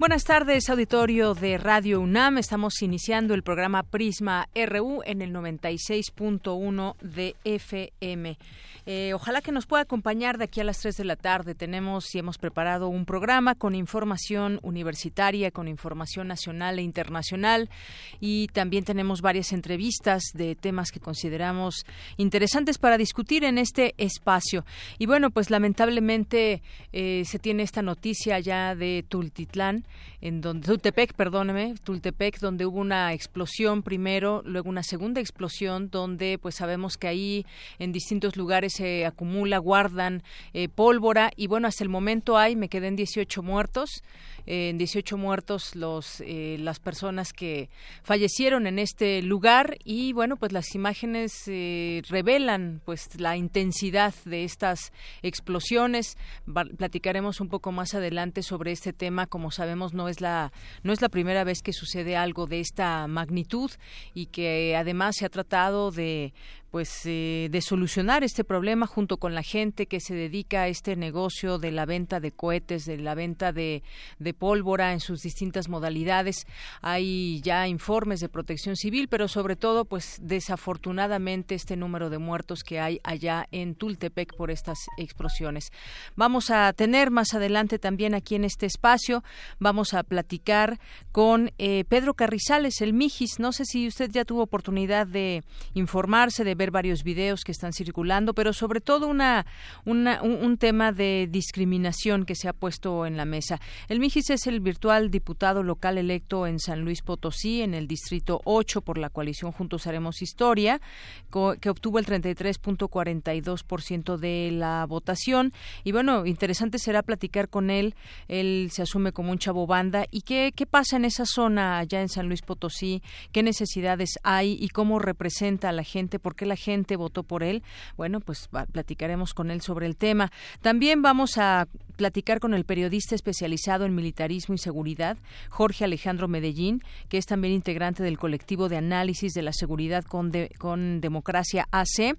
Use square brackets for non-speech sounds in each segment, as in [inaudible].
Buenas tardes, auditorio de Radio UNAM. Estamos iniciando el programa Prisma RU en el 96.1 de FM. Eh, ojalá que nos pueda acompañar de aquí a las 3 de la tarde. Tenemos y hemos preparado un programa con información universitaria, con información nacional e internacional y también tenemos varias entrevistas de temas que consideramos interesantes para discutir en este espacio. Y bueno, pues lamentablemente eh, se tiene esta noticia ya de Tultitlán, en donde Tultepec, perdóneme, Tultepec, donde hubo una explosión primero, luego una segunda explosión, donde pues sabemos que ahí en distintos lugares se acumula, guardan eh, pólvora y bueno, hasta el momento hay, me quedé en 18 muertos, en 18 muertos los eh, las personas que fallecieron en este lugar y bueno, pues las imágenes eh, revelan pues la intensidad de estas explosiones. platicaremos un poco más adelante sobre este tema, como sabemos no es la no es la primera vez que sucede algo de esta magnitud y que además se ha tratado de pues eh, de solucionar este problema junto con la gente que se dedica a este negocio de la venta de cohetes, de la venta de, de pólvora en sus distintas modalidades. Hay ya informes de protección civil, pero sobre todo, pues desafortunadamente este número de muertos que hay allá en Tultepec por estas explosiones. Vamos a tener más adelante también aquí en este espacio, vamos a platicar con eh, Pedro Carrizales, el Mijis. No sé si usted ya tuvo oportunidad de informarse, de ver varios videos que están circulando, pero sobre todo una, un, tema de discriminación que se ha puesto en la mesa. El Mijis es el virtual diputado local electo en San Luis Potosí, en el distrito 8 por la coalición Juntos Haremos Historia, que obtuvo el 33.42% de la votación. Y bueno, interesante será platicar con él. Él se asume como un chavo banda. ¿Y qué, qué pasa en esa zona allá en San Luis Potosí? ¿Qué necesidades hay y cómo representa a la gente? ¿Por qué la gente votó por él. Bueno, pues platicaremos con él sobre el tema. También vamos a platicar con el periodista especializado en militarismo y seguridad, Jorge Alejandro Medellín, que es también integrante del colectivo de análisis de la seguridad con, con Democracia AC.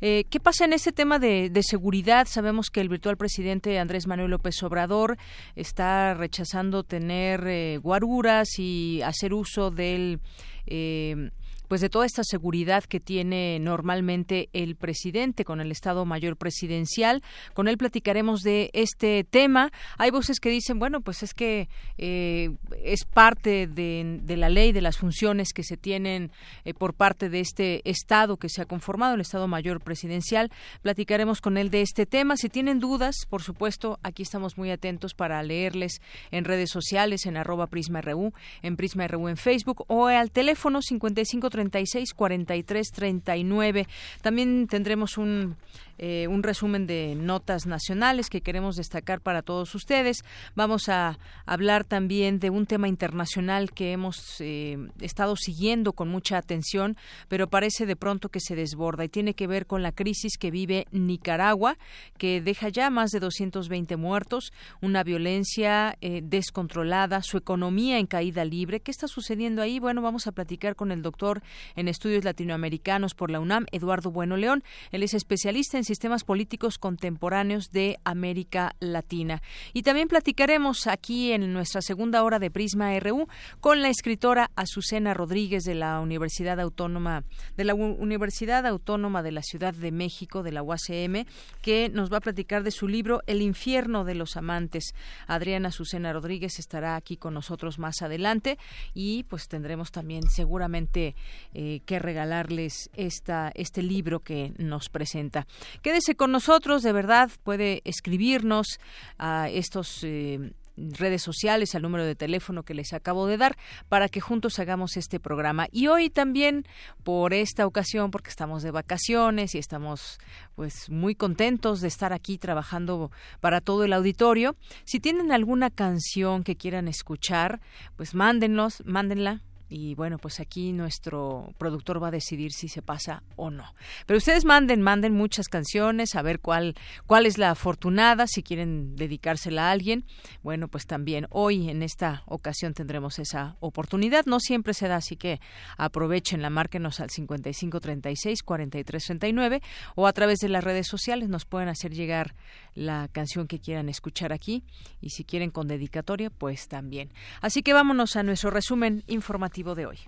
Eh, ¿Qué pasa en este tema de, seguridad? Sabemos que el virtual presidente Andrés Manuel López Obrador está rechazando tener eh, guaruras y hacer uso del eh, pues de toda esta seguridad que tiene normalmente el presidente con el Estado Mayor Presidencial. Con él platicaremos de este tema. Hay voces que dicen, bueno, pues es que eh, es parte de, la ley, de las funciones que se tienen eh, por parte de este Estado que se ha conformado, el Estado Mayor Presidencial. Platicaremos con él de este tema. Si tienen dudas, por supuesto, aquí estamos muy atentos para leerles en redes sociales, en arroba Prisma RU, en Prisma RU en Facebook o al teléfono 55 36 43 39. También tendremos un eh, un resumen de notas nacionales que queremos destacar para todos ustedes. Vamos a hablar también de un tema internacional que hemos eh, estado siguiendo con mucha atención, pero parece de pronto que se desborda y tiene que ver con la crisis que vive Nicaragua, que deja ya más de 220 muertos, una violencia eh, descontrolada, su economía en caída libre. ¿Qué está sucediendo ahí? Bueno, vamos a platicar con el doctor en estudios latinoamericanos por la UNAM, Eduardo Bueno León. Él es especialista en sistemas políticos contemporáneos de América Latina. Y también platicaremos aquí en nuestra segunda hora de Prisma RU con la escritora Azucena Rodríguez de la Universidad Autónoma de la Universidad Autónoma de la Ciudad de México de la UACM que nos va a platicar de su libro El infierno de los amantes. Adriana Azucena Rodríguez estará aquí con nosotros más adelante y pues tendremos también seguramente eh, que regalarles esta este libro que nos presenta. Quédese con nosotros, de verdad, puede escribirnos a estos eh, redes sociales, al número de teléfono que les acabo de dar, para que juntos hagamos este programa. Y hoy también, por esta ocasión, porque estamos de vacaciones y estamos pues muy contentos de estar aquí trabajando para todo el auditorio, si tienen alguna canción que quieran escuchar, pues mándenlos, mándenla y bueno, pues aquí nuestro productor va a decidir si se pasa o no. Pero ustedes manden, manden muchas canciones, a ver cuál, cuál es la afortunada, si quieren dedicársela a alguien. Bueno, pues también hoy en esta ocasión tendremos esa oportunidad. No siempre se da, así que aprovechen, márquenos al 5536-4339 o a través de las redes sociales nos pueden hacer llegar la canción que quieran escuchar aquí y si quieren con dedicatoria, pues también. Así que vámonos a nuestro resumen informativo de hoy.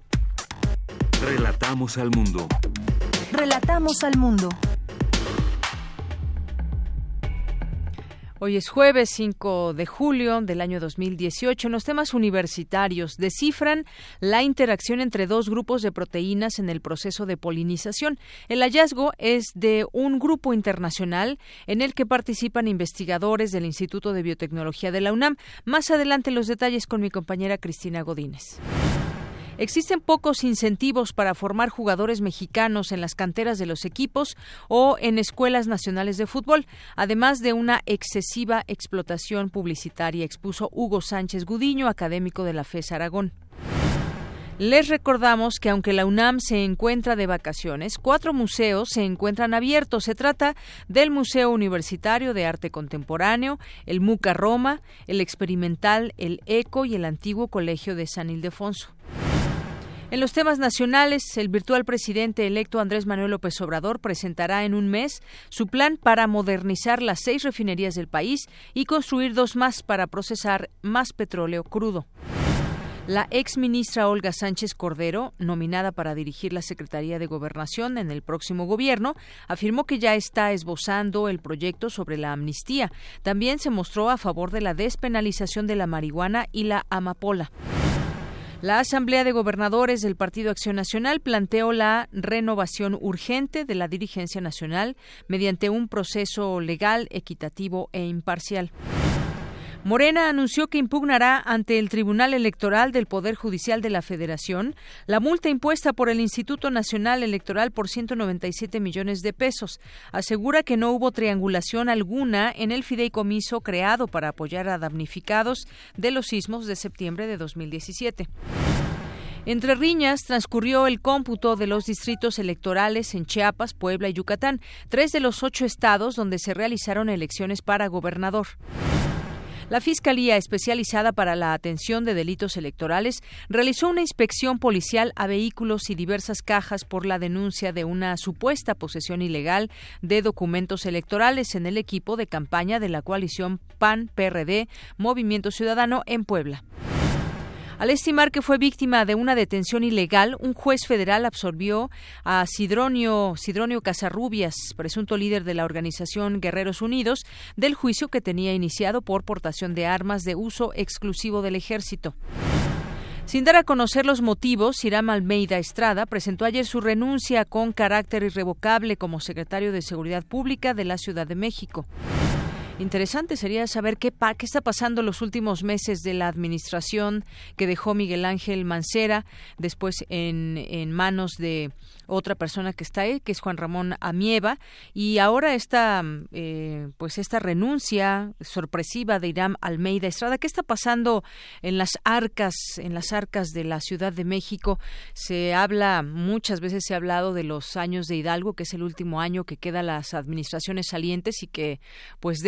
Relatamos al mundo. Relatamos al mundo. Hoy es jueves 5 de julio del año 2018. En los temas universitarios descifran la interacción entre dos grupos de proteínas en el proceso de polinización. El hallazgo es de un grupo internacional en el que participan investigadores del Instituto de Biotecnología de la UNAM. Más adelante los detalles con mi compañera Cristina Godínez. Existen pocos incentivos para formar jugadores mexicanos en las canteras de los equipos o en escuelas nacionales de fútbol, además de una excesiva explotación publicitaria, expuso Hugo Sánchez Gudiño, académico de la FES Aragón. Les recordamos que aunque la UNAM se encuentra de vacaciones, cuatro museos se encuentran abiertos. Se trata del Museo Universitario de Arte Contemporáneo, el MUCA Roma, el Experimental, el ECO y el antiguo Colegio de San Ildefonso. En los temas nacionales, el virtual presidente electo Andrés Manuel López Obrador presentará en un mes su plan para modernizar las seis refinerías del país y construir dos más para procesar más petróleo crudo. La ex ministra Olga Sánchez Cordero, nominada para dirigir la Secretaría de Gobernación en el próximo gobierno, afirmó que ya está esbozando el proyecto sobre la amnistía. También se mostró a favor de la despenalización de la marihuana y la amapola. La Asamblea de Gobernadores del Partido Acción Nacional planteó la renovación urgente de la dirigencia nacional mediante un proceso legal, equitativo e imparcial. Morena anunció que impugnará ante el Tribunal Electoral del Poder Judicial de la Federación la multa impuesta por el Instituto Nacional Electoral por 197 millones de pesos. Asegura que no hubo triangulación alguna en el fideicomiso creado para apoyar a damnificados de los sismos de septiembre de 2017. Entre riñas transcurrió el cómputo de los distritos electorales en Chiapas, Puebla y Yucatán, tres de los ocho estados donde se realizaron elecciones para gobernador. La Fiscalía Especializada para la Atención de Delitos Electorales realizó una inspección policial a vehículos y diversas cajas por la denuncia de una supuesta posesión ilegal de documentos electorales en el equipo de campaña de la coalición PAN-PRD Movimiento Ciudadano en Puebla. Al estimar que fue víctima de una detención ilegal, un juez federal absolvió a Sidronio, Casarrubias, presunto líder de la organización Guerreros Unidos, del juicio que tenía iniciado por portación de armas de uso exclusivo del ejército. Sin dar a conocer los motivos, Iram Almeida Estrada presentó ayer su renuncia con carácter irrevocable como secretario de Seguridad Pública de la Ciudad de México. Interesante sería saber qué, qué está pasando los últimos meses de la administración que dejó Miguel Ángel Mancera, después en, en manos de otra persona que está ahí, que es Juan Ramón Amieva, y ahora esta, eh, pues esta renuncia sorpresiva de Irán Almeida Estrada. ¿Qué está pasando en las arcas, en las arcas de la Ciudad de México? Se habla, muchas veces se ha hablado de los años de Hidalgo, que es el último año que queda las administraciones salientes y que pues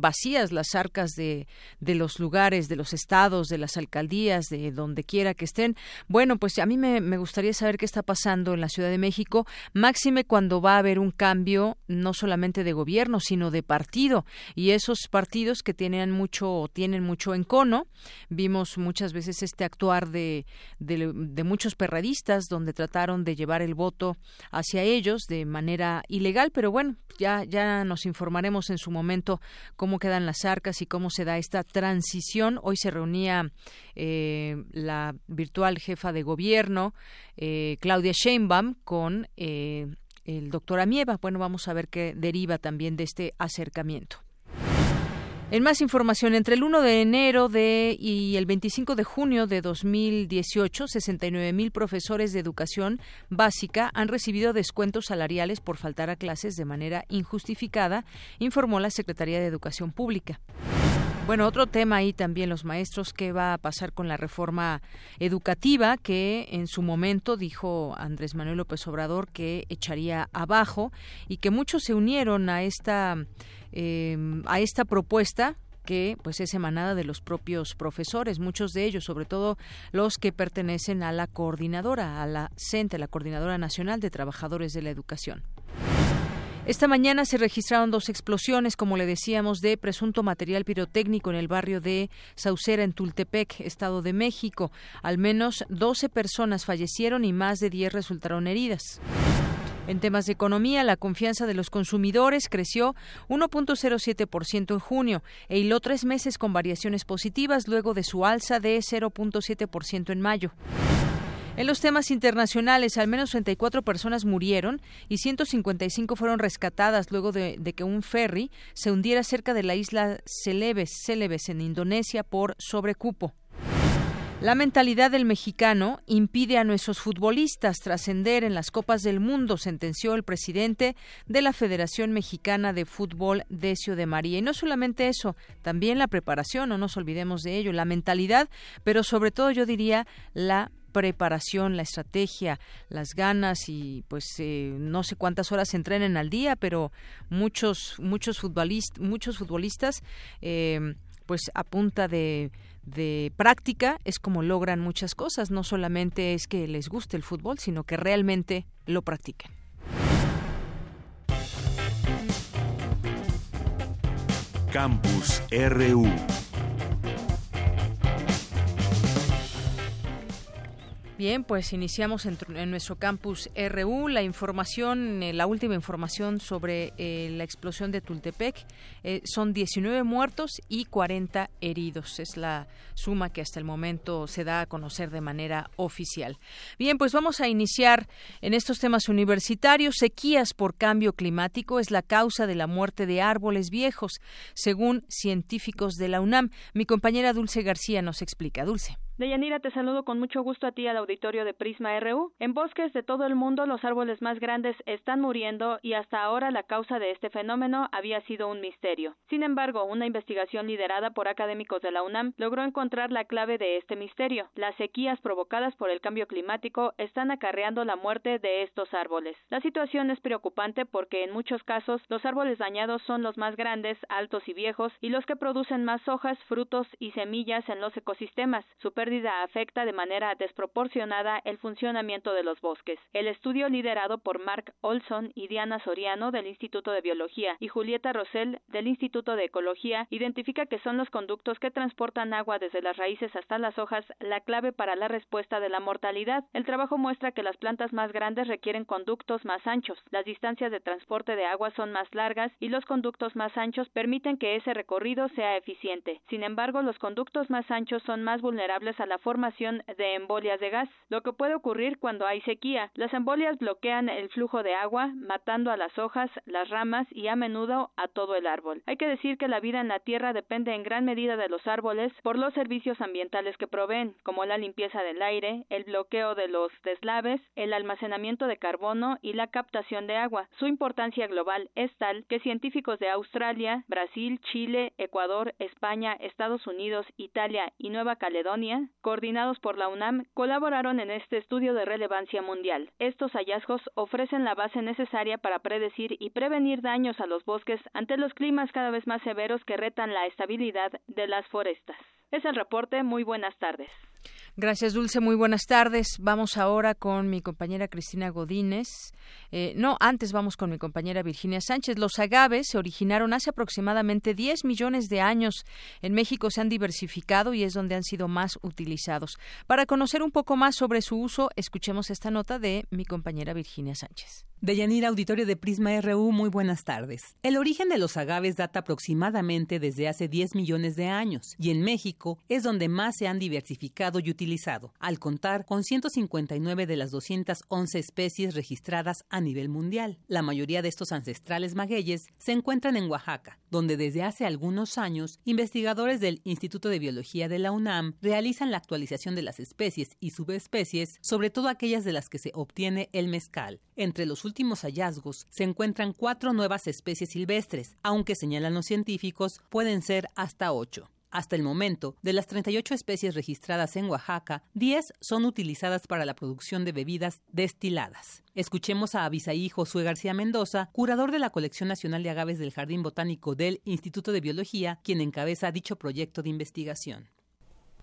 vacías las arcas de, de los lugares, de los estados, de las alcaldías, de donde quiera que estén. Bueno, pues a mí me, me gustaría saber qué está pasando en la Ciudad de México máxime cuando va a haber un cambio no solamente de gobierno, sino de partido. Y esos partidos que tienen mucho tienen mucho encono, vimos muchas veces este actuar de, de, muchos perradistas donde trataron de llevar el voto hacia ellos de manera ilegal, pero bueno, ya, ya nos informaremos en su momento cómo quedan las arcas y cómo se da esta transición. Hoy se reunía eh, la virtual jefa de gobierno, eh, Claudia Sheinbaum, con eh, el doctor Amieva. Bueno, vamos a ver qué deriva también de este acercamiento. En más información, entre el 1 de enero de, y el 25 de junio de 2018, 69 mil profesores de educación básica han recibido descuentos salariales por faltar a clases de manera injustificada, informó la Secretaría de Educación Pública. Bueno, otro tema ahí también los maestros, ¿qué va a pasar con la reforma educativa que en su momento dijo Andrés Manuel López Obrador que echaría abajo y que muchos se unieron a esta Em, a esta propuesta que pues es emanada de los propios profesores, muchos de ellos, sobre todo los que pertenecen a la coordinadora, a la CENTE, la Coordinadora Nacional de Trabajadores de la Educación. Esta mañana se registraron dos explosiones, como le decíamos, de presunto material pirotécnico en el barrio de Saucera, en Tultepec, Estado de México. Al menos 12 personas fallecieron y más de 10 resultaron heridas. En temas de economía, la confianza de los consumidores creció 1.07% en junio e hiló tres meses con variaciones positivas luego de su alza de 0.7% en mayo. En los temas internacionales, al menos 34 personas murieron y 155 fueron rescatadas luego de, que un ferry se hundiera cerca de la isla Celebes, Celebes en Indonesia por sobrecupo. La mentalidad del mexicano impide a nuestros futbolistas trascender en las Copas del Mundo, sentenció el presidente de la Federación Mexicana de Fútbol, Decio de María. Y no solamente eso, también la preparación, no nos olvidemos de ello, la mentalidad, pero sobre todo yo diría la preparación, la estrategia, las ganas y pues eh, no sé cuántas horas entrenen al día, pero muchos muchos futbolistas muchos futbolistas eh, pues a punta de práctica es como logran muchas cosas. No solamente es que les guste el fútbol, sino que realmente lo practiquen. Campus RU Bien, pues iniciamos en, nuestro campus RU la información, eh, la última información sobre eh, la explosión de Tultepec. Eh, son 19 muertos y 40 heridos. Es la suma que hasta el momento se da a conocer de manera oficial. Bien, pues vamos a iniciar en estos temas universitarios. Sequías por cambio climático es la causa de la muerte de árboles viejos, según científicos de la UNAM. Mi compañera Dulce García nos explica. Dulce. Deyanira, te saludo con mucho gusto a ti al auditorio de Prisma RU. En bosques de todo el mundo los árboles más grandes están muriendo y hasta ahora la causa de este fenómeno había sido un misterio. Sin embargo, una investigación liderada por académicos de la UNAM logró encontrar la clave de este misterio. Las sequías provocadas por el cambio climático están acarreando la muerte de estos árboles. La situación es preocupante porque en muchos casos los árboles dañados son los más grandes, altos y viejos y los que producen más hojas, frutos y semillas en los ecosistemas pérdida afecta de manera desproporcionada el funcionamiento de los bosques. El estudio liderado por Mark Olson y Diana Soriano del Instituto de Biología y Julieta Rosell del Instituto de Ecología identifica que son los conductos que transportan agua desde las raíces hasta las hojas la clave para la respuesta de la mortalidad. El trabajo muestra que las plantas más grandes requieren conductos más anchos, las distancias de transporte de agua son más largas y los conductos más anchos permiten que ese recorrido sea eficiente. Sin embargo, los conductos más anchos son más vulnerables a la formación de embolias de gas, lo que puede ocurrir cuando hay sequía. Las embolias bloquean el flujo de agua, matando a las hojas, las ramas y a menudo a todo el árbol. Hay que decir que la vida en la Tierra depende en gran medida de los árboles por los servicios ambientales que proveen, como la limpieza del aire, el bloqueo de los deslaves, el almacenamiento de carbono y la captación de agua. Su importancia global es tal que científicos de Australia, Brasil, Chile, Ecuador, España, Estados Unidos, Italia y Nueva Caledonia coordinados por la UNAM, colaboraron en este estudio de relevancia mundial. Estos hallazgos ofrecen la base necesaria para predecir y prevenir daños a los bosques ante los climas cada vez más severos que retan la estabilidad de las forestas. Es el reporte. Muy buenas tardes. Gracias, Dulce. Muy buenas tardes. Vamos ahora con mi compañera Cristina Godínez. Eh, no, antes vamos con mi compañera Virginia Sánchez. Los agaves se originaron hace aproximadamente 10 millones de años. En México se han diversificado y es donde han sido más utilizados. Para conocer un poco más sobre su uso, escuchemos esta nota de mi compañera Virginia Sánchez. Deyanira Auditorio de Prisma RU, muy buenas tardes. El origen de los agaves data aproximadamente desde hace 10 millones de años y en México es donde más se han diversificado y utilizado, al contar con 159 de las 211 especies registradas a nivel mundial. La mayoría de estos ancestrales magueyes se encuentran en Oaxaca, donde desde hace algunos años investigadores del Instituto de Biología de la UNAM realizan la actualización de las especies y subespecies, sobre todo aquellas de las que se obtiene el mezcal. Entre los últimos hallazgos se encuentran cuatro nuevas especies silvestres, aunque señalan los científicos pueden ser hasta ocho. Hasta el momento, de las 38 especies registradas en Oaxaca, 10 son utilizadas para la producción de bebidas destiladas. Escuchemos a Abisaí Josué García Mendoza, curador de la Colección Nacional de Agaves del Jardín Botánico del Instituto de Biología, quien encabeza dicho proyecto de investigación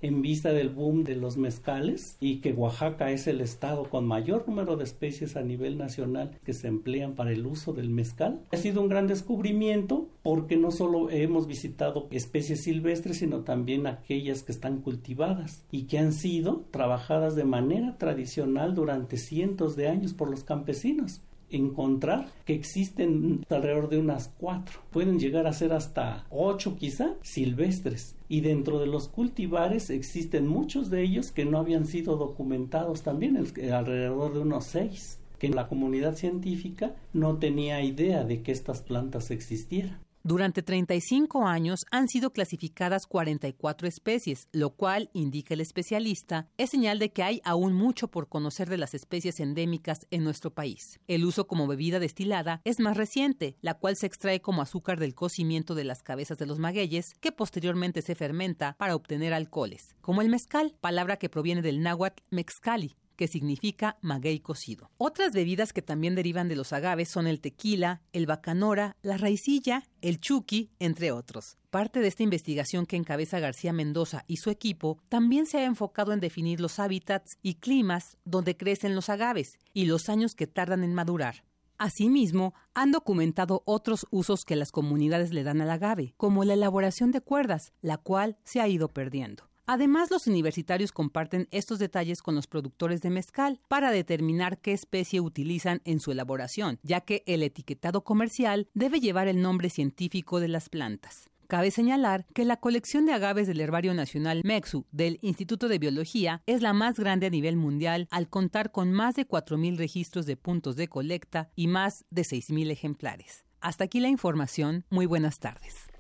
en vista del boom de los mezcales y que Oaxaca es el estado con mayor número de especies a nivel nacional que se emplean para el uso del mezcal. Ha sido un gran descubrimiento porque no solo hemos visitado especies silvestres, sino también aquellas que están cultivadas y que han sido trabajadas de manera tradicional durante cientos de años por los campesinos encontrar que existen alrededor de unas cuatro. Pueden llegar a ser hasta ocho quizá silvestres. Y dentro de los cultivares existen muchos de ellos que no habían sido documentados también, alrededor de unos seis que la comunidad científica no tenía idea de que estas plantas existieran. Durante 35 años han sido clasificadas 44 especies, lo cual, indica el especialista, es señal de que hay aún mucho por conocer de las especies endémicas en nuestro país. El uso como bebida destilada es más reciente, la cual se extrae como azúcar del cocimiento de las cabezas de los magueyes, que posteriormente se fermenta para obtener alcoholes, como el mezcal, palabra que proviene del náhuatl mexcali, que significa maguey cocido. Otras bebidas que también derivan de los agaves son el tequila, el bacanora, la raicilla, el chuqui, entre otros. Parte de esta investigación que encabeza García Mendoza y su equipo también se ha enfocado en definir los hábitats y climas donde crecen los agaves y los años que tardan en madurar. Asimismo, han documentado otros usos que las comunidades le dan al agave, como la elaboración de cuerdas, la cual se ha ido perdiendo. Además, los universitarios comparten estos detalles con los productores de mezcal para determinar qué especie utilizan en su elaboración, ya que el etiquetado comercial debe llevar el nombre científico de las plantas. Cabe señalar que la colección de agaves del Herbario Nacional MEXU del Instituto de Biología es la más grande a nivel mundial al contar con más de 4.000 registros de puntos de colecta y más de 6.000 ejemplares. Hasta aquí la información. Muy buenas tardes.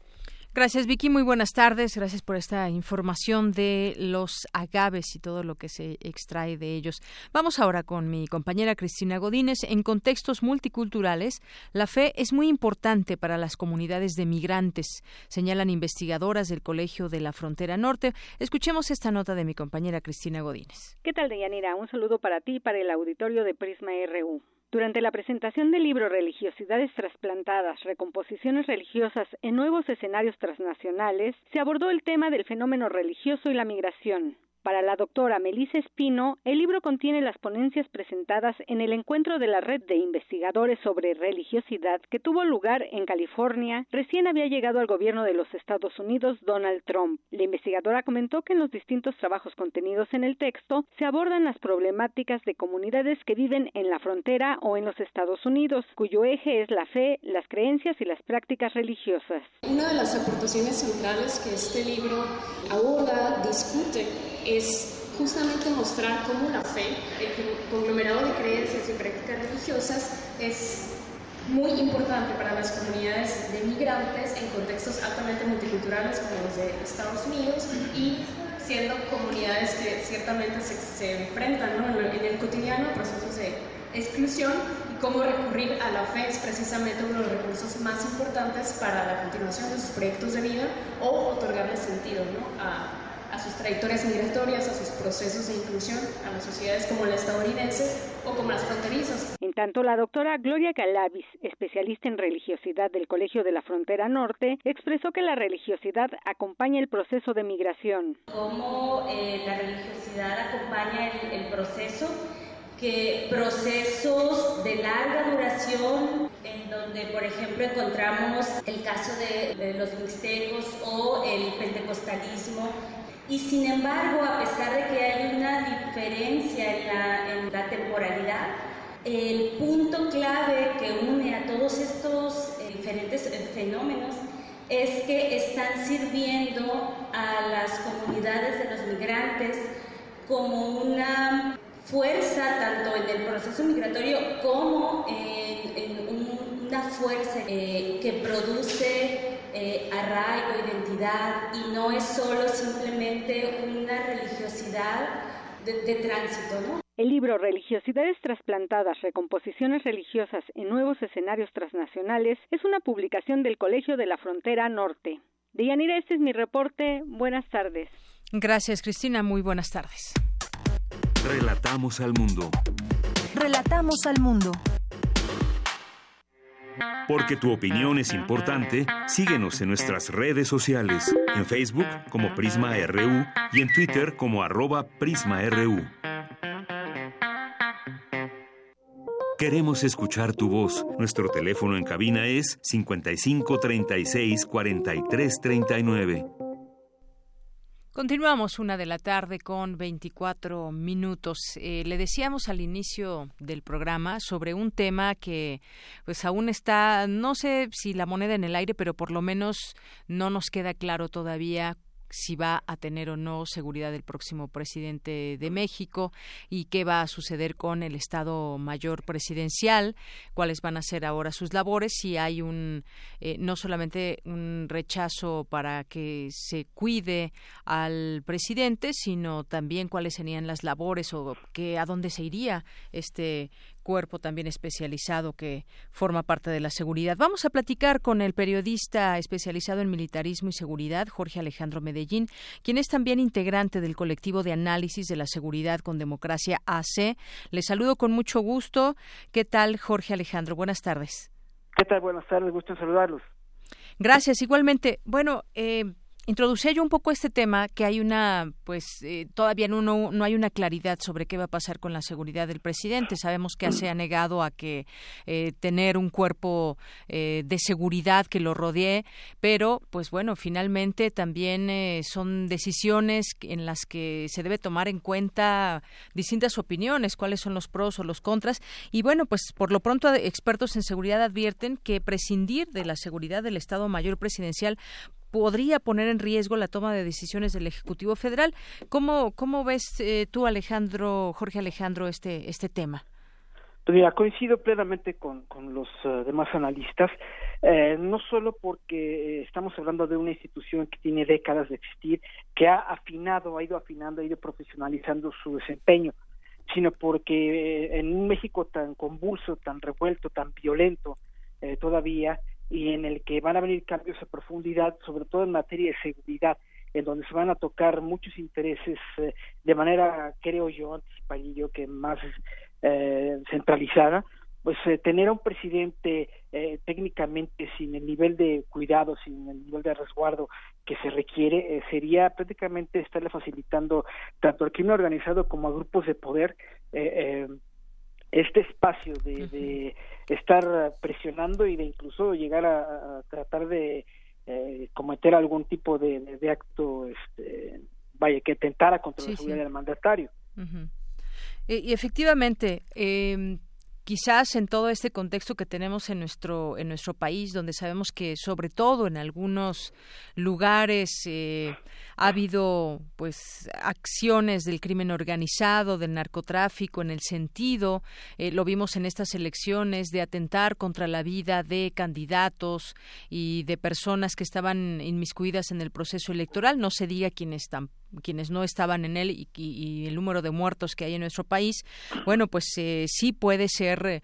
Gracias, Vicky. Muy buenas tardes. Gracias por esta información de los agaves y todo lo que se extrae de ellos. Vamos ahora con mi compañera Cristina Godínez. En contextos multiculturales, la fe es muy importante para las comunidades de migrantes, señalan investigadoras del Colegio de la Frontera Norte. Escuchemos esta nota de mi compañera Cristina Godínez. ¿Qué tal, Deyanira? Un saludo para ti y para el auditorio de Prisma RU. Durante la presentación del libro Religiosidades trasplantadas, recomposiciones religiosas en nuevos escenarios transnacionales, se abordó el tema del fenómeno religioso y la migración. Para la doctora Melissa Espino, el libro contiene las ponencias presentadas en el encuentro de la red de investigadores sobre religiosidad que tuvo lugar en California. Recién había llegado al gobierno de los Estados Unidos Donald Trump. La investigadora comentó que en los distintos trabajos contenidos en el texto se abordan las problemáticas de comunidades que viven en la frontera o en los Estados Unidos, cuyo eje es la fe, las creencias y las prácticas religiosas. Una de las aportaciones centrales que este libro aborda, discute, es justamente mostrar cómo la fe, el conglomerado de creencias y prácticas religiosas, es muy importante para las comunidades de migrantes en contextos altamente multiculturales como los de Estados Unidos y siendo comunidades que ciertamente se, enfrentan en, el cotidiano a procesos de exclusión y cómo recurrir a la fe es precisamente uno de los recursos más importantes para la continuación de sus proyectos de vida o otorgarle sentido ¿no? a, a sus trayectorias migratorias, a sus procesos de inclusión a las sociedades como la estadounidense o como las fronterizas. En tanto, la doctora Gloria Calavis, especialista en religiosidad del Colegio de la Frontera Norte, expresó que la religiosidad acompaña el proceso de migración. ¿Cómo eh, la religiosidad acompaña el, proceso? que procesos de larga duración, en donde, por ejemplo, encontramos el caso de, de los mixtecos o el pentecostalismo, y sin embargo, a pesar de que hay una diferencia en la, temporalidad, el punto clave que une a todos estos eh, diferentes eh, fenómenos es que están sirviendo a las comunidades de los migrantes como una fuerza tanto en el proceso migratorio como en, una fuerza eh, que produce eh, arraigo, identidad y no es solo simplemente una religiosidad de, de tránsito, ¿no? El libro Religiosidades trasplantadas, recomposiciones religiosas en nuevos escenarios transnacionales es una publicación del Colegio de la Frontera Norte. Deyanira, este es mi reporte. Buenas tardes. Gracias, Cristina. Muy buenas tardes. Relatamos al mundo. Relatamos al mundo. Porque tu opinión es importante, síguenos en nuestras redes sociales, en Facebook como Prisma RU y en Twitter como arroba PrismaRU. Queremos escuchar tu voz. Nuestro teléfono en cabina es 55 36 43 39. Continuamos una de la tarde con 24 minutos. Eh, le decíamos al inicio del programa sobre un tema que pues aún está, no sé si la moneda en el aire, pero por lo menos no nos queda claro todavía si va a tener o no seguridad el próximo presidente de México y qué va a suceder con el Estado Mayor Presidencial, cuáles van a ser ahora sus labores, si hay un eh, no solamente un rechazo para que se cuide al presidente, sino también cuáles serían las labores o que a dónde se iría este cuerpo también especializado que forma parte de la seguridad. Vamos a platicar con el periodista especializado en militarismo y seguridad, Jorge Alejandro Medellín, quien es también integrante del colectivo de análisis de la seguridad con democracia AC. Le saludo con mucho gusto. ¿Qué tal, Jorge Alejandro? Buenas tardes. ¿Qué tal? Buenas tardes, gusto en saludarlos. Gracias, igualmente. Bueno, eh, introducía yo un poco este tema que hay una pues eh, todavía no, no, hay una claridad sobre qué va a pasar con la seguridad del presidente. Sabemos que se ha negado a que eh, tener un cuerpo eh, de seguridad que lo rodee pero pues bueno finalmente también son decisiones en las que se debe tomar en cuenta distintas opiniones cuáles son los pros o los contras. Y bueno pues por lo pronto expertos en seguridad advierten que prescindir de la seguridad del Estado Mayor Presidencial podría poner en riesgo la toma de decisiones del Ejecutivo Federal. ¿Cómo, cómo ves eh, tú, Alejandro, Jorge Alejandro, este, este tema? Pues mira, coincido plenamente con, con los eh, demás analistas, eh, no solo porque estamos hablando de una institución que tiene décadas de existir, que ha afinado, ha ido afinando, ha ido profesionalizando su desempeño, sino porque en un México tan convulso, tan revuelto, tan violento todavía, y en el que van a venir cambios a profundidad, sobre todo en materia de seguridad, en donde se van a tocar muchos intereses eh, de manera, creo yo, anticiparía que más eh, centralizada, pues eh, tener a un presidente técnicamente sin el nivel de cuidado, sin el nivel de resguardo que se requiere, sería prácticamente estarle facilitando tanto al crimen organizado como a grupos de poder este espacio de, estar presionando y de incluso llegar a, tratar de eh, cometer algún tipo de, acto, este, vaya, que tentara contra la seguridad del mandatario. y, efectivamente, eh, quizás en todo este contexto que tenemos en nuestro en nuestro país donde sabemos que sobre todo en algunos lugares eh, ha habido pues acciones del crimen organizado del narcotráfico en el sentido eh, lo vimos en estas elecciones de atentar contra la vida de candidatos y de personas que estaban inmiscuidas en el proceso electoral. No se diga quienes están quienes no estaban en él y, el número de muertos que hay en nuestro país, bueno, pues eh, sí puede ser eh,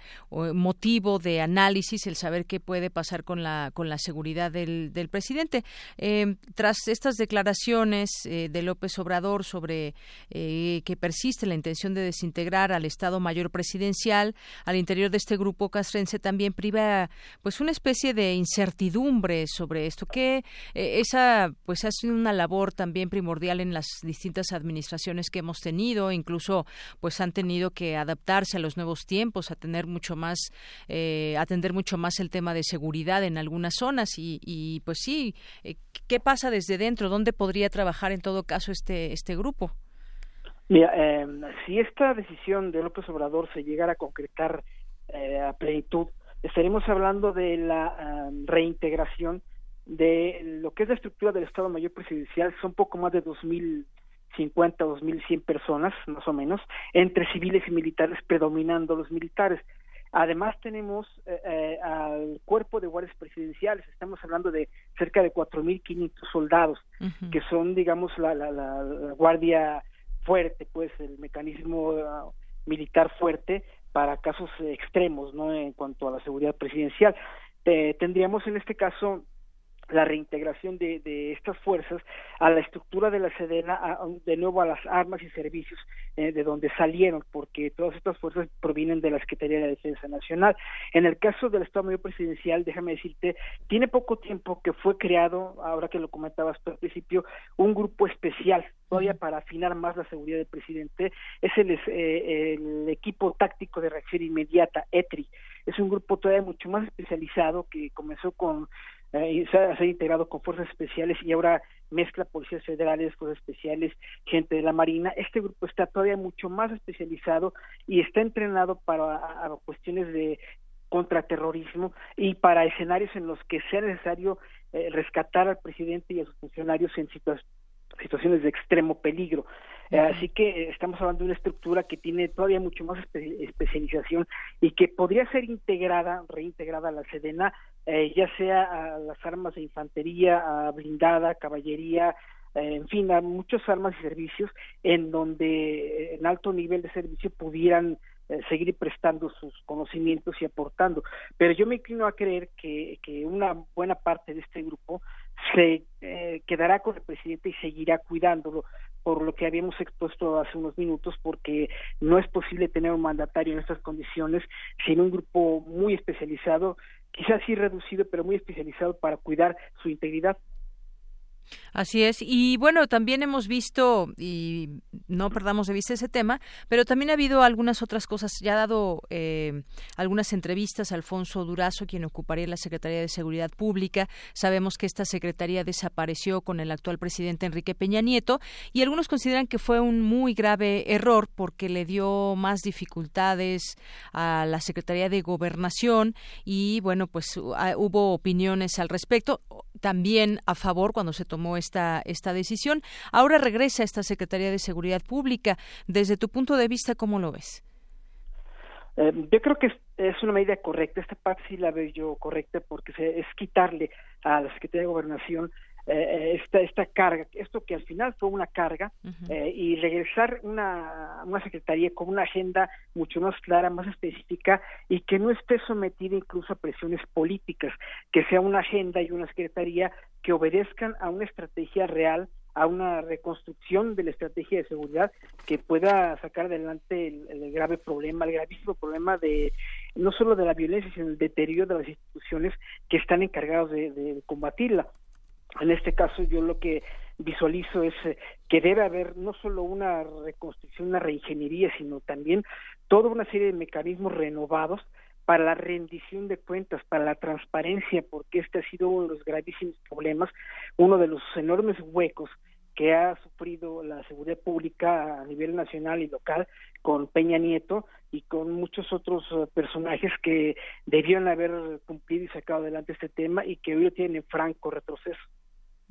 motivo de análisis el saber qué puede pasar con la con la seguridad del, del presidente. Eh, tras estas declaraciones de López Obrador sobre que persiste la intención de desintegrar al Estado Mayor Presidencial, al interior de este grupo castrense también priva pues una especie de incertidumbre sobre esto, que esa pues ha sido una labor también primordial en la las distintas administraciones que hemos tenido, incluso pues han tenido que adaptarse a los nuevos tiempos, a tener mucho más, eh, atender mucho más el tema de seguridad en algunas zonas y, pues sí, eh, ¿qué pasa desde dentro? ¿Dónde podría trabajar en todo caso este este grupo? Mira, em, si esta decisión de López Obrador se llegara a concretar eh, a plenitud, estaremos hablando de la em, reintegración de lo que es la estructura del Estado Mayor Presidencial son poco más de dos mil 50 o 2.100 personas, más o menos, entre civiles y militares, predominando los militares. Además tenemos eh, eh, al cuerpo de guardias presidenciales, estamos hablando de cerca de 4.500 soldados, que son, digamos, la, la, la, guardia fuerte, pues el mecanismo uh, militar fuerte para casos extremos, ¿no? En cuanto a la seguridad presidencial. Eh, tendríamos en este caso la reintegración de, de, estas fuerzas a la estructura de la Sedena, de nuevo a las armas y servicios eh, de donde salieron, porque todas estas fuerzas provienen de la Secretaría de Defensa Nacional. En el caso del Estado Mayor Presidencial, déjame decirte, tiene poco tiempo que fue creado, ahora que lo comentabas al principio, un grupo especial, todavía para afinar más la seguridad del presidente, es el, eh, el equipo táctico de reacción inmediata, ETRI. Es un grupo todavía mucho más especializado que comenzó con eh, se, ha, integrado con fuerzas especiales y ahora mezcla policías federales, fuerzas especiales, gente de la Marina. Este grupo está todavía mucho más especializado y está entrenado para cuestiones de contraterrorismo y para escenarios en los que sea necesario eh, rescatar al presidente y a sus funcionarios en situaciones de extremo peligro. Eh, así que estamos hablando de una estructura que tiene todavía mucho más especialización y que podría ser integrada, reintegrada a la Sedena, eh, ya sea a las armas de infantería, a blindada, caballería, eh, en fin, a muchas armas y servicios en donde en alto nivel de servicio pudieran seguir prestando sus conocimientos y aportando. Pero yo me inclino a creer que, que una buena parte de este grupo se quedará con el presidente y seguirá cuidándolo por lo que habíamos expuesto hace unos minutos, porque no es posible tener un mandatario en estas condiciones sin un grupo muy especializado, quizás sí reducido, pero muy especializado para cuidar su integridad. Así es. Y bueno, también hemos visto, y no perdamos de vista ese tema, pero también ha habido algunas otras cosas. Ya ha dado eh, algunas entrevistas a Alfonso Durazo, quien ocuparía la Secretaría de Seguridad Pública. Sabemos que esta secretaría desapareció con el actual presidente Enrique Peña Nieto y algunos consideran que fue un muy grave error porque le dio más dificultades a la Secretaría de Gobernación y bueno, pues hubo opiniones al respecto. También a favor cuando se tomó esta, esta decisión. Ahora regresa esta Secretaría de Seguridad Pública. Desde tu punto de vista, ¿cómo lo ves? Eh, yo creo que es, una medida correcta. Esta parte sí la veo yo correcta porque es quitarle a la Secretaría de Gobernación eh, esta, esta carga, esto que al final fue una carga, eh, y regresar una, una secretaría con una agenda mucho más clara, más específica, y que no esté sometida incluso a presiones políticas, que sea una agenda y una secretaría que obedezcan a una estrategia real, a una reconstrucción de la estrategia de seguridad que pueda sacar adelante el, grave problema, el gravísimo problema de no solo de la violencia, sino el deterioro de las instituciones que están encargados de combatirla. En este caso yo lo que visualizo es eh, que debe haber no solo una reconstrucción, una reingeniería, sino también toda una serie de mecanismos renovados para la rendición de cuentas, para la transparencia, porque este ha sido uno de los gravísimos problemas, uno de los enormes huecos que ha sufrido la seguridad pública a nivel nacional y local con Peña Nieto y con muchos otros eh, personajes que debieron haber cumplido y sacado adelante este tema y que hoy tienen franco retroceso.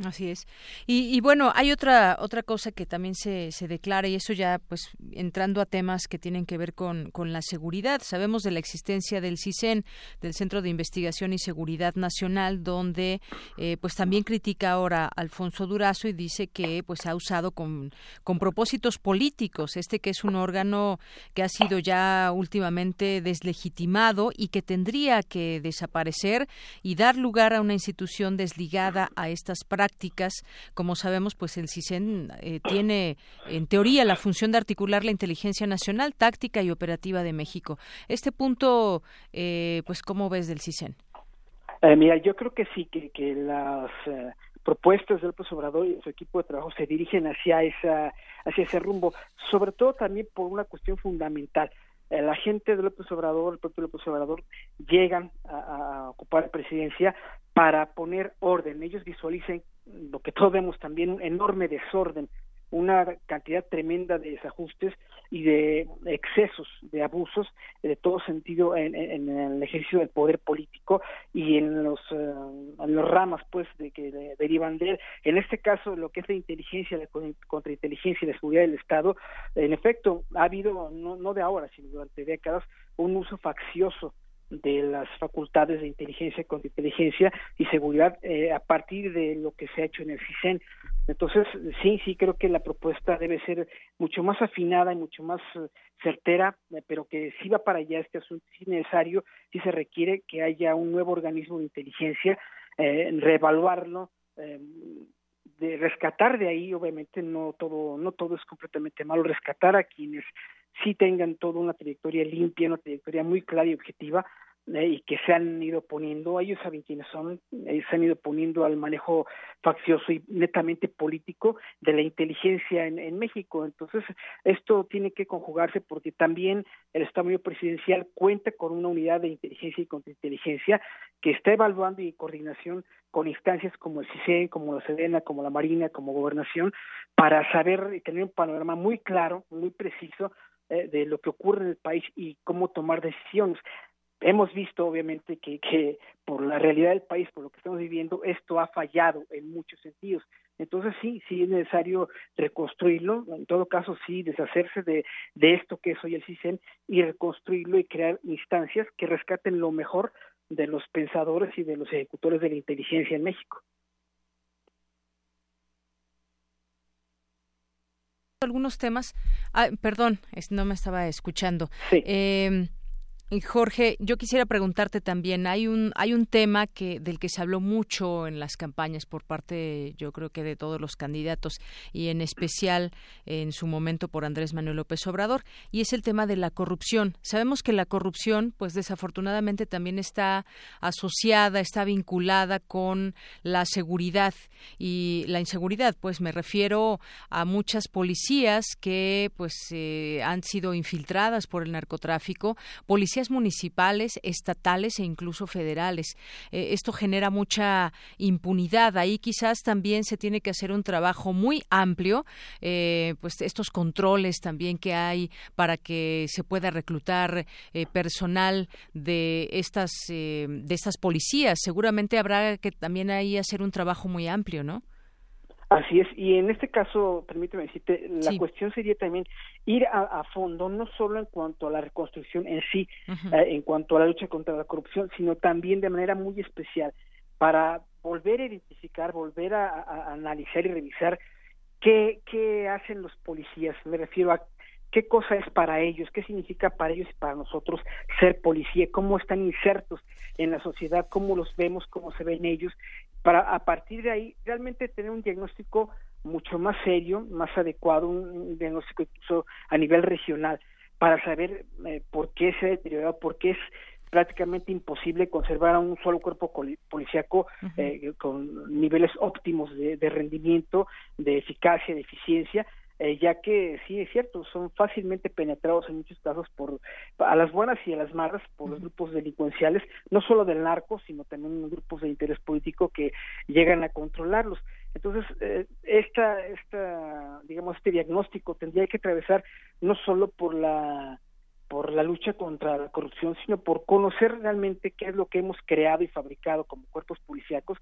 Así es. Y, y, bueno, hay otra otra cosa que también se, se declara y eso ya pues entrando a temas que tienen que ver con, con la seguridad. Sabemos de la existencia del CISEN, del Centro de Investigación y Seguridad Nacional, donde eh, pues también critica ahora a Alfonso Durazo y dice que pues ha usado con, con propósitos políticos este que es un órgano que ha sido ya últimamente deslegitimado y que tendría que desaparecer y dar lugar a una institución desligada a estas prácticas prácticas. Como sabemos, pues el CISEN eh, tiene, en teoría, la función de articular la inteligencia nacional, táctica y operativa de México. Este punto, eh, pues, ¿cómo ves del CISEN? Eh, mira, yo creo que sí, que, que las propuestas del López Obrador y su equipo de trabajo se dirigen hacia esa hacia ese rumbo, sobre todo también por una cuestión fundamental. La gente del López Obrador, el propio López Obrador, llegan a, ocupar presidencia para poner orden. Ellos visualicen lo que todos vemos también, un enorme desorden una cantidad tremenda de desajustes y de excesos, de abusos de todo sentido en, el ejercicio del poder político y en los, eh, en los ramas pues de que derivan de él. En este caso, lo que es la inteligencia, la contrainteligencia y la seguridad del Estado, en efecto, ha habido, no, no de ahora, sino durante décadas, un uso faccioso de las facultades de inteligencia, contrainteligencia y seguridad eh, a partir de lo que se ha hecho en el CISEN. Entonces, sí, sí creo que la propuesta debe ser mucho más afinada y mucho más eh, certera, eh, pero que si va para allá este asunto, si es necesario, si se requiere que haya un nuevo organismo de inteligencia, reevaluarlo, de rescatar de ahí, obviamente no todo, no todo es completamente malo, rescatar a quienes sí tengan toda una trayectoria limpia, una trayectoria muy clara y objetiva, eh, y que se han ido poniendo, ellos saben quiénes son, ellos se han ido poniendo al manejo faccioso y netamente político de la inteligencia en, en México. Entonces, esto tiene que conjugarse porque también el Estado Presidencial cuenta con una unidad de inteligencia y contrainteligencia que está evaluando y en coordinación con instancias como el CICEN, como la Sedena, como la Marina, como Gobernación, para saber y tener un panorama muy claro, muy preciso eh, de lo que ocurre en el país y cómo tomar decisiones. Hemos visto, obviamente, que, que por la realidad del país, por lo que estamos viviendo, esto ha fallado en muchos sentidos. Entonces sí, sí es necesario reconstruirlo, en todo caso sí, deshacerse de, de esto que es hoy el CISEN y reconstruirlo y crear instancias que rescaten lo mejor de los pensadores y de los ejecutores de la inteligencia en México. Algunos temas. Ah, perdón, no me estaba escuchando. Sí. Eh, Jorge, yo quisiera preguntarte también, hay un hay un tema que del que se habló mucho en las campañas por parte yo creo que de todos los candidatos y en especial en su momento por Andrés Manuel López Obrador y es el tema de la corrupción. Sabemos que la corrupción pues desafortunadamente también está asociada, está vinculada con la seguridad y la inseguridad, pues me refiero a muchas policías que pues eh, han sido infiltradas por el narcotráfico, policías municipales, estatales e incluso federales. Eh, esto genera mucha impunidad. Ahí quizás también se tiene que hacer un trabajo muy amplio, eh, pues estos controles también que hay para que se pueda reclutar eh, personal de estas de estas policías. Seguramente habrá que también ahí hacer un trabajo muy amplio, ¿no? Así es, y en este caso, permíteme decirte, la cuestión sería también ir a, fondo, no solo en cuanto a la reconstrucción en sí, eh, en cuanto a la lucha contra la corrupción, sino también de manera muy especial para volver a identificar, volver a, analizar y revisar qué, qué hacen los policías. Me refiero a qué cosa es para ellos, qué significa para ellos y para nosotros ser policía, cómo están insertos en la sociedad, cómo los vemos, cómo se ven ellos para a partir de ahí realmente tener un diagnóstico mucho más serio, más adecuado, un, diagnóstico incluso a nivel regional, para saber eh, por qué se ha deteriorado, por qué es prácticamente imposible conservar a un solo cuerpo policíaco eh, con niveles óptimos de, de, rendimiento, de eficacia, de eficiencia, eh, ya que sí es cierto, son fácilmente penetrados en muchos casos por a las buenas y a las malas por los grupos delincuenciales, no solo del narco, sino también grupos de interés político que llegan a controlarlos. Entonces, eh, esta, esta, digamos, este diagnóstico tendría que atravesar no solo por la por la lucha contra la corrupción, sino por conocer realmente qué es lo que hemos creado y fabricado como cuerpos policíacos,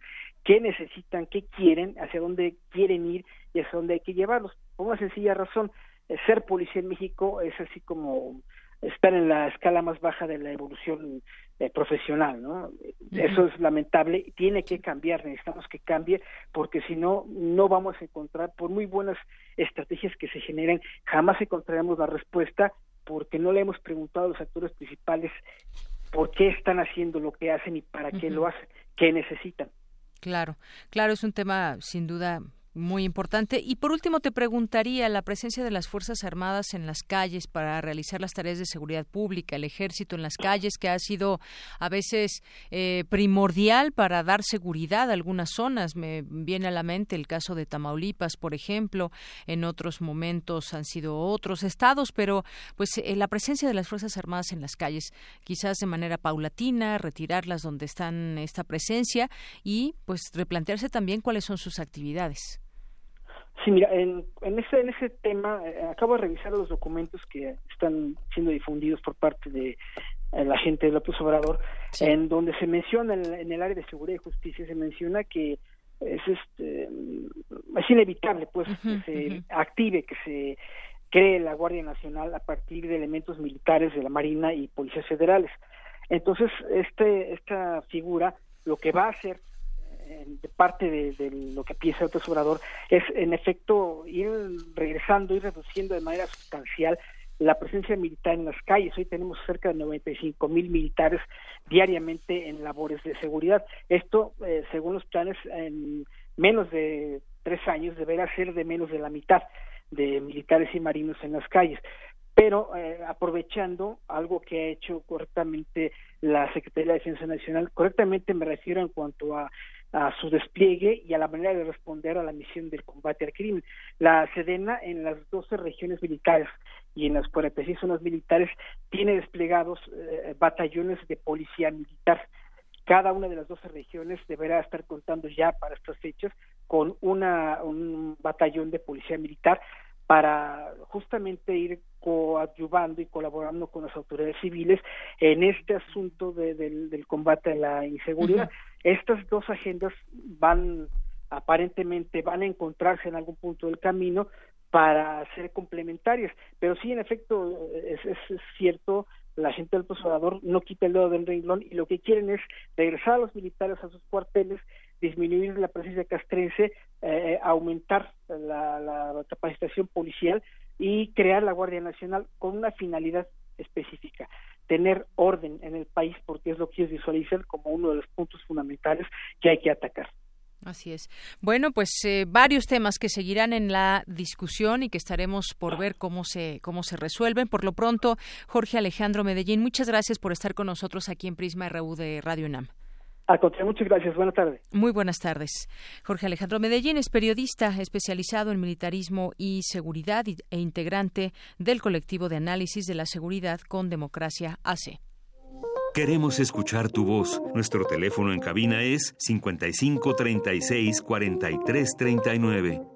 qué necesitan, qué quieren, hacia dónde quieren ir y hacia dónde hay que llevarlos. Por una sencilla razón, eh, ser policía en México es así como estar en la escala más baja de la evolución eh, profesional, ¿no? Eso es lamentable, tiene que cambiar, necesitamos que cambie, porque si no, no vamos a encontrar, por muy buenas estrategias que se generen, jamás encontraremos la respuesta porque no le hemos preguntado a los actores principales por qué están haciendo lo que hacen y para qué lo hacen, qué necesitan. Claro, claro, es un tema sin duda muy importante. Y por último, te preguntaría la presencia de las Fuerzas Armadas en las calles para realizar las tareas de seguridad pública, el ejército en las calles, que ha sido a veces eh, primordial para dar seguridad a algunas zonas. Me viene a la mente el caso de Tamaulipas, por ejemplo. En otros momentos han sido otros estados, pero pues eh, la presencia de las Fuerzas Armadas en las calles, quizás de manera paulatina, retirarlas donde están esta presencia y pues replantearse también cuáles son sus actividades. Sí, mira, en, en, ese, en ese tema eh, acabo de revisar los documentos que están siendo difundidos por parte de eh, la gente de López Obrador, en donde se menciona en, el área de seguridad y justicia, se menciona que es, este, es inevitable pues que se active, que se cree la Guardia Nacional a partir de elementos militares de la Marina y policías federales. Entonces, este, esta figura lo que va a hacer de parte de, lo que piensa el Obrador es en efecto ir regresando, ir reduciendo de manera sustancial la presencia militar en las calles. Hoy tenemos cerca de 95 mil militares diariamente en labores de seguridad. Esto, eh, según los planes, en menos de tres años deberá ser de menos de la mitad de militares y marinos en las calles pero eh, aprovechando algo que ha hecho correctamente la Secretaría de Defensa Nacional, correctamente me refiero en cuanto a a su despliegue y a la manera de responder a la misión del combate al crimen. La Sedena en las 12 regiones militares y en las 46 zonas militares tiene desplegados eh, batallones de policía militar. Cada una de las 12 regiones deberá estar contando ya para estas fechas con una, un batallón de policía militar para justamente ir coadyuvando y colaborando con las autoridades civiles en este asunto del, combate a la inseguridad. Estas dos agendas van aparentemente van a encontrarse en algún punto del camino para ser complementarias, pero sí en efecto es, es, cierto la gente del posador no quita el dedo del renglón y lo que quieren es regresar a los militares a sus cuarteles disminuir la presencia castrense, eh, aumentar la, capacitación policial y crear la Guardia Nacional con una finalidad específica, tener orden en el país porque es lo que ellos visualizan como uno de los puntos fundamentales que hay que atacar. Así es. Bueno, pues eh, varios temas que seguirán en la discusión y que estaremos por ver cómo se cómo se resuelven. Por lo pronto, Jorge Alejandro Medellín, muchas gracias por estar con nosotros aquí en Prisma RU de Radio UNAM. A muchas gracias. Buenas tardes. Muy buenas tardes. Jorge Alejandro Medellín es periodista especializado en militarismo y seguridad e integrante del colectivo de análisis de la seguridad con democracia AC. Queremos escuchar tu voz. Nuestro teléfono en cabina es 55 36 43 39.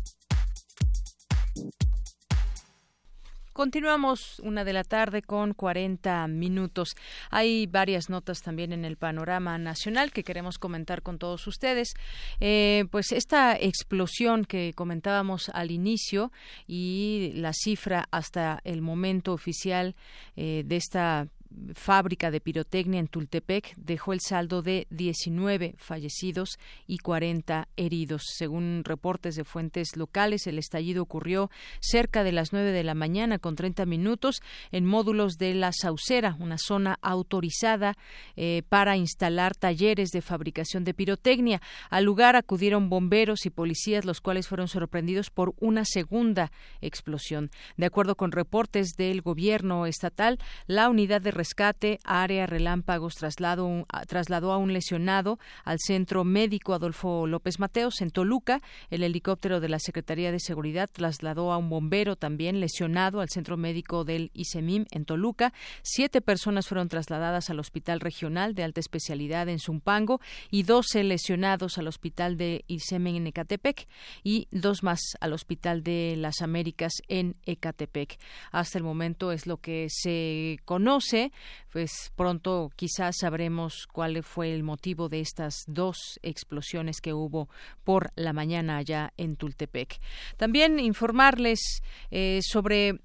Continuamos una de la tarde con 40 minutos. Hay varias notas también en el panorama nacional que queremos comentar con todos ustedes. Eh, pues esta explosión que comentábamos al inicio y la cifra hasta el momento oficial eh, de esta fábrica de pirotecnia en Tultepec dejó el saldo de 19 fallecidos y 40 heridos. Según reportes de fuentes locales, el estallido ocurrió cerca de las 9 de la mañana con 30 minutos en módulos de La Saucera, una zona autorizada eh, para instalar talleres de fabricación de pirotecnia. Al lugar acudieron bomberos y policías, los cuales fueron sorprendidos por una segunda explosión. De acuerdo con reportes del gobierno estatal, la unidad de rescate, área relámpagos, traslado, trasladó a un lesionado al centro médico Adolfo López Mateos en Toluca. El helicóptero de la Secretaría de Seguridad trasladó a un bombero también lesionado al centro médico del ISEMIM en Toluca. Siete personas fueron trasladadas al Hospital Regional de Alta Especialidad en Zumpango y doce lesionados al Hospital de ISEMIM en Ecatepec y dos más al Hospital de las Américas en Ecatepec. Hasta el momento es lo que se conoce pues pronto quizás sabremos cuál fue el motivo de estas dos explosiones que hubo por la mañana allá en Tultepec. También informarles eh, sobre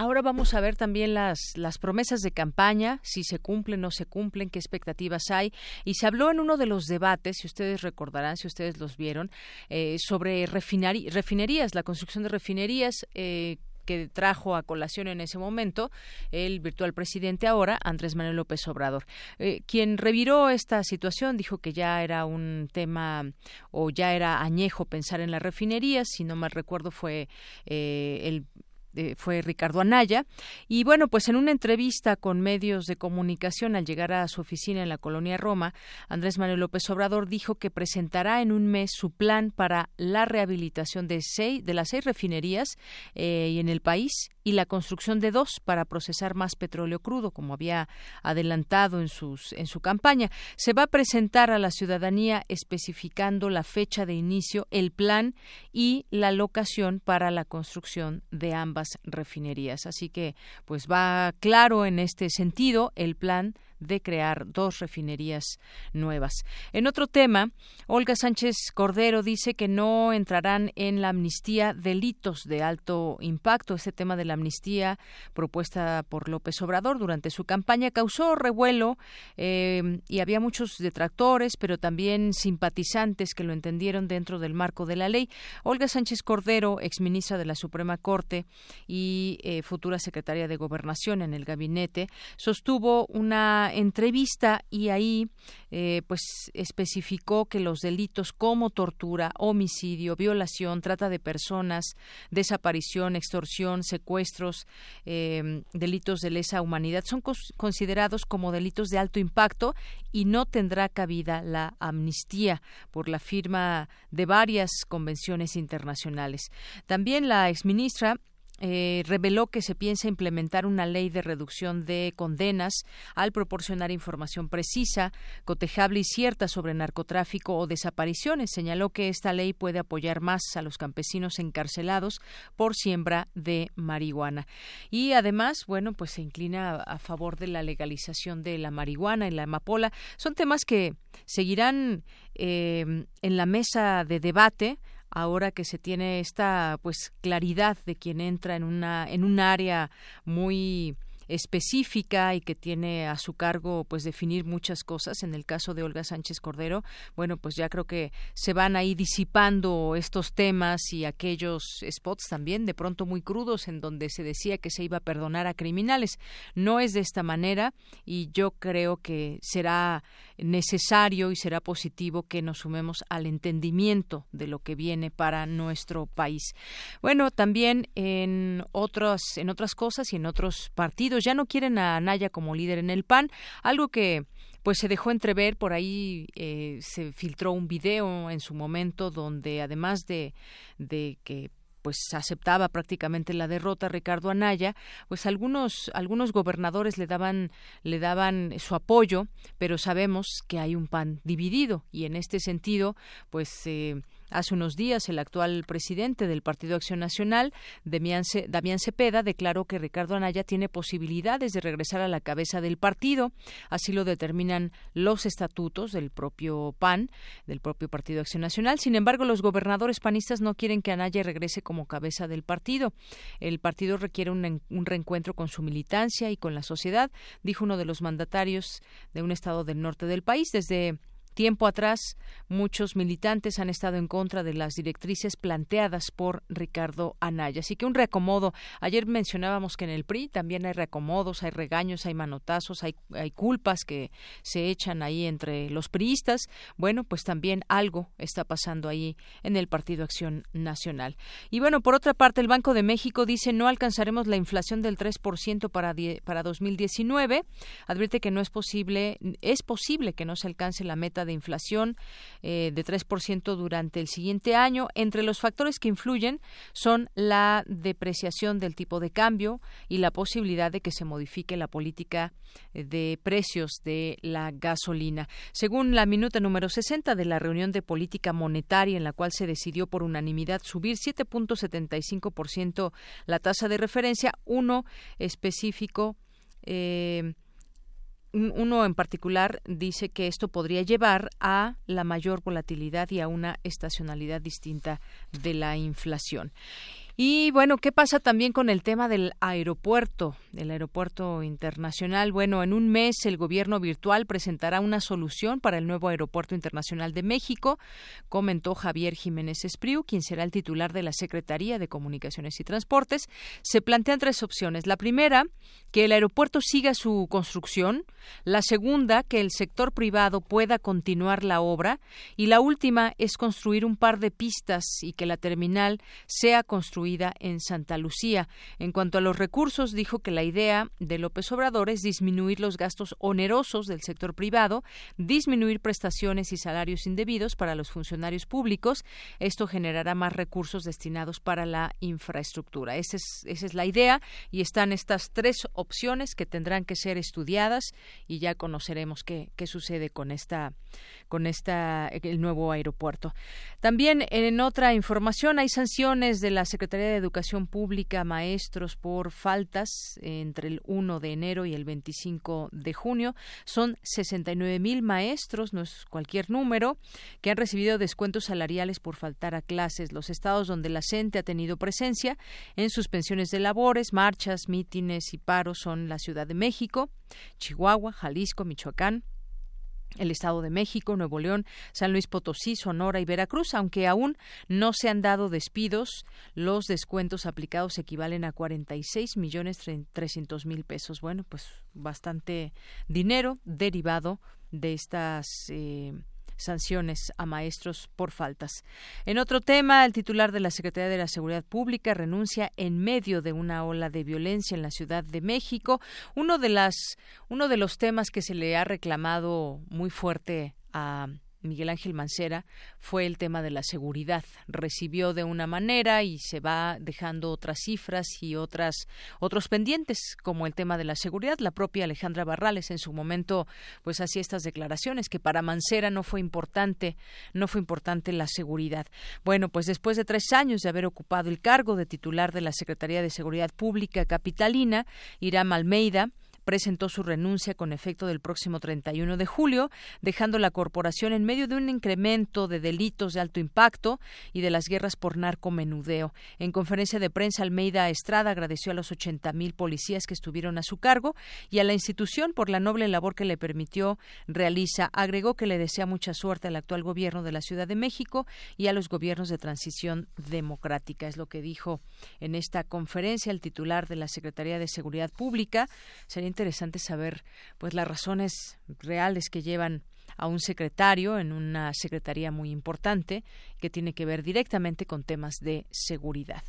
Ahora vamos a ver también las, las promesas de campaña, si se cumplen o no se cumplen, qué expectativas hay. Y se habló en uno de los debates, si ustedes recordarán, si ustedes los vieron, eh, sobre refinerías, la construcción de refinerías. Eh, que trajo a colación en ese momento el virtual presidente ahora, Andrés Manuel López Obrador. Eh, quien reviró esta situación dijo que ya era un tema o ya era añejo pensar en la refinería, si no mal recuerdo fue eh, el fue Ricardo Anaya. Y bueno, pues en una entrevista con medios de comunicación al llegar a su oficina en la colonia Roma, Andrés Manuel López Obrador dijo que presentará en un mes su plan para la rehabilitación de, seis, de las seis refinerías eh, en el país y la construcción de dos para procesar más petróleo crudo, como había adelantado en, sus, en su campaña. Se va a presentar a la ciudadanía especificando la fecha de inicio, el plan y la locación para la construcción de ambas refinerías. Así que, pues va claro en este sentido el plan de crear dos refinerías nuevas. En otro tema, Olga Sánchez Cordero dice que no entrarán en la amnistía delitos de alto impacto. Este tema de la amnistía propuesta por López Obrador durante su campaña causó revuelo eh, y había muchos detractores, pero también simpatizantes que lo entendieron dentro del marco de la ley. Olga Sánchez Cordero, exministra de la Suprema Corte y eh, futura secretaria de Gobernación en el gabinete, sostuvo una entrevista y ahí eh, pues especificó que los delitos como tortura, homicidio, violación, trata de personas, desaparición, extorsión, secuestros, eh, delitos de lesa humanidad son considerados como delitos de alto impacto y no tendrá cabida la amnistía por la firma de varias convenciones internacionales. También la exministra eh, reveló que se piensa implementar una ley de reducción de condenas al proporcionar información precisa, cotejable y cierta sobre narcotráfico o desapariciones. Señaló que esta ley puede apoyar más a los campesinos encarcelados por siembra de marihuana. Y además, bueno, pues se inclina a, favor de la legalización de la marihuana y la amapola. Son temas que seguirán eh, en la mesa de debate ahora que se tiene esta pues claridad de quien entra en una en un área muy específica y que tiene a su cargo pues definir muchas cosas en el caso de Olga Sánchez Cordero bueno pues ya creo que se van ahí disipando estos temas y aquellos spots también de pronto muy crudos en donde se decía que se iba a perdonar a criminales no es de esta manera y yo creo que será necesario y será positivo que nos sumemos al entendimiento de lo que viene para nuestro país. Bueno, también en otras en otras cosas y en otros partidos ya no quieren a Anaya como líder en el PAN, algo que pues se dejó entrever por ahí eh, se filtró un video en su momento donde además de, de que pues aceptaba prácticamente la derrota Ricardo Anaya, pues algunos algunos gobernadores le daban le daban su apoyo, pero sabemos que hay un PAN dividido y en este sentido, pues eh, Hace unos días, el actual presidente del Partido Acción Nacional, Damián Cepeda, declaró que Ricardo Anaya tiene posibilidades de regresar a la cabeza del partido. Así lo determinan los estatutos del propio PAN, del propio Partido Acción Nacional. Sin embargo, los gobernadores panistas no quieren que Anaya regrese como cabeza del partido. El partido requiere un, un reencuentro con su militancia y con la sociedad, dijo uno de los mandatarios de un estado del norte del país. Desde Tiempo atrás, muchos militantes han estado en contra de las directrices planteadas por Ricardo Anaya. Así que un reacomodo. Ayer mencionábamos que en el PRI también hay reacomodos, hay regaños, hay manotazos, hay, hay culpas que se echan ahí entre los priistas. Bueno, pues también algo está pasando ahí en el Partido Acción Nacional. Y bueno, por otra parte, el Banco de México dice no alcanzaremos la inflación del 3% para, para 2019. Advierte que no es posible, es posible que no se alcance la meta de inflación eh, de 3% durante el siguiente año. Entre los factores que influyen son la depreciación del tipo de cambio y la posibilidad de que se modifique la política eh, de precios de la gasolina. Según la minuta número 60 de la reunión de política monetaria en la cual se decidió por unanimidad subir 7.75% la tasa de referencia, uno específico eh, uno en particular dice que esto podría llevar a la mayor volatilidad y a una estacionalidad distinta de la inflación. Y bueno, ¿qué pasa también con el tema del aeropuerto, el aeropuerto internacional? Bueno, en un mes el gobierno virtual presentará una solución para el nuevo aeropuerto internacional de México, comentó Javier Jiménez Espriu, quien será el titular de la Secretaría de Comunicaciones y Transportes. Se plantean tres opciones. La primera, que el aeropuerto siga su construcción. La segunda, que el sector privado pueda continuar la obra. Y la última es construir un par de pistas y que la terminal sea construida en Santa Lucía. En cuanto a los recursos, dijo que la idea de López Obrador es disminuir los gastos onerosos del sector privado, disminuir prestaciones y salarios indebidos para los funcionarios públicos. Esto generará más recursos destinados para la infraestructura. Esa es, esa es la idea y están estas tres opciones que tendrán que ser estudiadas y ya conoceremos qué, qué sucede con esta con esta el nuevo aeropuerto. También en otra información hay sanciones de la Secretaría de Educación Pública maestros por faltas entre el 1 de enero y el 25 de junio. Son 69 mil maestros, no es cualquier número, que han recibido descuentos salariales por faltar a clases. Los estados donde la CENTE ha tenido presencia en suspensiones de labores, marchas, mítines y paros son la Ciudad de México, Chihuahua, Jalisco, Michoacán, el Estado de México, Nuevo León, San Luis Potosí, Sonora y Veracruz, aunque aún no se han dado despidos, los descuentos aplicados equivalen a 46 millones 300 mil pesos. Bueno, pues bastante dinero derivado de estas eh, sanciones a maestros por faltas. En otro tema, el titular de la Secretaría de la Seguridad Pública renuncia en medio de una ola de violencia en la Ciudad de México. Uno de las uno de los temas que se le ha reclamado muy fuerte a Miguel Ángel Mancera fue el tema de la seguridad. Recibió de una manera y se va dejando otras cifras y otras otros pendientes, como el tema de la seguridad. La propia Alejandra Barrales en su momento pues hacía estas declaraciones que para Mancera no fue importante, no fue importante la seguridad. Bueno, pues después de tres años de haber ocupado el cargo de titular de la Secretaría de Seguridad Pública Capitalina, Irán Almeida presentó su renuncia con efecto del próximo 31 de julio, dejando la corporación en medio de un incremento de delitos de alto impacto y de las guerras por narcomenudeo. En conferencia de prensa, Almeida Estrada agradeció a los 80.000 policías que estuvieron a su cargo y a la institución por la noble labor que le permitió realiza. Agregó que le desea mucha suerte al actual gobierno de la Ciudad de México y a los gobiernos de transición democrática. Es lo que dijo en esta conferencia el titular de la Secretaría de Seguridad Pública. Interesante saber pues las razones reales que llevan a un secretario en una secretaría muy importante que tiene que ver directamente con temas de seguridad.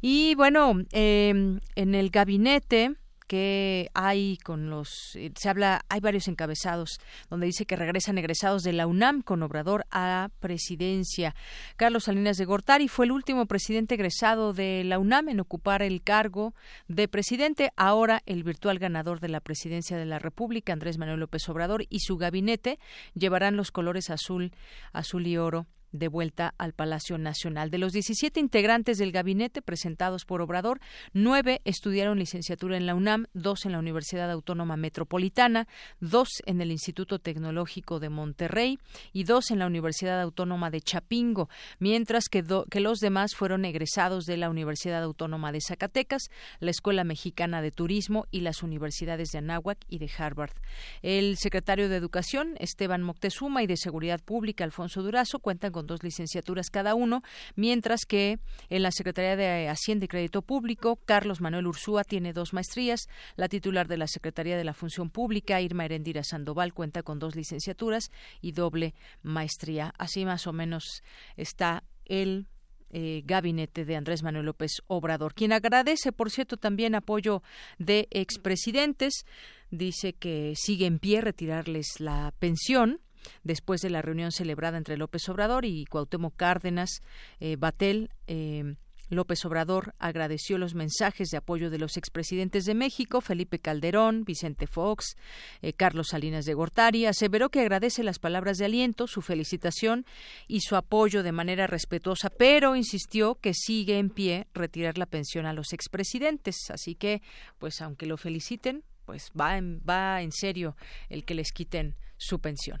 Y bueno, em, en el gabinete que hay con los eh, se habla hay varios encabezados donde dice que regresan egresados de la UNAM con Obrador a presidencia. Carlos Salinas de Gortari fue el último presidente egresado de la UNAM en ocupar el cargo de presidente. Ahora el virtual ganador de la presidencia de la República, Andrés Manuel López Obrador, y su gabinete llevarán los colores azul, azul y oro de vuelta al Palacio Nacional. De los 17 integrantes del gabinete presentados por Obrador, nueve estudiaron licenciatura en la UNAM, dos en la Universidad Autónoma Metropolitana, dos en el Instituto Tecnológico de Monterrey y dos en la Universidad Autónoma de Chapingo, mientras que, que los demás fueron egresados de la Universidad Autónoma de Zacatecas, la Escuela Mexicana de Turismo y las universidades de Anáhuac y de Harvard. El secretario de Educación, Esteban Moctezuma, y de Seguridad Pública, Alfonso Durazo, cuentan con dos licenciaturas cada uno, mientras que en la Secretaría de Hacienda y Crédito Público, Carlos Manuel Ursúa tiene dos maestrías, la titular de la Secretaría de la Función Pública, Irma Erendira Sandoval, cuenta con dos licenciaturas y doble maestría. Así más o menos está el eh, gabinete de Andrés Manuel López Obrador, quien agradece, por cierto, también apoyo de expresidentes. Dice que sigue en pie retirarles la pensión después de la reunión celebrada entre López Obrador y Cuauhtémoc Cárdenas, eh, Batel. Eh, López Obrador agradeció los mensajes de apoyo de los expresidentes de México, Felipe Calderón, Vicente Fox, eh, Carlos Salinas de Gortari. Aseveró que agradece las palabras de aliento, su felicitación y su apoyo de manera respetuosa, pero insistió que sigue en pie retirar la pensión a los expresidentes. Así que, pues aunque lo feliciten, pues va va en serio el que les quiten su pensión.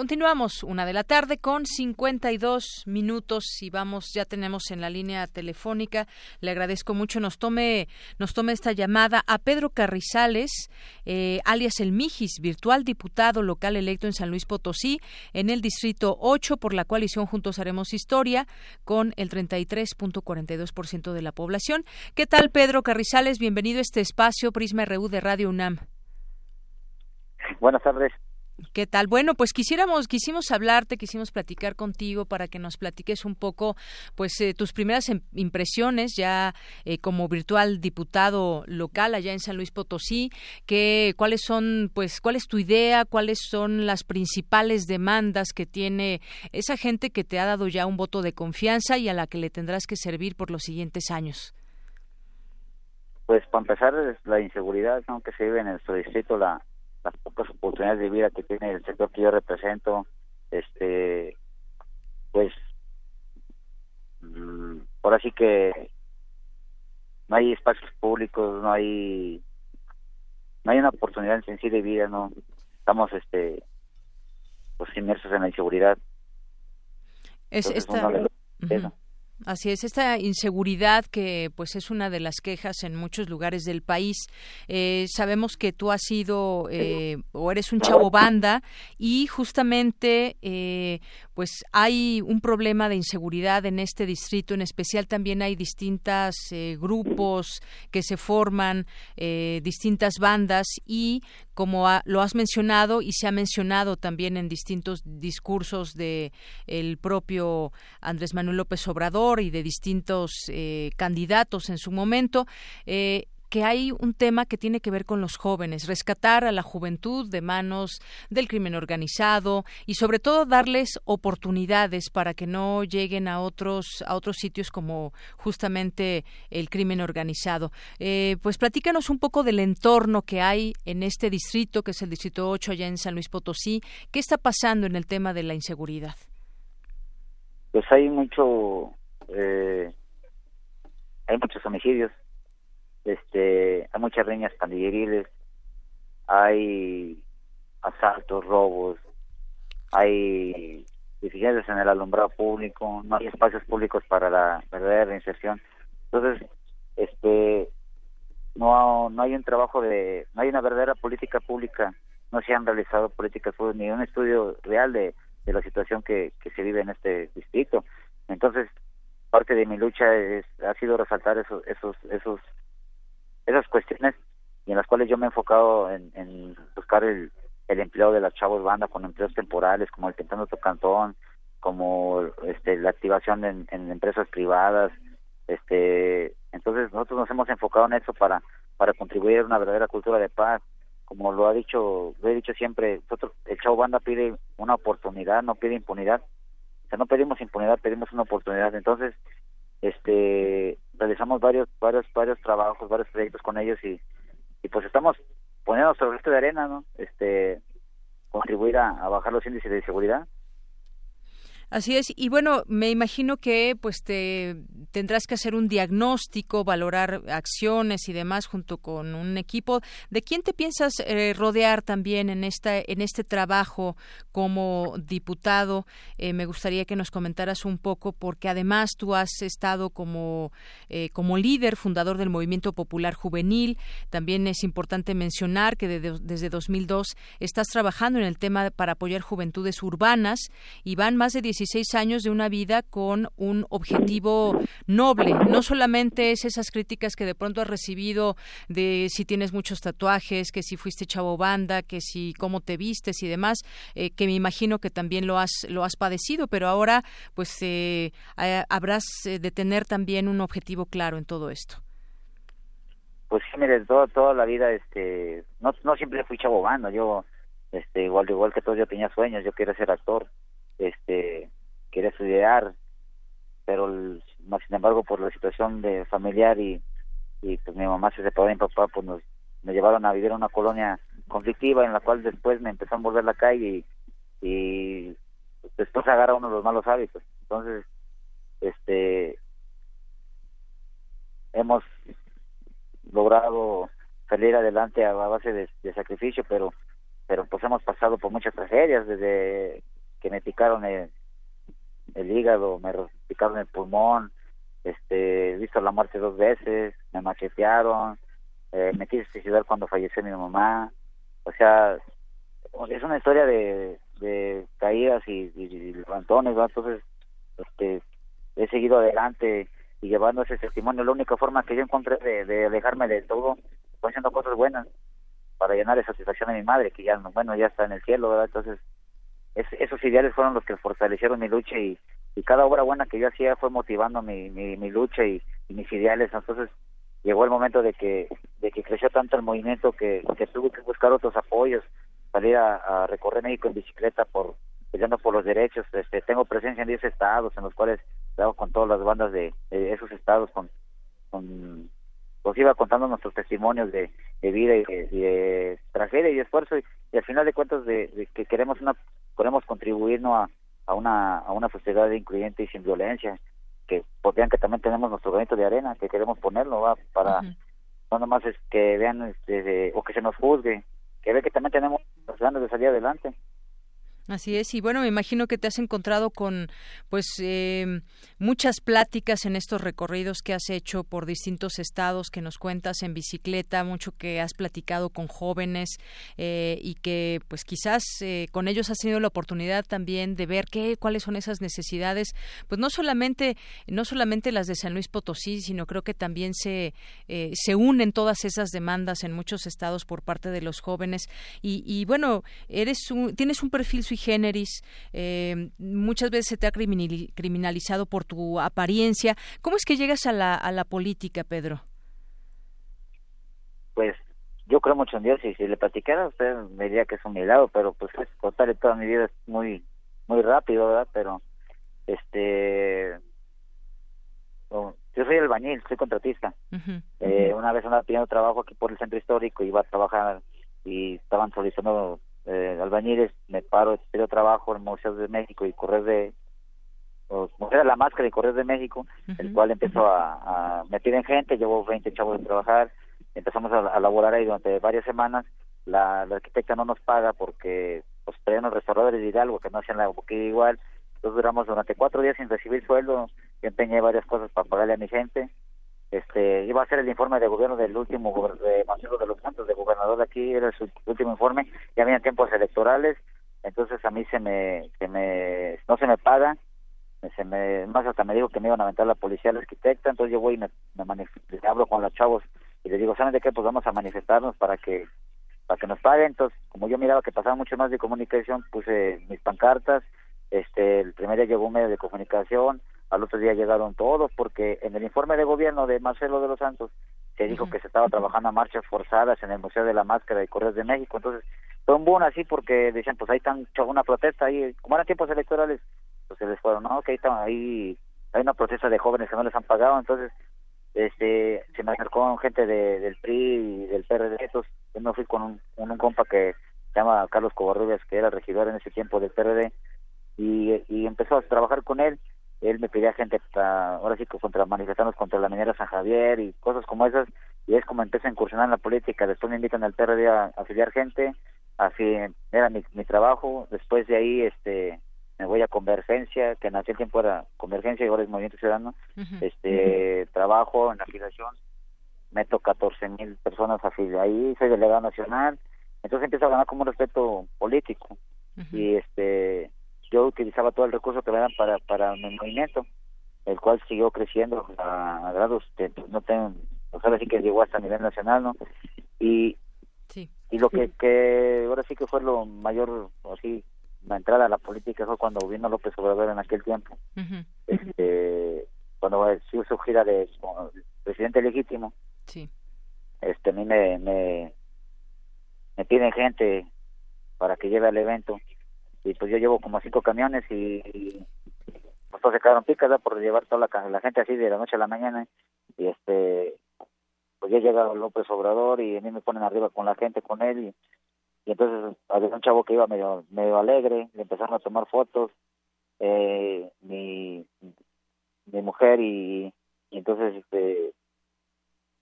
Continuamos una de la tarde con 52 minutos y vamos, ya tenemos en la línea telefónica. Le agradezco mucho nos tome, nos tome esta llamada a Pedro Carrizales, eh, alias El Mijis, virtual diputado local electo en San Luis Potosí, en el distrito 8, por la coalición Juntos Haremos Historia, con el 33.42% de la población. ¿Qué tal, Pedro Carrizales? Bienvenido a este espacio Prisma RU de Radio UNAM. buenas tardes. ¿Qué tal? Bueno, pues quisiéramos, quisimos hablarte, quisimos platicar contigo para que nos platiques un poco, pues, eh, tus primeras em, impresiones ya eh, como virtual diputado local allá en San Luis Potosí, que, cuáles son, pues, cuál es tu idea, cuáles son las principales demandas que tiene esa gente que te ha dado ya un voto de confianza y a la que le tendrás que servir por los siguientes años. Pues, para empezar, la inseguridad que se vive en nuestro distrito, la las pocas oportunidades de vida que tiene el sector que yo represento, este, pues, mm, ahora sí que no hay espacios públicos, no hay, no hay una oportunidad en sí de vida, no, estamos, este, pues inmersos en la inseguridad. Es esta... Así es, esta inseguridad que pues es una de las quejas en muchos lugares del país. Eh, sabemos que tú has sido eh, o eres un chavo banda y justamente eh, pues hay un problema de inseguridad en este distrito. En especial también hay distintas grupos que se forman, distintas bandas y como lo has mencionado y se ha mencionado también en distintos discursos de el propio Andrés Manuel López Obrador y de distintos eh, candidatos en su momento. Eh, que hay un tema que tiene que ver con los jóvenes, rescatar a la juventud de manos del crimen organizado y sobre todo darles oportunidades para que no lleguen a otros a otros sitios como justamente el crimen organizado. Eh, pues platícanos un poco del entorno que hay en este distrito, que es el distrito 8 allá en San Luis Potosí. ¿Qué está pasando en el tema de la inseguridad? Pues hay mucho, eh, hay muchos homicidios este hay muchas riñas pandilleriles hay asaltos robos hay deficiencias en el alumbrado público no hay espacios públicos para la verdadera reinserción. Entonces este no no hay un trabajo de no hay una verdadera política pública no se han realizado políticas públicas ni un estudio real de, de la situación que, que se vive en este distrito. Entonces parte de mi lucha es, ha sido resaltar esos esos esos esas cuestiones y en las cuales yo me he enfocado en, buscar el, el, empleo de las chavos banda con empleos temporales como el Tentando tu Cantón, como este la activación en, empresas privadas, este entonces nosotros nos hemos enfocado en eso para para contribuir a una verdadera cultura de paz. Como lo ha dicho lo he dicho siempre nosotros el chavo banda pide una oportunidad no pide impunidad. O sea no pedimos impunidad pedimos una oportunidad. Entonces este realizamos varios varios varios trabajos varios proyectos con ellos y, y pues estamos poniendo sobre esto de arena no este contribuir a, a bajar los índices de seguridad Así es, y bueno, me imagino que pues te tendrás que hacer un diagnóstico, valorar acciones y demás junto con un equipo. ¿De quién te piensas eh, rodear también en esta en este trabajo como diputado? Eh, me gustaría que nos comentaras un poco porque además tú has estado como eh, como líder fundador del Movimiento Popular Juvenil. También es importante mencionar que desde 2002 estás trabajando en el tema para apoyar juventudes urbanas y van más de 16 años de una vida con un objetivo noble. No solamente es esas críticas que de pronto has recibido de si tienes muchos tatuajes, que si fuiste chavo banda, que si cómo te vistes y demás, eh, que me imagino que también lo has lo has padecido, pero ahora pues eh, habrás eh, de tener también un objetivo claro en todo esto. Pues sí, mire, toda, toda la vida, este, no, no siempre fui chavo banda, yo, este, igual, igual que todos yo tenía sueños, yo quería ser actor, este, quería estudiar, pero sin embargo por la situación de familiar y, y pues mi mamá se separó de mi papá, pues nos, me llevaron a vivir en una colonia conflictiva en la cual después me empezó a volver la calle y, y después agarra uno de los malos hábitos. Entonces, este, hemos logrado salir adelante a base de, de sacrificio, pero pero pues hemos pasado por muchas tragedias desde que me picaron el, hígado, me picaron el pulmón, este, he visto la muerte dos veces, me machetearon, eh, me quise suicidar cuando falleció mi mamá, o sea, es una historia de, de caídas y, levantones, entonces este, he seguido adelante y llevando ese testimonio, la única forma que yo encontré de, de alejarme de todo fue haciendo cosas buenas, para llenar esa satisfacción de mi madre, que ya, bueno, ya está en el cielo, ¿verdad? Entonces, esos ideales fueron los que fortalecieron mi lucha y, y cada obra buena que yo hacía fue motivando mi, mi, mi lucha y, mis ideales. Entonces, llegó el momento de que, de que creció tanto el movimiento que, tuve que buscar otros apoyos, salir a, recorrer México en bicicleta por peleando por los derechos. Este, tengo presencia en 10 estados en los cuales trabajo con todas las bandas de, esos estados, con, con pues iba contando nuestros testimonios de, de vida y de, tragedia y esfuerzo y, al final de cuentas de, que queremos una queremos contribuir a, a una a una sociedad incluyente y sin violencia que pues vean que también tenemos nuestro granito de arena que queremos ponerlo ¿va? para no nomás es que vean este, o que se nos juzgue que vean que también tenemos las ganas de salir adelante Así es, y bueno, me imagino que te has encontrado con pues eh, muchas pláticas en estos recorridos que has hecho por distintos estados que nos cuentas en bicicleta, mucho que has platicado con jóvenes eh, y que pues quizás eh, con ellos has tenido la oportunidad también de ver qué, cuáles son esas necesidades, pues no solamente no solamente las de San Luis Potosí, sino creo que también se se unen todas esas demandas en muchos estados por parte de los jóvenes. Y, y bueno, eres un, tienes un perfil sui generis, eh, muchas veces se te ha criminalizado por tu apariencia. ¿Cómo es que llegas a la, a la política, Pedro? Pues yo creo mucho en Dios y si le platicara usted me diría que es un milagro, pero pues es contarle toda mi vida es muy muy rápido, ¿verdad? Pero este yo soy albañil, soy contratista. eh, una vez andaba pidiendo trabajo aquí por el centro histórico, iba a trabajar y estaban solicitando eh, albañiles, me paro, pido trabajo en Museos de México y Correr de de la Máscara y Correr de México, el cual empezó a, a, me piden gente, llevo 20 chavos de trabajar, empezamos a, a laborar ahí durante varias semanas, la, la arquitecta no nos paga porque pues traían los restauradores de Hidalgo que no hacían la boquilla igual, entonces duramos durante cuatro días sin recibir sueldo, yo empeñé varias cosas para pagarle a mi gente, este iba a ser el informe de gobierno del último de Marcelo de los Santos de gobernador de aquí era su último informe ya había tiempos electorales entonces a mí se me se me no se me paga se me más hasta me dijo que me iban a aventar la policía la arquitecta entonces yo voy y me, me hablo con los chavos y les digo saben de qué pues vamos a manifestarnos para que para que nos paguen entonces como yo miraba que pasaba mucho más de comunicación puse mis pancartas este el primer día llegó un medio de comunicación al otro día llegaron todos porque en el informe de gobierno de Marcelo de los Santos se dijo que se estaba trabajando a marchas forzadas en el Museo de la Máscara de Correos de México, entonces fue un boom así porque decían pues ahí están una protesta ahí, como eran tiempos electorales, pues se les fueron, no, que ahí ahí hay una protesta de jóvenes que no les han pagado, entonces este se me acercó gente de, del PRI y del PRD, entonces yo me fui con un, un compa que se llama Carlos Covarrubias, que era regidor en ese tiempo del PRD, y, y empezó a trabajar con él él me pedía gente para, ahora sí que contra manifestarnos contra la minera San Javier y cosas como esas y es como empecé a incursionar en la política. Después me invitan al PRD a, afiliar gente así era mi, mi trabajo. Después de ahí este me voy a Convergencia que en aquel tiempo era Convergencia y ahora es Movimiento Ciudadano. Este trabajo en la afiliación meto 14 mil personas afiliadas ahí soy delegado nacional. Entonces empiezo a ganar como un respeto político. Y este yo utilizaba todo el recurso que me dan para, para mi movimiento, el cual siguió creciendo a, grados que no tengo, ahora sí que llegó hasta a nivel nacional, ¿no? Y, y lo que, que ahora sí que fue lo mayor, así, la entrada a la política fue cuando vino López Obrador en aquel tiempo. este Cuando hizo su gira de presidente legítimo, sí. este a mí me, me, me piden gente para que lleve al evento y pues yo llevo como cinco camiones y, pues todos se quedaron picas por llevar toda la, gente así de la noche a la mañana. Y este pues ya llega López Obrador y a mí me ponen arriba con la gente con él. Y, y entonces había un chavo que iba medio medio alegre le empezaron a tomar fotos eh, mi mi mujer y, y entonces este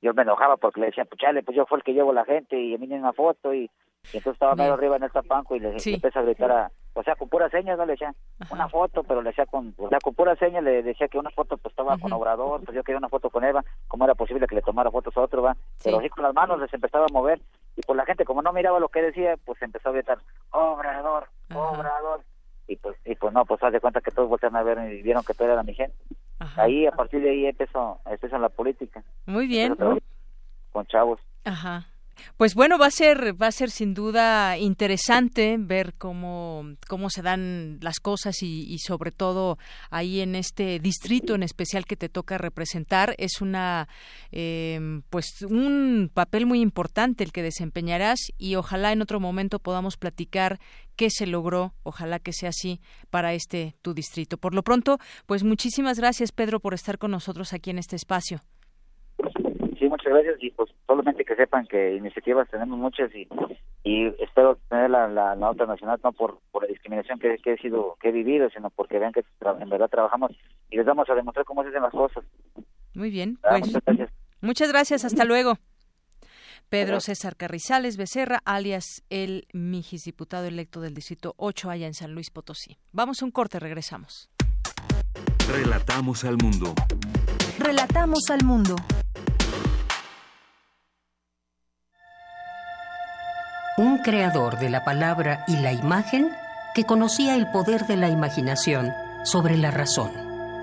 yo me enojaba porque le decía, pues chale, pues yo fue el que llevo la gente y a mí ni una foto y, entonces estaba medio arriba en el tapanco y le, empecé a gritar a, o sea, con puras señas, no le decía una foto, pero le decía con, o sea, con puras señas le decía que una foto pues estaba con Obrador, pues yo quería una foto con Eva, cómo era posible que le tomara fotos a otro, va, pero así con las manos les empezaba a mover y pues la gente como no miraba lo que decía, pues empezó a gritar, Obrador, Obrador, y pues, y pues no, pues haz de cuenta que todos voltearon a ver y vieron que todo era mi gente. Ahí, a partir de ahí empezó, empezó la política. Muy bien. Con chavos. Ajá. Pues bueno, va a ser, va a ser sin duda interesante ver cómo, cómo se dan las cosas y, sobre todo ahí en este distrito en especial que te toca representar. Es una, em, pues un papel muy importante el que desempeñarás y ojalá en otro momento podamos platicar qué se logró. Ojalá que sea así para este tu distrito. Por lo pronto, pues muchísimas gracias Pedro por estar con nosotros aquí en este espacio. Muchas gracias y pues solamente que sepan que iniciativas tenemos muchas y, y espero tener la, la, nota nacional no por, por la discriminación que, he sido que he vivido, sino porque vean que en verdad trabajamos y les vamos a demostrar cómo se hacen las cosas. Muy bien, ah, pues, muchas gracias. Muchas gracias, hasta luego. Pedro César Carrizales Becerra, alias el Mijis, diputado electo del Distrito 8 allá en San Luis Potosí. Vamos a un corte, regresamos. Relatamos al mundo. Relatamos al mundo. Un creador de la palabra y la imagen que conocía el poder de la imaginación sobre la razón.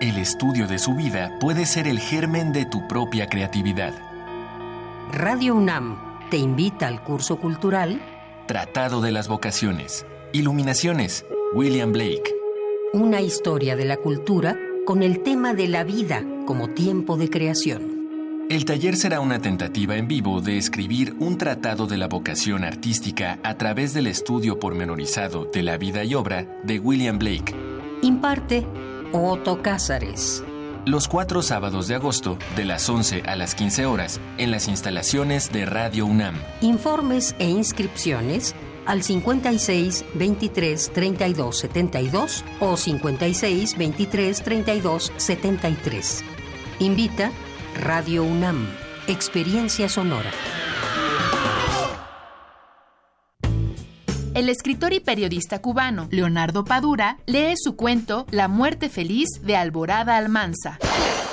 El estudio de su vida puede ser el germen de tu propia creatividad. Radio UNAM te invita al curso cultural Tratado de las Vocaciones. Iluminaciones. William Blake. Una historia de la cultura con el tema de la vida como tiempo de creación. El taller será una tentativa en vivo de escribir un tratado de la vocación artística a través del estudio pormenorizado de la vida y obra de William Blake. Imparte Otto Cázares. Los cuatro sábados de agosto, de las 11 a las 15 horas, en las instalaciones de Radio UNAM. Informes e inscripciones al 56 23 32 72 o 56 23 32 73. Invita Radio UNAM, Experiencia Sonora. El escritor y periodista cubano Leonardo Padura lee su cuento La muerte feliz de Alborada Almanza.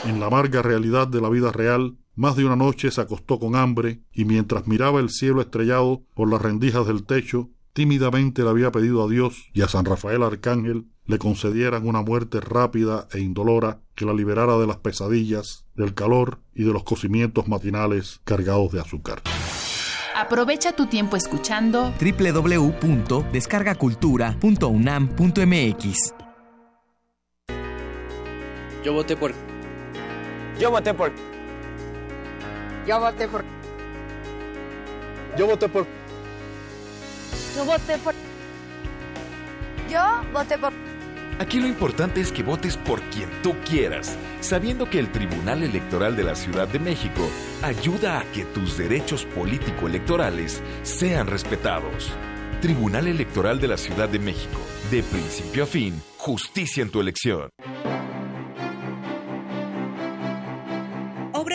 En la amarga realidad de la vida real, más de una noche se acostó con hambre y mientras miraba el cielo estrellado por las rendijas del techo, tímidamente le había pedido a Dios y a San Rafael Arcángel le concedieran una muerte rápida e indolora que la liberara de las pesadillas, del calor y de los cocimientos matinales cargados de azúcar. Aprovecha tu tiempo escuchando www.descargacultura.unam.mx. Yo voté por. Yo voté por. Yo voté por. Yo voté por. Yo voté por. Yo voté por. Aquí lo importante es que votes por quien tú quieras, sabiendo que el Tribunal Electoral de la Ciudad de México ayuda a que tus derechos político-electorales sean respetados. Tribunal Electoral de la Ciudad de México, de principio a fin, justicia en tu elección.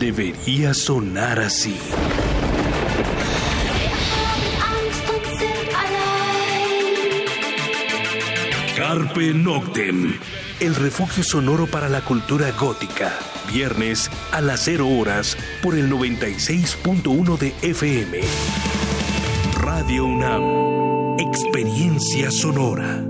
debería sonar así. Carpe Noctem, el refugio sonoro para la cultura gótica. Viernes a las 0 horas por el 96.1 de FM. Radio UNAM, experiencia sonora.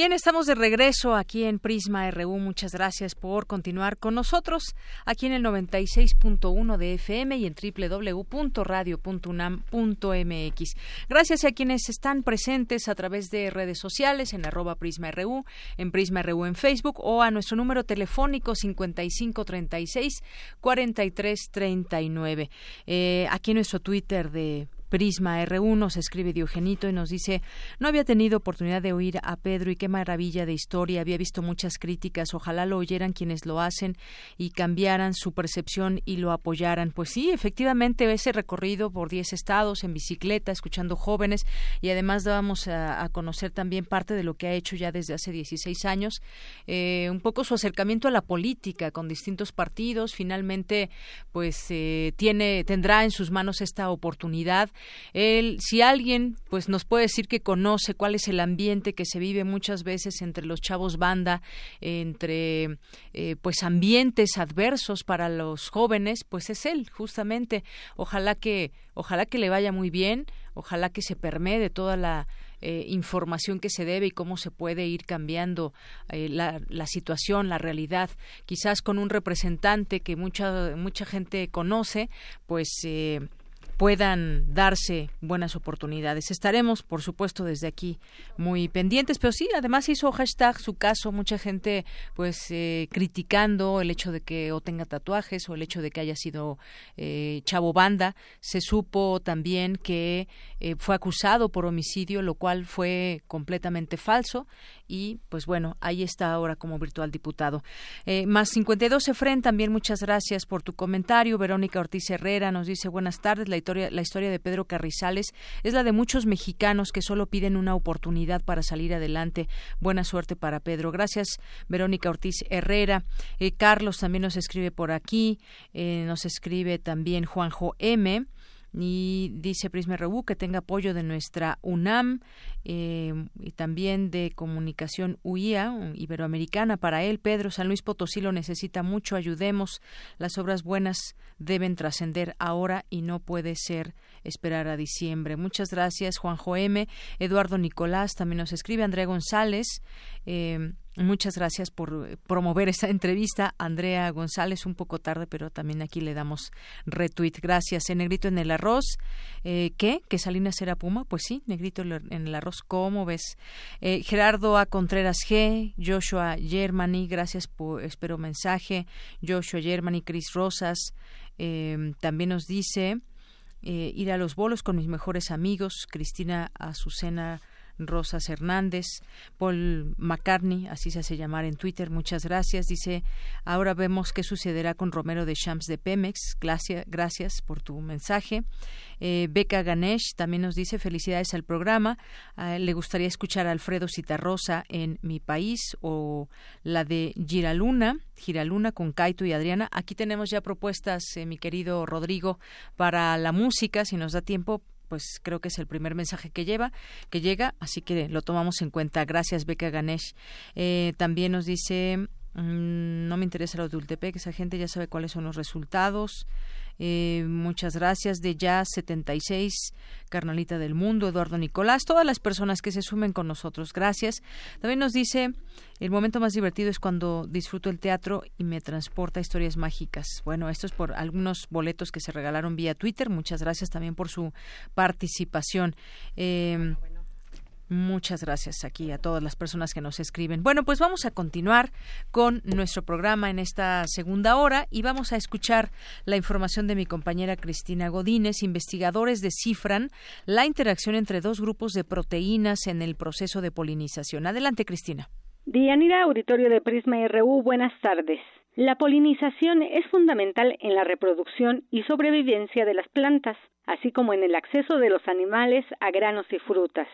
Bien, estamos de regreso aquí en Prisma RU. Muchas gracias por continuar con nosotros aquí en el 96.1 de FM y en www.radio.unam.mx. Gracias a quienes están presentes a través de redes sociales en arroba Prisma RU, en Prisma RU en Facebook o a nuestro número telefónico 5536 4339. Eh, aquí en nuestro Twitter de Prisma R1 nos escribe Diogenito y nos dice no había tenido oportunidad de oír a Pedro y qué maravilla de historia. Había visto muchas críticas. Ojalá lo oyeran quienes lo hacen y cambiaran su percepción y lo apoyaran pues sí efectivamente ese recorrido por 10 estados en bicicleta escuchando jóvenes y además dábamos a, conocer también parte de lo que ha hecho ya desde hace 16 años eh, un poco su acercamiento a la política con distintos partidos. Finalmente pues eh, tiene tendrá en sus manos esta oportunidad él, si alguien pues nos puede decir que conoce cuál es el ambiente que se vive muchas veces entre los chavos banda, entre eh, pues ambientes adversos para los jóvenes, pues es él, justamente. Ojalá que, ojalá que le vaya muy bien, ojalá que se permee de toda la eh, información que se debe y cómo se puede ir cambiando eh, la, la, situación, la realidad. Quizás con un representante que mucha mucha gente conoce, pues eh, puedan darse buenas oportunidades. Estaremos, por supuesto, desde aquí muy pendientes, pero sí, además hizo hashtag su caso, mucha gente pues eh, criticando el hecho de que o tenga tatuajes o el hecho de que haya sido eh, chavo banda. Se supo también que eh, fue acusado por homicidio, lo cual fue completamente falso y pues bueno, ahí está ahora como virtual diputado. Eh, más 52 Efren, también muchas gracias por tu comentario. Verónica Ortiz Herrera nos dice buenas tardes. La historia, la historia de Pedro Carrizales es la de muchos mexicanos que solo piden una oportunidad para salir adelante. Buena suerte para Pedro. Gracias, Verónica Ortiz Herrera. Eh, Carlos también nos escribe por aquí. Eh, nos escribe también Juanjo M y dice Prisma Rebu que tenga apoyo de nuestra UNAM eh, y también de Comunicación UIA Iberoamericana para él. Pedro San Luis Potosí lo necesita mucho, ayudemos. Las obras buenas deben trascender ahora y no puede ser esperar a diciembre. Muchas gracias, Juanjo M. Eduardo Nicolás también nos escribe, Andrea González. Eh, Muchas gracias por eh, promover esta entrevista, Andrea González, un poco tarde, pero también aquí le damos retweet. Gracias. En negrito en el arroz, eh, ¿qué? ¿Que Salinas era Puma? Pues sí, negrito en el arroz, ¿cómo ves? Eh, Gerardo A. Contreras G, Joshua Germany, gracias por, espero mensaje. Joshua Germany, Cris Rosas, eh, también nos dice... Eh, ir a los bolos con mis mejores amigos, Cristina Azucena Rosas Hernández, Paul McCartney, así se hace llamar en Twitter, muchas gracias. Dice, ahora vemos qué sucederá con Romero de Champs de Pemex. Gracias, gracias por tu mensaje. Eh, Beca Ganesh también nos dice felicidades al programa. le gustaría escuchar a Alfredo Citarrosa en Mi País o la de Giraluna, Giraluna con Kaito y Adriana. Aquí tenemos ya propuestas, eh, mi querido Rodrigo, para la música. Si nos da tiempo, pues creo que es el primer mensaje que lleva, que llega, así que lo tomamos en cuenta. Gracias, Beca Ganesh. Eh, también nos dice, mm, no me interesa lo de Ultepec, esa gente ya sabe cuáles son los resultados. Eh, muchas gracias de Jazz 76, Carnalita del Mundo, Eduardo Nicolás, todas las personas que se sumen con nosotros. Gracias. También nos dice, el momento más divertido es cuando disfruto el teatro y me transporta historias mágicas. Bueno, esto es por algunos boletos que se regalaron vía Twitter. Muchas gracias también por su participación. Eh, Muchas gracias aquí a todas las personas que nos escriben. Bueno, pues vamos a continuar con nuestro programa en esta segunda hora y vamos a escuchar la información de mi compañera Cristina Godínez. Investigadores descifran la interacción entre dos grupos de proteínas en el proceso de polinización. Adelante, Cristina. Dianira, auditorio de Prisma RU, buenas tardes. La polinización es fundamental en la reproducción y sobrevivencia de las plantas, así como en el acceso de los animales a granos y frutas.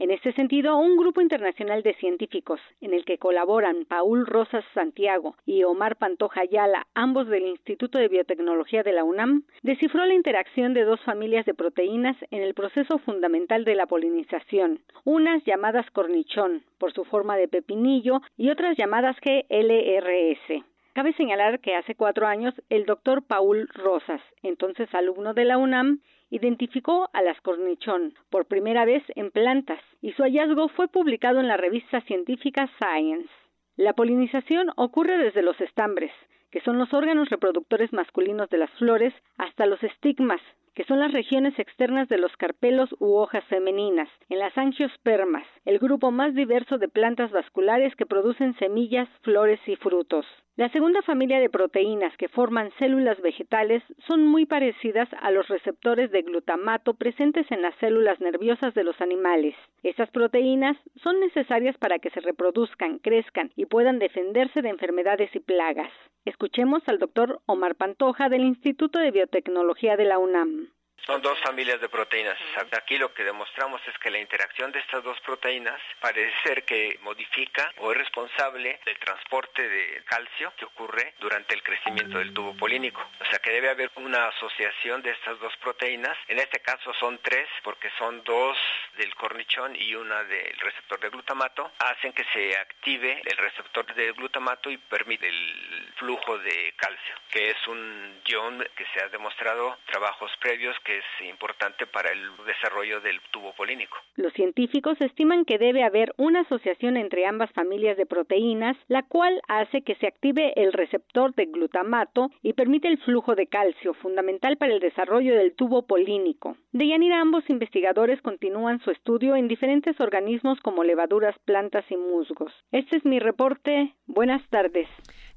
En este sentido, un grupo internacional de científicos, en el que colaboran Paul Rosas Santiago y Omar Pantoja Ayala, ambos del Instituto de Biotecnología de la UNAM, descifró la interacción de dos familias de proteínas en el proceso fundamental de la polinización, unas llamadas cornichón, por su forma de pepinillo, y otras llamadas GLRS. Cabe señalar que hace cuatro años el doctor Paul Rosas, entonces alumno de la UNAM, identificó a las cornichón por primera vez en plantas y su hallazgo fue publicado en la revista científica Science. La polinización ocurre desde los estambres, que son los órganos reproductores masculinos de las flores, hasta los estigmas, que son las regiones externas de los carpelos u hojas femeninas, en las angiospermas, el grupo más diverso de plantas vasculares que producen semillas, flores y frutos. La segunda familia de proteínas que forman células vegetales son muy parecidas a los receptores de glutamato presentes en las células nerviosas de los animales. Estas proteínas son necesarias para que se reproduzcan, crezcan y puedan defenderse de enfermedades y plagas. Escuchemos al doctor Omar Pantoja del Instituto de Biotecnología de la UNAM. Son dos familias de proteínas. Aquí lo que demostramos es que la interacción de estas dos proteínas parece ser que modifica o es responsable del transporte de calcio que ocurre durante el crecimiento del tubo polínico. O sea que debe haber una asociación de estas dos proteínas. En este caso son tres porque son dos del cornichón y una del receptor de glutamato. Hacen que se active el receptor de glutamato y permite el flujo de calcio, que es un ion que se ha demostrado trabajos previos que es importante para el desarrollo del tubo polínico. Los científicos estiman que debe haber una asociación entre ambas familias de proteínas, la cual hace que se active el receptor de glutamato y permite el flujo de calcio, fundamental para el desarrollo del tubo polínico. De Yanira, ambos investigadores continúan su estudio en diferentes organismos como levaduras, plantas y musgos. Este es mi reporte. Buenas tardes.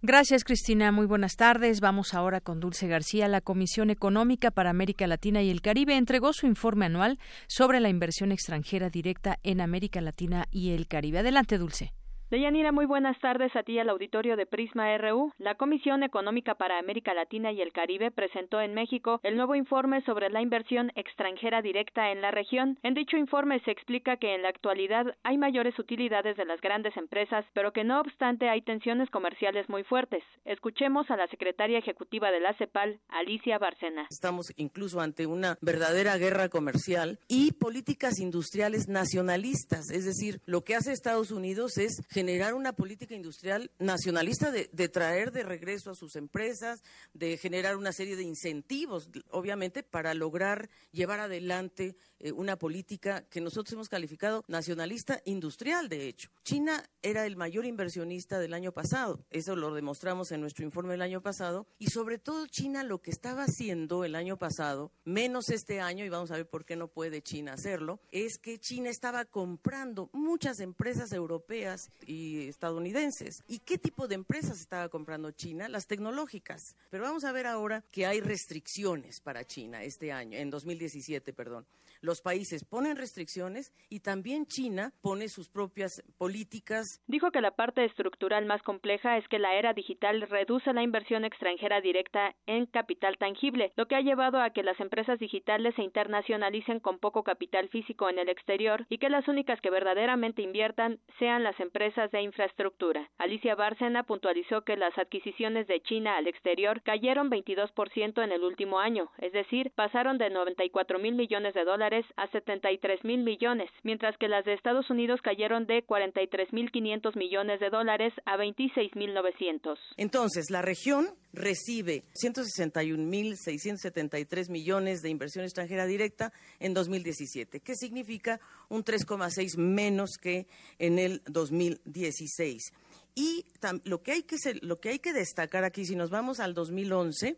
Gracias, Cristina. Muy buenas tardes. Vamos ahora con Dulce García. La Comisión Económica para América Latina y el Caribe entregó su informe anual sobre la inversión extranjera directa en América Latina y el Caribe. Adelante, Dulce. Deyanira, muy buenas tardes a ti al auditorio de Prisma RU. La Comisión Económica para América Latina y el Caribe presentó en México el nuevo informe sobre la inversión extranjera directa en la región. En dicho informe se explica que en la actualidad hay mayores utilidades de las grandes empresas, pero que no obstante hay tensiones comerciales muy fuertes. Escuchemos a la secretaria ejecutiva de la CEPAL, Alicia Barcena. Estamos incluso ante una verdadera guerra comercial y políticas industriales nacionalistas, es decir, lo que hace Estados Unidos es una política industrial nacionalista de, traer de regreso a sus empresas, de generar una serie de incentivos, obviamente, para lograr llevar adelante eh, una política que nosotros hemos calificado nacionalista industrial, de hecho. China era el mayor inversionista del año pasado, eso lo demostramos en nuestro informe del año pasado, y sobre todo China lo que estaba haciendo el año pasado, menos este año, y vamos a ver por qué no puede China hacerlo, es que China estaba comprando muchas empresas europeas y estadounidenses. ¿Y qué tipo de empresas estaba comprando China? Las tecnológicas. Pero vamos a ver ahora que hay restricciones para China este año, en 2017, perdón los países ponen restricciones y también China pone sus propias políticas. Dijo que la parte estructural más compleja es que la era digital reduce la inversión extranjera directa en capital tangible, lo que ha llevado a que las empresas digitales se internacionalicen con poco capital físico en el exterior y que las únicas que verdaderamente inviertan sean las empresas de infraestructura. Alicia Bárcena puntualizó que las adquisiciones de China al exterior cayeron 22% en el último año, es decir, pasaron de 94 mil millones de dólares a 73 mil millones, mientras que las de Estados Unidos cayeron de 43 mil 500 millones de dólares a 26 mil 900. Entonces, la región recibe 161 mil 673 millones de inversión extranjera directa en 2017, que significa un 3,6 menos que en el 2016. Y lo que, hay que lo que hay que destacar aquí, si nos vamos al 2011,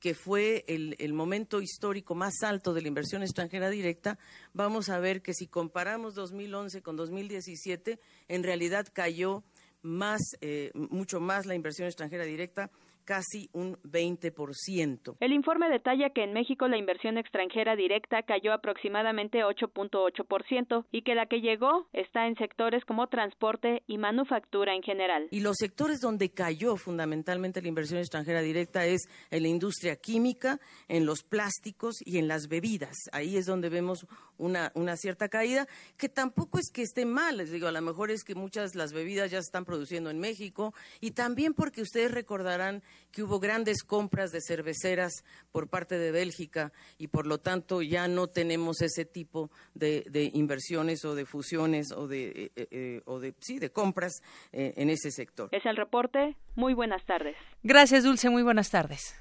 que fue el, momento histórico más alto de la inversión extranjera directa, vamos a ver que si comparamos 2011 con 2017, en realidad cayó más, eh, mucho más la inversión extranjera directa casi un 20%. El informe detalla que en México la inversión extranjera directa cayó aproximadamente 8.8% y que la que llegó está en sectores como transporte y manufactura en general. Y los sectores donde cayó fundamentalmente la inversión extranjera directa es en la industria química, en los plásticos y en las bebidas. Ahí es donde vemos una, una cierta caída, que tampoco es que esté mal, les digo, a lo mejor es que muchas de las bebidas ya se están produciendo en México y también porque ustedes recordarán que hubo grandes compras de cerveceras por parte de Bélgica y por lo tanto ya no tenemos ese tipo de, inversiones o de fusiones o de, eh, eh, eh, o de, sí, de compras en ese sector. Es el reporte. Muy buenas tardes. Gracias, Dulce. Muy buenas tardes.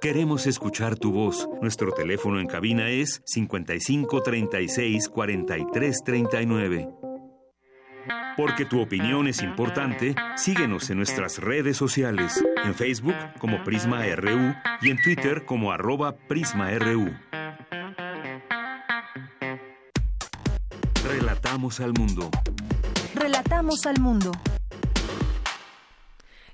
Queremos escuchar tu voz. Nuestro teléfono en cabina es 55 36 43 39. Porque tu opinión es importante, síguenos en nuestras redes sociales, en Facebook como Prisma RU y en Twitter como arroba PrismaRU. Relatamos al mundo. Relatamos al mundo.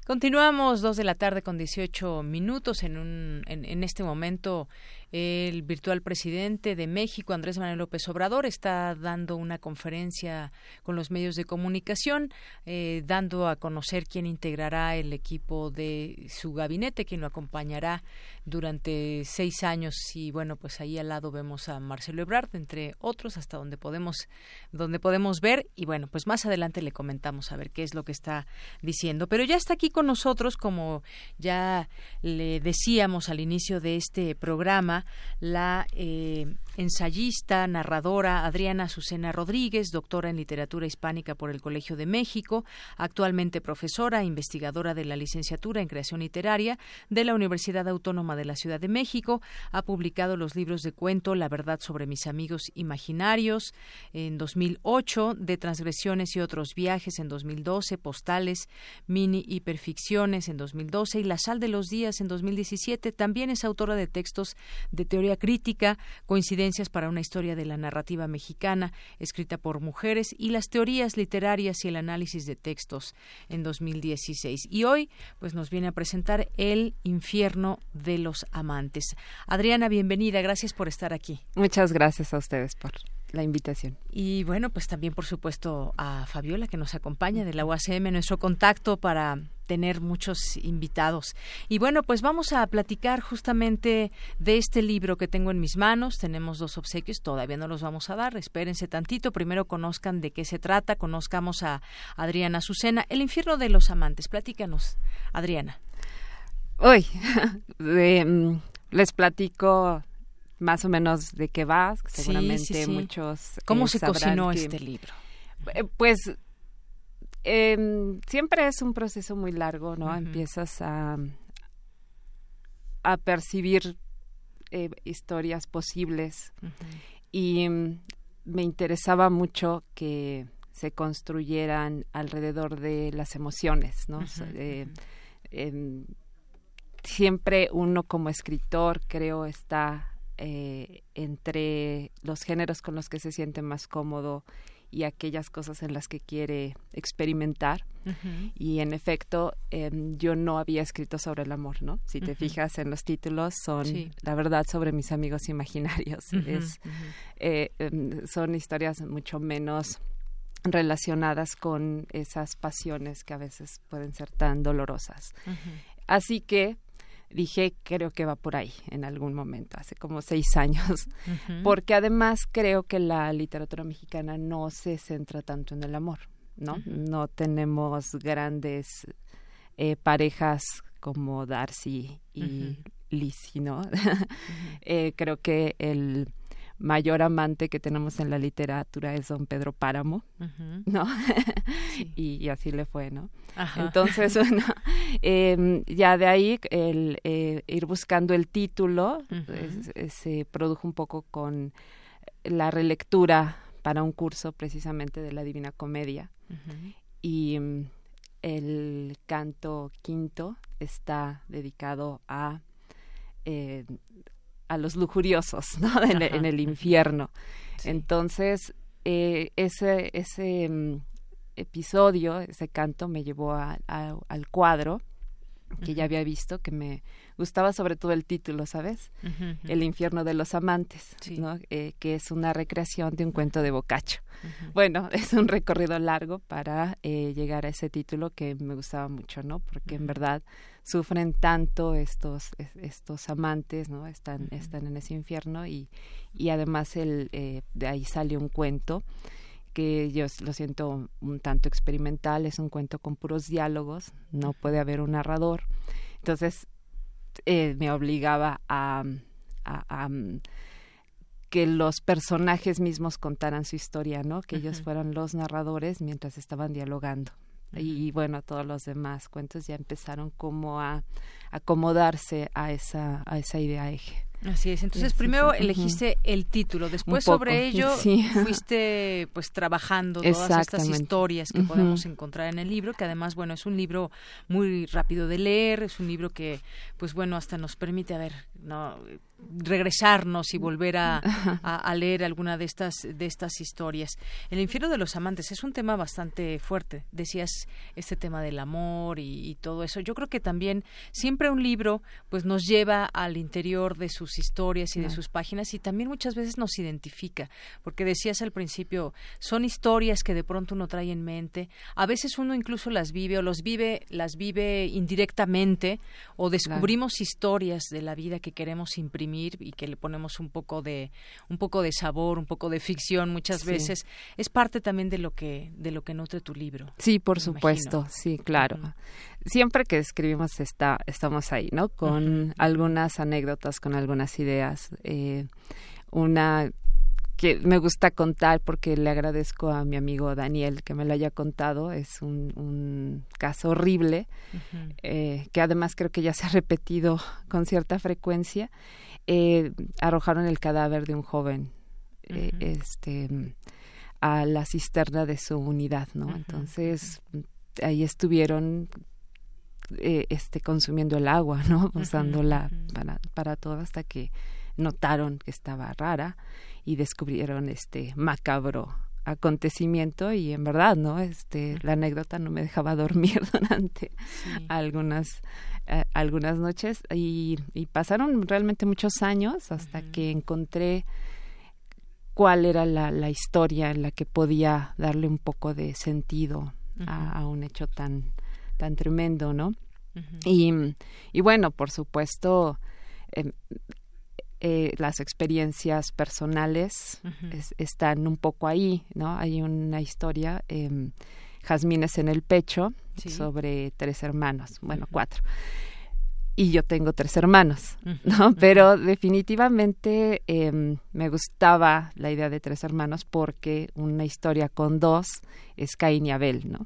Continuamos dos de la tarde con 18 minutos en, un, en, en este momento el virtual presidente de México, Andrés Manuel López Obrador, está dando una conferencia con los medios de comunicación, eh, dando a conocer quién integrará el equipo de su gabinete, quién lo acompañará durante seis años. Y bueno, pues ahí al lado vemos a Marcelo Ebrard, entre otros, hasta donde podemos, donde podemos ver. Y bueno, pues más adelante le comentamos a ver qué es lo que está diciendo. Pero ya está aquí con nosotros, como ya le decíamos al inicio de este programa, la eh, ensayista, narradora Adriana Azucena Rodríguez, doctora en literatura hispánica por el Colegio de México, actualmente profesora e investigadora de la licenciatura en creación literaria de la Universidad Autónoma de la Ciudad de México. Ha publicado los libros de cuento La verdad sobre mis amigos imaginarios en 2008, De transgresiones y otros viajes en 2012, Postales, mini hiperficciones en 2012 y La sal de los días en 2017. También es autora de textos de teoría crítica, coincidencias para una historia de la narrativa mexicana, escrita por mujeres, y las teorías literarias y el análisis de textos en 2016. Y hoy, pues nos viene a presentar El infierno de los amantes. Adriana, bienvenida, gracias por estar aquí. Muchas gracias a ustedes por la invitación. Y bueno, pues también por supuesto a Fabiola que nos acompaña de la UACM, nuestro contacto para tener muchos invitados. Y bueno, pues vamos a platicar justamente de este libro que tengo en mis manos. Tenemos dos obsequios, todavía no los vamos a dar, espérense tantito. Primero conozcan de qué se trata, conozcamos a Adriana Azucena. El infierno de los amantes. Platícanos, Adriana. Hoy [laughs] mm, les platico más o menos de qué va, seguramente muchos. ¿Cómo eh, se cocinó este libro? Eh, pues eh, siempre es un proceso muy largo, ¿no? Empiezas a, a percibir eh, historias posibles y mm, me interesaba mucho que se construyeran alrededor de las emociones, ¿no? Em, siempre uno como escritor creo está eh, entre los géneros con los que se siente más cómodo y aquellas cosas en las que quiere experimentar. Y en efecto, em, yo no había escrito sobre el amor, ¿no? Si te fijas en los títulos, son la verdad sobre mis amigos imaginarios. es, eh, em, son historias mucho menos relacionadas con esas pasiones que a veces pueden ser tan dolorosas. Así que dije, creo que va por ahí en algún momento, hace como seis [laughs] años, porque además creo que la literatura mexicana no se centra tanto en el amor, ¿no? No tenemos grandes eh, parejas como Darcy y Lizzie, ¿no? [laughs] Eh, creo que el mayor amante que tenemos en la literatura es don Pedro Páramo, ¿no? [laughs] y, así le fue, ¿no? Entonces, bueno, em, ya de ahí el eh, ir buscando el título se produjo un poco con la relectura para un curso precisamente de la Divina Comedia. Y mm, el canto quinto está dedicado a eh, a los lujuriosos ¿no? [laughs] en, el infierno. Entonces eh, ese ese mm, episodio ese canto me llevó al cuadro que ya había visto, que me gustaba sobre todo el título, ¿sabes? El infierno de los amantes, ¿no? Eh, que es una recreación de un cuento de Boccaccio. Bueno, [laughs] es un recorrido largo para eh, llegar a ese título que me gustaba mucho, ¿no? Porque en verdad sufren tanto estos estos amantes, ¿no? Están están en ese infierno y y además el eh, de ahí sale un cuento que yo lo siento un tanto experimental, es un cuento con puros diálogos, no puede haber un narrador. Entonces eh, me obligaba a, a, mm, que los personajes mismos contaran su historia, ¿no? Que ellos fueran los narradores mientras estaban dialogando. Y bueno, todos los demás cuentos ya empezaron como a acomodarse a esa, a esa idea eje. Así es. Entonces, primero elegiste el título, después sobre ello [laughs] fuiste pues trabajando todas estas historias que podemos encontrar en el libro, que además, bueno, es un libro muy rápido de leer, es un libro que pues bueno, hasta nos permite a ver, no regresarnos y volver [laughs] a, a, leer alguna de estas de estas historias. El infierno de los amantes es un tema bastante fuerte. Decías este tema del amor y, y todo eso. Yo creo que también siempre un libro pues nos lleva al interior de sus historias y de sus páginas y también muchas veces nos identifica, porque decías al principio, son historias que de pronto uno trae en mente, a veces uno incluso las vive o los vive, las vive indirectamente o descubrimos historias de la vida que queremos imprimir y que le ponemos un poco de un poco de sabor, un poco de ficción muchas veces, es parte también de lo que de lo que nutre tu libro. Sí, por supuesto, sí, claro siempre que escribimos está, estamos ahí, ¿no? Con algunas anécdotas, con algunas ideas. Eh, una que me gusta contar porque le agradezco a mi amigo Daniel que me lo haya contado. Es un, un caso horrible eh, que además creo que ya se ha repetido con cierta frecuencia. Eh, arrojaron el cadáver de un joven este, a la cisterna de su unidad, ¿no? Entonces ahí estuvieron eh, este, consumiendo el agua, ¿no? [laughs] Usándola para, para todo hasta que notaron que estaba rara y descubrieron este macabro acontecimiento y en verdad no este la anécdota no me dejaba [laughs] dormir durante algunas eh, algunas noches y, y, pasaron realmente muchos años hasta que encontré cuál era la, la, historia en la que podía darle un poco de sentido a, un hecho tan tan tremendo, ¿no? y, y, bueno, por supuesto, em, eh, las experiencias personales están un poco ahí, ¿no? Hay una historia, eh, Jazmines en el pecho, sobre tres hermanos, bueno, cuatro y yo tengo tres hermanos, ¿no? Pero definitivamente em, me gustaba la idea de tres hermanos porque una historia con dos es Caín y Abel, ¿no?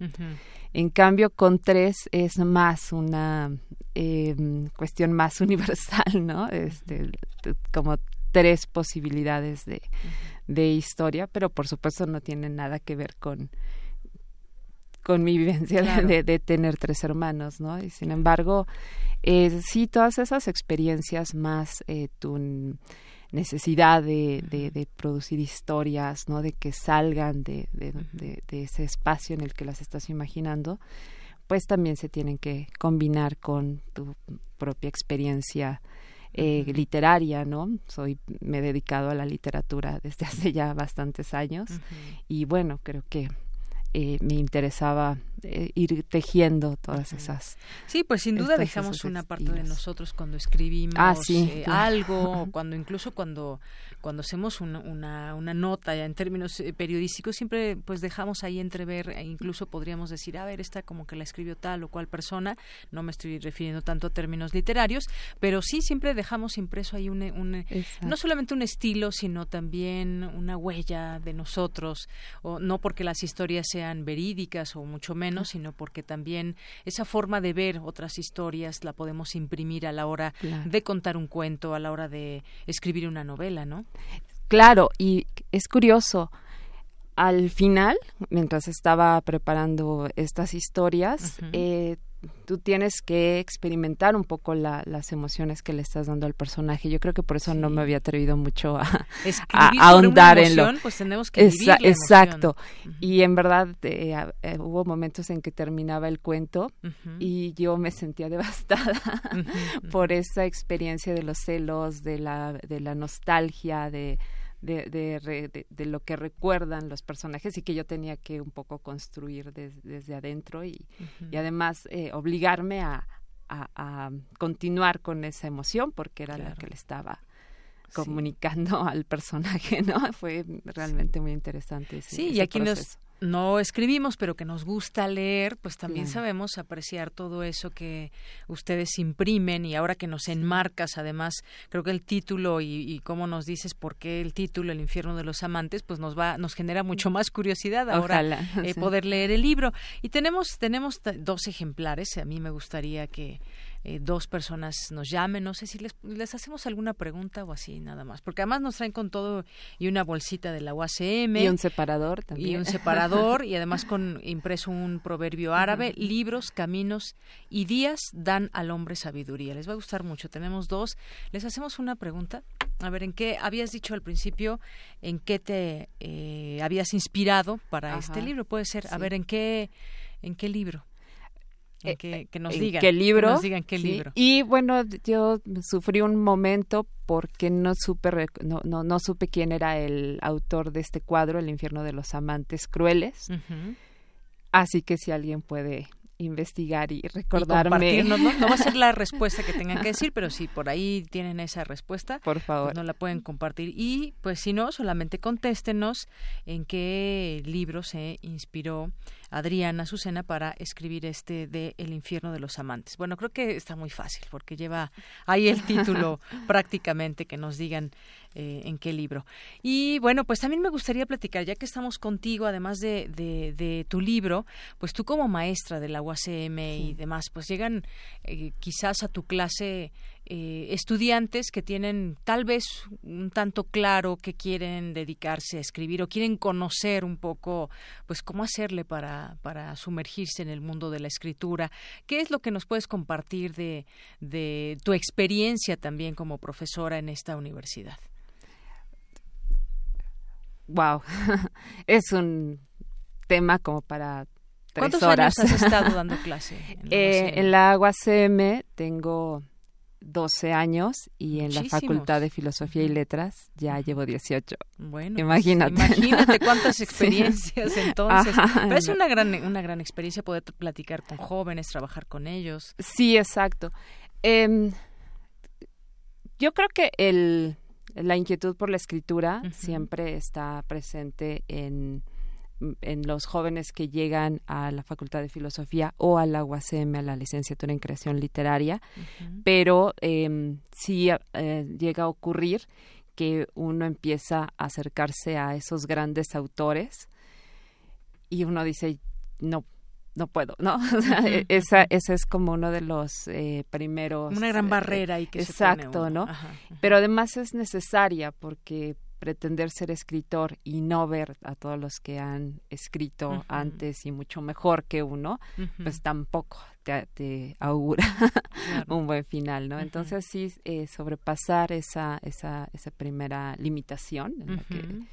En cambio, con tres es más una em, cuestión más [laughs] universal, ¿no? Este, como tres posibilidades de, de historia, pero por supuesto no tiene nada que ver con con mi vivencia de, de, tener tres hermanos, ¿no? Y sin embargo, eh, sí, todas esas experiencias más eh, tu necesidad de, de, producir historias, ¿no? De que salgan de, de, ese espacio en el que las estás imaginando, pues también se tienen que combinar con tu propia experiencia eh, literaria, ¿no? Soy, me he dedicado a la literatura desde [laughs] hace ya bastantes años y bueno, creo que eh, me interesaba eh, ir tejiendo todas esas. Sí, pues sin duda dejamos una parte de nosotros cuando escribimos ah, eh, algo, [laughs] cuando incluso cuando cuando hacemos una, una, una nota ya en términos periodísticos siempre pues dejamos ahí entrever e incluso podríamos decir a ver esta como que la escribió tal o cual persona no me estoy refiriendo tanto a términos literarios pero sí siempre dejamos impreso ahí un, un no solamente un estilo sino también una huella de nosotros o no porque las historias sean verídicas o mucho menos, sino porque también esa forma de ver otras historias la podemos imprimir a la hora de contar un cuento, a la hora de escribir una novela, ¿no? Claro, y es curioso. al final, mientras estaba preparando estas historias, eh, tú tienes que experimentar un poco las emociones que le estás dando al personaje. Yo creo que por eso no me había atrevido mucho a, ahondar en lo. Pues tenemos que Exacto. Y en verdad eh, eh, hubo momentos en que terminaba el cuento y yo me sentía [laughs] devastada por esa experiencia de los celos, de la, de la nostalgia, de de, de, lo que recuerdan los personajes y que yo tenía que un poco construir desde adentro y, y además eh, obligarme a, a, continuar con esa emoción porque era la que le estaba comunicando [laughs] al personaje, ¿no? Fue realmente muy interesante. sí, y aquí nos, no escribimos, pero que nos gusta leer, pues también sabemos apreciar todo eso que ustedes imprimen y ahora que nos enmarcas, además, creo que el título y, y cómo nos dices por qué el título El infierno de los amantes, pues nos va, nos genera mucho más curiosidad ahora eh, poder leer el libro. Y tenemos, tenemos dos ejemplares. A mí me gustaría que eh, dos personas nos llamen, no sé si les, les hacemos alguna pregunta o así nada más, porque además nos traen con todo y una bolsita de la UACM. Y un separador también. Y un separador y además [laughs] con impreso un proverbio árabe, libros, caminos y días dan al hombre sabiduría. Les va a gustar mucho, tenemos dos. Les hacemos una pregunta. A ver, ¿en qué habías dicho al principio, en qué te eh, habías inspirado para este libro? Puede ser, a ver, ¿en qué, en qué libro? Eh, que, nos digan qué libro, nos digan qué libro. Y bueno, yo sufrí un momento porque no supe no, no, no, supe quién era el autor de este cuadro, El infierno de los amantes crueles. Así que si alguien puede investigar y recordarme. no, va a ser la [laughs] respuesta que tengan que decir, pero si por ahí tienen esa respuesta, por favor, no la pueden compartir. Y pues si no, solamente contéstenos en qué libro se inspiró Adriana Azucena para escribir este de El infierno de los amantes. Bueno, creo que está muy fácil porque lleva ahí el título [laughs] prácticamente que nos digan eh, en qué libro. Y bueno, pues también me gustaría platicar, ya que estamos contigo, además de, de, tu libro, pues tú como maestra de la UACM y demás, pues llegan eh, quizás a tu clase eh, estudiantes que tienen tal vez un tanto claro que quieren dedicarse a escribir o quieren conocer un poco pues cómo hacerle para, para sumergirse en el mundo de la escritura. ¿Qué es lo que nos puedes compartir de, de tu experiencia también como profesora en esta universidad? Wow, [laughs] es un tema como para ¿Cuántos años has estado dando [laughs] clase? En la, UACM tengo 12 años y en la Facultad de Filosofía y Letras ya llevo 18. Bueno, pues, imagínate. imagínate cuántas [laughs] experiencias entonces. Pero es una gran, una gran experiencia poder platicar con jóvenes, trabajar con ellos. Sí, exacto. Em, yo creo que el, la inquietud por la escritura siempre está presente en en los jóvenes que llegan a la Facultad de Filosofía o a la UACM, a la licenciatura en creación literaria, pero eh, sí eh, llega a ocurrir que uno empieza a acercarse a esos grandes autores y uno dice, no, no puedo, ¿no? [laughs] E, esa, ese es como uno de los eh, primeros... Una gran eh, barrera y que Exacto, se ¿no? Pero además es necesaria porque pretender ser escritor y no ver a todos los que han escrito antes y mucho mejor que uno, pues tampoco te, te augura [laughs] un buen final, ¿no? Entonces sí, eh, sobrepasar esa, esa, esa primera limitación en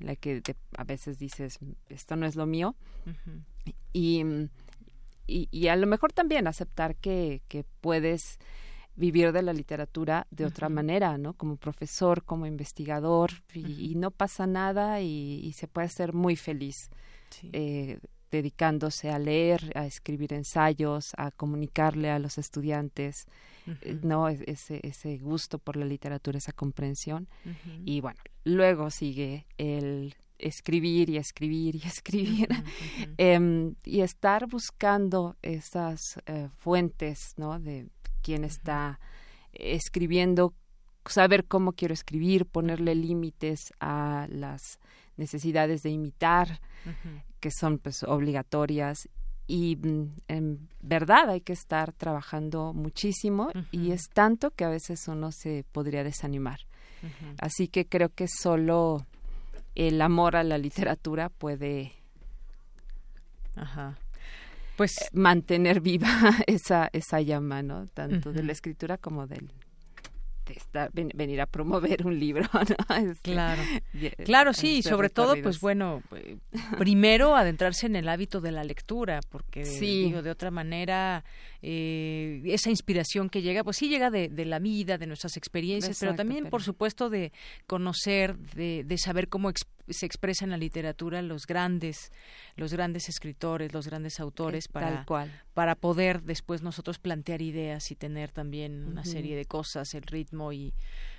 la que, la que a veces dices, esto no es lo mío, y, y, y, a lo mejor también aceptar que, que puedes vivir de la literatura de otra manera, ¿no? Como profesor, como investigador, y, no pasa nada y, se puede ser muy feliz eh, dedicándose a leer, a escribir ensayos, a comunicarle a los estudiantes, eh, ¿no? Ese, ese gusto por la literatura, esa comprensión. Y bueno, luego sigue el escribir y escribir y [laughs] escribir em, y estar buscando esas eh, fuentes no de quien está escribiendo, saber cómo quiero escribir, ponerle límites a las necesidades de imitar, que son pues obligatorias. Y mm, en verdad hay que estar trabajando muchísimo y es tanto que a veces uno se podría desanimar. Así que creo que solo el amor a la literatura puede pues mantener viva [laughs] esa esa llama no tanto de la escritura como del venir a promover un libro, [laughs] este, claro, claro, sí, y sobre todo, pues bueno, eh, [laughs] primero adentrarse en el hábito de la lectura, porque digo, de otra manera, eh, esa inspiración que llega, pues sí llega de, la vida, de nuestras experiencias, pero también, por supuesto, de conocer, de, de saber cómo se expresa en la literatura los grandes, los grandes escritores, los grandes autores para, para poder después nosotros plantear ideas y tener también una serie de cosas, el ritmo y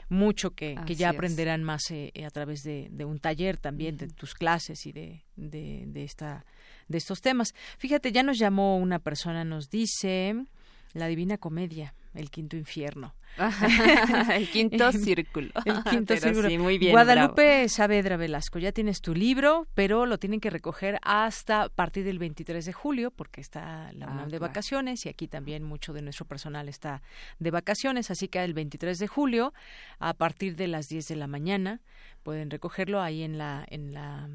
mucho que, que ya aprenderán más eh, a través de, de, un taller también, de tus clases y de, de, de, esta, de estos temas. Fíjate, ya nos llamó una persona, nos dice la Divina Comedia el quinto infierno. [laughs] el quinto [laughs] círculo. El quinto [laughs] círculo. muy bien. Guadalupe Saavedra Velasco, ya tienes tu libro, pero lo tienen que recoger hasta partir del 23 de julio, porque está la UNAM ah, de vacaciones y aquí también mucho de nuestro personal está de vacaciones, así que el 23 de julio, a partir de las 10 de la mañana, pueden recogerlo ahí en la, en la,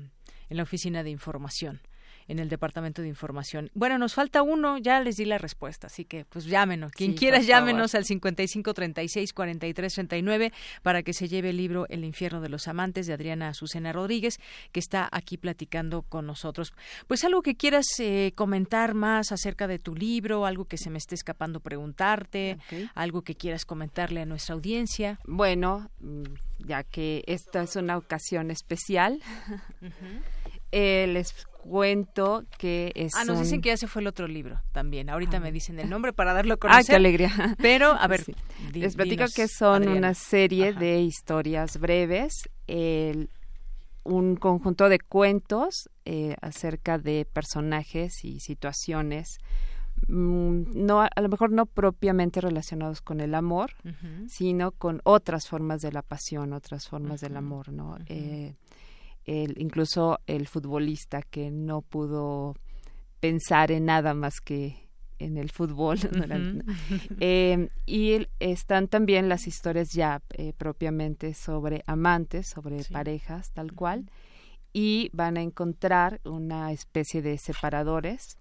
en la oficina de información en el Departamento de Información. Bueno, nos falta uno, ya les di la respuesta, así que pues llámenos. Quien quiera, llámenos al 55 36 43 39 para que se lleve el libro El infierno de los amantes de Adriana Azucena Rodríguez, que está aquí platicando con nosotros. Pues algo que quieras eh, comentar más acerca de tu libro, algo que se me esté escapando preguntarte, algo que quieras comentarle a nuestra audiencia. Bueno, mm, ya que esta es una ocasión especial, [laughs] eh, les cuento que es Ah, nos dicen que ya se fue el otro libro también. Ahorita me dicen el nombre para darlo a conocer. ¡Ay, qué alegría! Pero, a ver, les platico que son una serie de historias breves, un conjunto de cuentos eh, acerca de personajes y situaciones mm, no a lo mejor no propiamente relacionados con el amor sino con otras formas de la pasión otras formas del amor no el, incluso el futbolista que no pudo pensar en nada más que en el fútbol. [laughs] Eh, y están también las historias ya eh, propiamente sobre amantes, sobre parejas, tal cual, y van a encontrar una especie de separadores.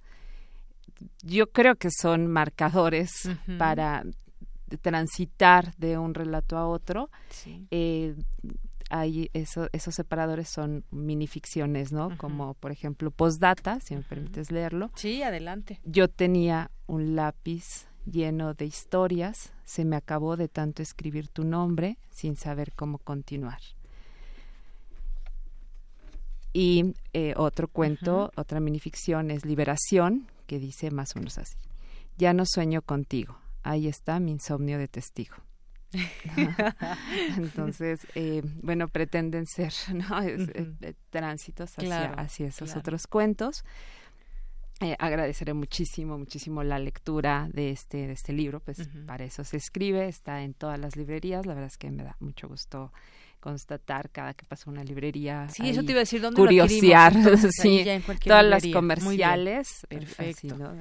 Yo creo que son marcadores para transitar de un relato a otro. Eh, hay eso, esos separadores son minificciones, ¿no? Como por ejemplo Postdata, si me permites leerlo. Sí, adelante. Yo tenía un lápiz lleno de historias, se me acabó de tanto escribir tu nombre sin saber cómo continuar. Y eh, otro cuento, otra minificción es Liberación, que dice más o menos así. Ya no sueño contigo, ahí está mi insomnio de testigo. [laughs] Entonces, eh, bueno, pretenden ser [laughs] ¿no? Eh, tránsitos hacia, esos otros cuentos. Eh, agradeceré muchísimo, muchísimo la lectura de este, de este libro, pues para eso se escribe, está en todas las librerías, la verdad es que me da mucho gusto constatar cada que pasa una librería. Sí, eso te iba a decir, ¿dónde curiosear, [laughs] sí, todas las comerciales. Perfecto.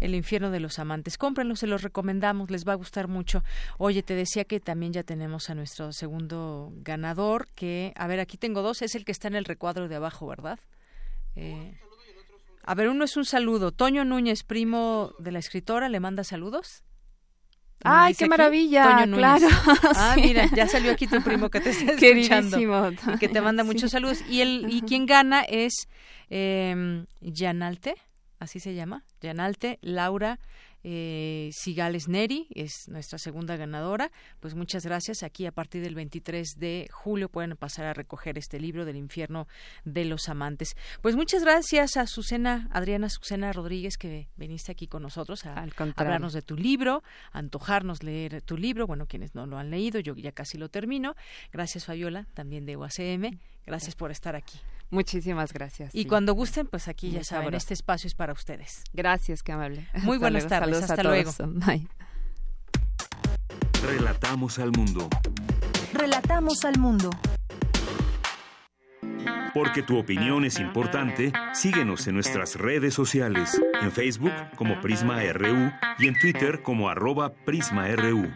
El infierno de los amantes. Cómprenlo, se los recomendamos, les va a gustar mucho. Oye, te decía que también ya tenemos a nuestro segundo ganador, que, a ver, aquí tengo dos, es el que está en el recuadro de abajo, ¿verdad? Eh, a ver, uno es un saludo. Toño Núñez, primo de la escritora, le manda saludos. ¡Ay, qué maravilla! Claro. [laughs] Ah, mira, ya salió aquí tu primo que te está [laughs] escuchando. Y que te manda [laughs] muchos saludos. Y el y quien gana es eh, Yanalte así se llama, Yanalte, Laura eh, Sigales Neri, es nuestra segunda ganadora. Pues muchas gracias. Aquí a partir del 23 de julio pueden pasar a recoger este libro del infierno de los amantes. Pues muchas gracias a Susana, Adriana Susana Rodríguez, que viniste aquí con nosotros a hablarnos de tu libro, a antojarnos leer tu libro. Bueno, quienes no lo han leído, yo ya casi lo termino. Gracias, Fabiola, también de UACM. Gracias por estar aquí. Muchísimas gracias. Y cuando gusten, pues aquí ya saben, este espacio es para ustedes. Gracias, qué amable. Muy buenas tardes, hasta luego. Relatamos al mundo. Relatamos al mundo. Porque tu opinión es importante, síguenos en nuestras redes sociales, en Facebook como Prisma RU y en Twitter como arroba PrismaRU.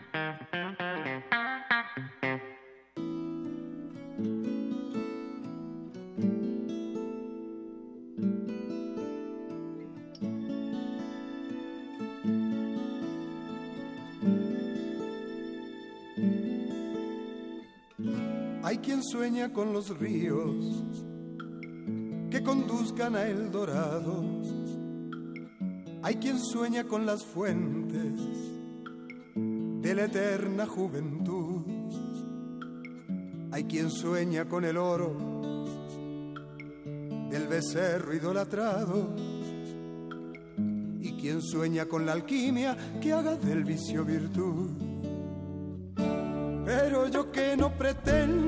Sueña con los ríos que conduzcan a El Dorado. Hay quien sueña con las fuentes de la eterna juventud. Hay quien sueña con el oro del becerro idolatrado. Y quien sueña con la alquimia que haga del vicio virtud. Pero yo que no pretendo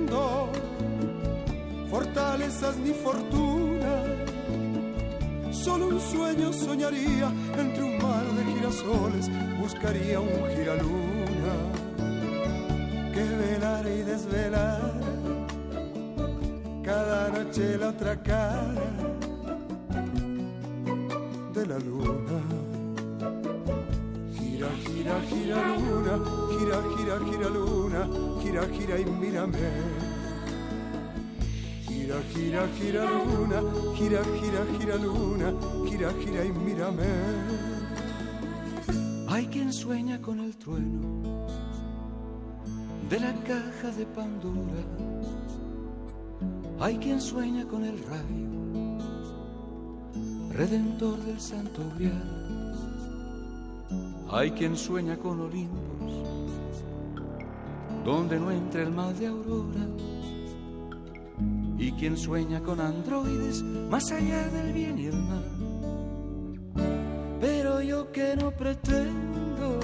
fortalezas ni fortuna, solo un sueño soñaría entre un mar de girasoles, buscaría un giraluna que velar y desvelar cada noche la otra cara de la luna. Gira, gira, gira luna, gira, gira, gira luna, gira, gira y mírame. Gira, gira, gira luna, gira, gira, gira luna, gira, gira y mírame. Hay quien sueña con el trueno de la caja de Pandora. Hay quien sueña con el rayo, redentor del santo grial. Hay quien sueña con Olimpos, donde no entra el mal de aurora. Quien sueña con androides más allá del bien y el mal. Pero yo que no pretendo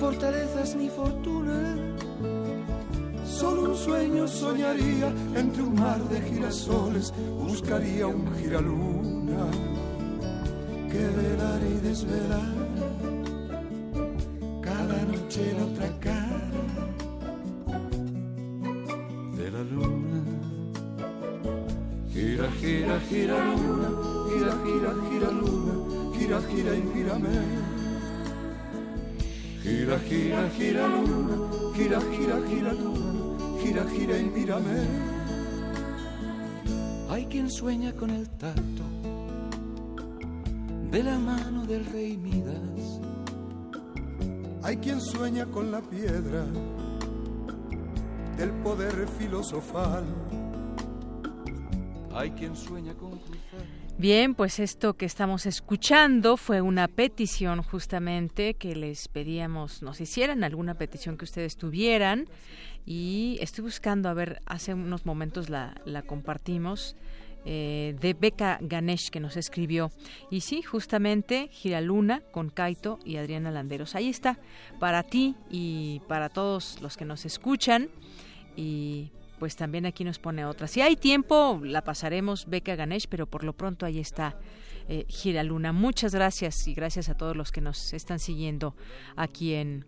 fortalezas ni fortuna, solo un sueño soñaría entre un mar de girasoles, buscaría un giraluna que velar y desvelar cada noche la otra cara Gira, gira, gira luna, gira, gira, gira luna, gira, gira y mírame. Gira, gira, gira luna, gira, gira, gira luna, gira, gira y mírame. Hay quien sueña con el tacto de la mano del rey Midas. Hay quien sueña con la piedra del poder filosofal. Hay quien sueña con cruzar. Bien, pues esto que estamos escuchando fue una petición justamente que les pedíamos nos hicieran alguna petición que ustedes tuvieran y estoy buscando, a ver, hace unos momentos la, compartimos. Eh, de Beca Ganesh que nos escribió. Y sí, justamente Giraluna con Kaito y Adriana Landeros. Ahí está, para ti y para todos los que nos escuchan. Y pues también aquí nos pone otra. Si hay tiempo, la pasaremos Beca Ganesh, pero por lo pronto ahí está eh, Giraluna. Muchas gracias y gracias a todos los que nos están siguiendo aquí en,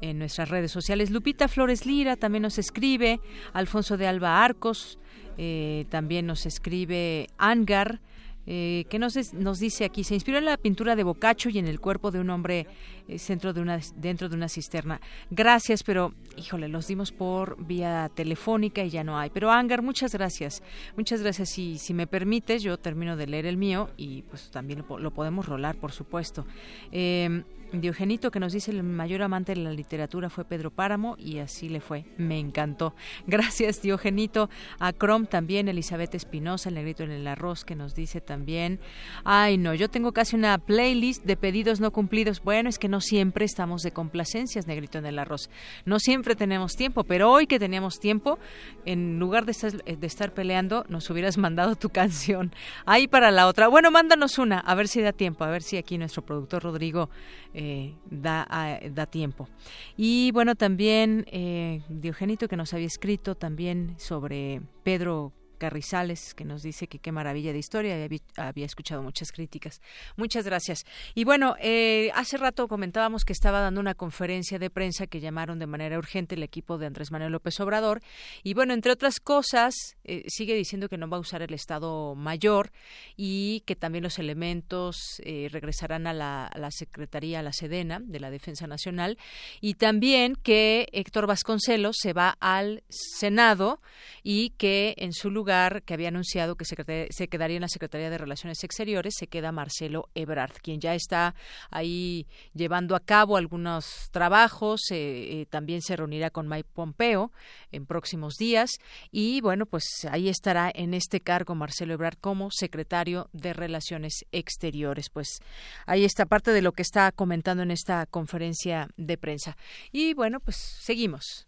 en nuestras redes sociales. Lupita Flores Lira también nos escribe, Alfonso de Alba Arcos, eh, también nos escribe Angar, eh, que nos, nos dice aquí, se inspiró en la pintura de Boccaccio y en el cuerpo de un hombre eh, centro de una, dentro de una cisterna. Gracias, pero híjole, los dimos por vía telefónica y ya no hay. Pero Angar, muchas gracias. Muchas gracias. Y si me permites, yo termino de leer el mío y pues también lo, lo podemos rolar, por supuesto. Eh, Diogenito que nos dice el mayor amante de la literatura fue Pedro Páramo y así le fue. Me encantó. [laughs] Gracias Diogenito. A Crom también, Elizabeth Espinosa, el negrito en el arroz que nos dice también. Ay no, yo tengo casi una playlist de pedidos no cumplidos. Bueno, es que no siempre estamos de complacencias, negrito en el arroz. No siempre tenemos tiempo, pero hoy que teníamos tiempo, en lugar de estar, de estar peleando, nos hubieras [laughs] mandado tu canción. Ahí para la otra. Bueno, mándanos una, a ver si da tiempo, a ver si aquí nuestro productor Rodrigo eh, da, a, da tiempo. Y bueno, también eh, Diogenito que nos había escrito también sobre Pedro Carrizales, que nos dice que qué maravilla de historia, había, escuchado muchas críticas. Muchas gracias. Y bueno, eh, hace rato comentábamos que estaba dando una conferencia de prensa que llamaron de manera urgente el equipo de Andrés Manuel López Obrador. Y bueno, entre otras cosas, eh, sigue diciendo que no va a usar el Estado Mayor y que también los elementos eh, regresarán a la, a la Secretaría, a la Sedena de la Defensa Nacional. Y también que Héctor Vasconcelos se va al Senado y que en su lugar que había anunciado que se quedaría en la Secretaría de Relaciones Exteriores se queda Marcelo Ebrard, quien ya está ahí llevando a cabo algunos trabajos. Eh, eh, también se reunirá con Mike Pompeo en próximos días y bueno, pues ahí estará en este cargo Marcelo Ebrard como secretario de Relaciones Exteriores. Pues ahí está parte de lo que está comentando en esta conferencia de prensa. Y bueno, pues seguimos.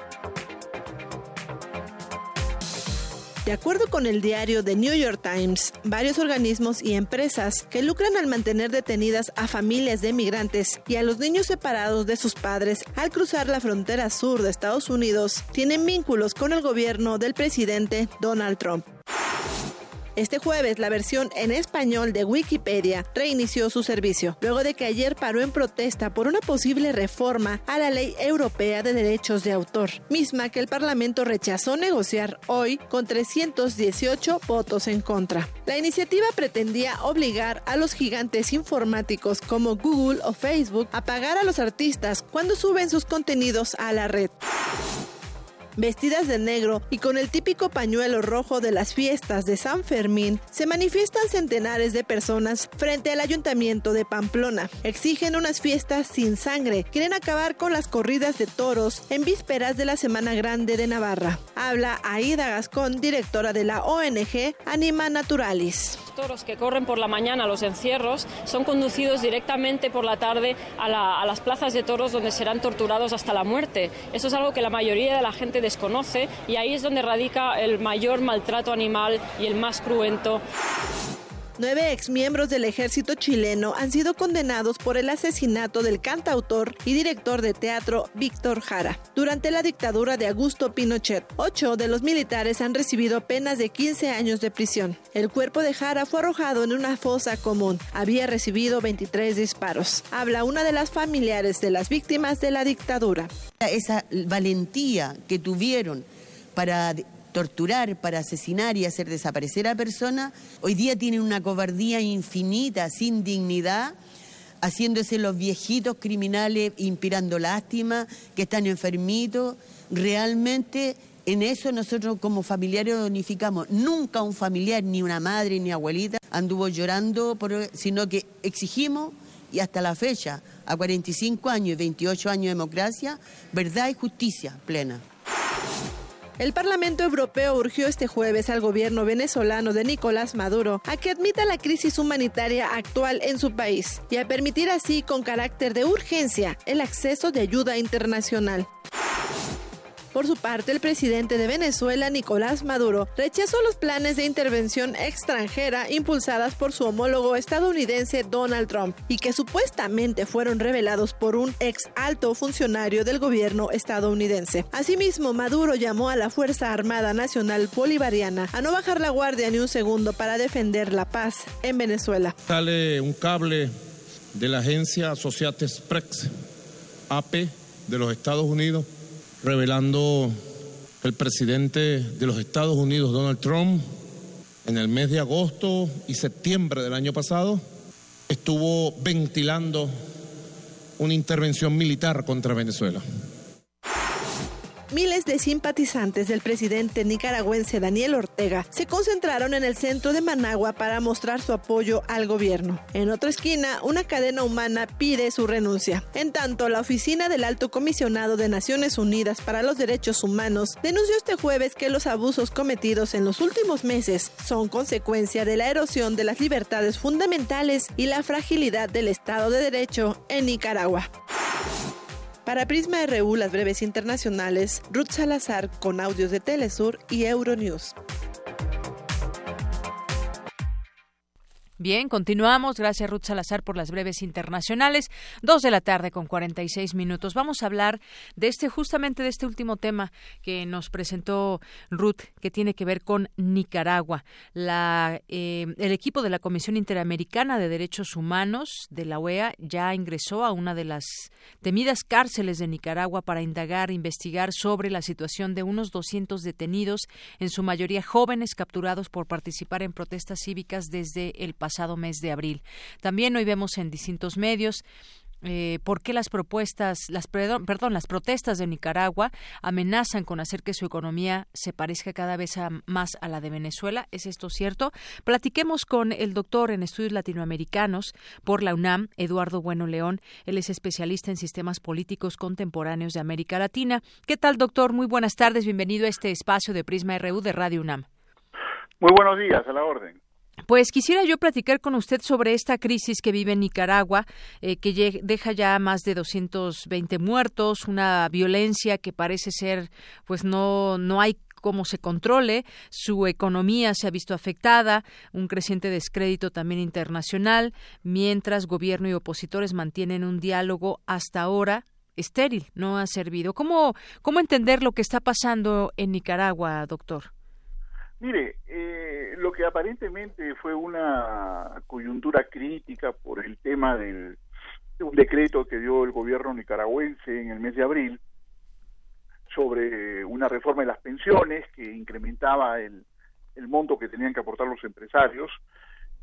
De acuerdo con el diario The New York Times, varios organismos y empresas que lucran al mantener detenidas a familias de migrantes y a los niños separados de sus padres al cruzar la frontera sur de Estados Unidos tienen vínculos con el gobierno del presidente Donald Trump. Este jueves, la versión en español de Wikipedia reinició su servicio, luego de que ayer paró en protesta por una posible reforma a la Ley Europea de Derechos de Autor, misma que el Parlamento rechazó negociar hoy con 318 votos en contra. La iniciativa pretendía obligar a los gigantes informáticos como Google o Facebook a pagar a los artistas cuando suben sus contenidos a la red vestidas de negro y con el típico pañuelo rojo de las fiestas de San Fermín, se manifiestan centenares de personas frente al ayuntamiento de Pamplona. Exigen unas fiestas sin sangre, quieren acabar con las corridas de toros en vísperas de la Semana Grande de Navarra. Habla Aida Gascón, directora de la ONG Anima Naturalis. Toros que corren por la mañana, los encierros, son conducidos directamente por la tarde a, a las plazas de toros donde serán torturados hasta la muerte. Eso es algo que la mayoría de la gente desconoce y ahí es donde radica el mayor maltrato animal y el más cruento. Nueve exmiembros del ejército chileno han sido condenados por el asesinato del cantautor y director de teatro Víctor Jara. Durante la dictadura de Augusto Pinochet, ocho de los militares han recibido penas de 15 años de prisión. El cuerpo de Jara fue arrojado en una fosa común. Había recibido 23 disparos. Habla una de las familiares de las víctimas de la dictadura. Esa valentía que tuvieron para torturar, para asesinar y hacer desaparecer a personas, hoy día tienen una cobardía infinita, sin dignidad, haciéndose los viejitos criminales, inspirando lástima, que están enfermitos. Realmente en eso nosotros como familiares unificamos. Nunca un familiar, ni una madre, ni abuelita anduvo llorando, sino que exigimos, y hasta la fecha, a 45 años y 28 años de democracia, verdad y justicia plena. El Parlamento Europeo urgió este jueves al gobierno venezolano de Nicolás Maduro a que admita la crisis humanitaria actual en su país y a permitir así con carácter de urgencia el acceso de ayuda internacional. Por su parte, el presidente de Venezuela, Nicolás Maduro, rechazó los planes de intervención extranjera impulsadas por su homólogo estadounidense Donald Trump y que supuestamente fueron revelados por un ex alto funcionario del gobierno estadounidense. Asimismo, Maduro llamó a la Fuerza Armada Nacional Bolivariana a no bajar la guardia ni un segundo para defender la paz en Venezuela. Sale un cable de la agencia Associated Press, AP, de los Estados Unidos revelando el presidente de los Estados Unidos, Donald Trump, en el mes de agosto y septiembre del año pasado, estuvo ventilando una intervención militar contra Venezuela. Miles de simpatizantes del presidente nicaragüense Daniel Ortega se concentraron en el centro de Managua para mostrar su apoyo al gobierno. En otra esquina, una cadena humana pide su renuncia. En tanto, la oficina del Alto Comisionado de Naciones Unidas para los Derechos Humanos denunció este jueves que los abusos cometidos en los últimos meses son consecuencia de la erosión de las libertades fundamentales y la fragilidad del Estado de Derecho en Nicaragua. Para Prisma RU, las breves internacionales, Ruth Salazar con audios de Telesur y Euronews. Bien, continuamos. Gracias, Ruth Salazar, por las breves internacionales. Dos de la tarde con 46 minutos. Vamos a hablar de este, justamente de este último tema que nos presentó Ruth, que tiene que ver con Nicaragua. La, eh, el equipo de la Comisión Interamericana de Derechos Humanos de la OEA ya ingresó a una de las temidas cárceles de Nicaragua para indagar, investigar sobre la situación de unos 200 detenidos, en su mayoría jóvenes capturados por participar en protestas cívicas desde el pasado pasado mes de abril. También hoy vemos en distintos medios eh, por qué las propuestas, las perdón, las protestas de Nicaragua amenazan con hacer que su economía se parezca cada vez más a la de Venezuela. ¿Es esto cierto? Platiquemos con el doctor en estudios latinoamericanos por la UNAM, Eduardo Bueno León. Él es especialista en sistemas políticos contemporáneos de América Latina. ¿Qué tal, doctor? Muy buenas tardes. Bienvenido a este espacio de Prisma RU de Radio UNAM. Muy buenos días, a la orden. Pues quisiera yo platicar con usted sobre esta crisis que vive en Nicaragua, eh, que deja ya más de 220 muertos, una violencia que parece ser, pues no, no hay cómo se controle, su economía se ha visto afectada, un creciente descrédito también internacional, mientras gobierno y opositores mantienen un diálogo hasta ahora estéril, no ha servido. ¿Cómo, cómo entender lo que está pasando en Nicaragua, doctor? Mire, eh, lo que aparentemente fue una coyuntura crítica por el tema del, de un decreto que dio el gobierno nicaragüense en el mes de abril sobre una reforma de las pensiones que incrementaba el, el monto que tenían que aportar los empresarios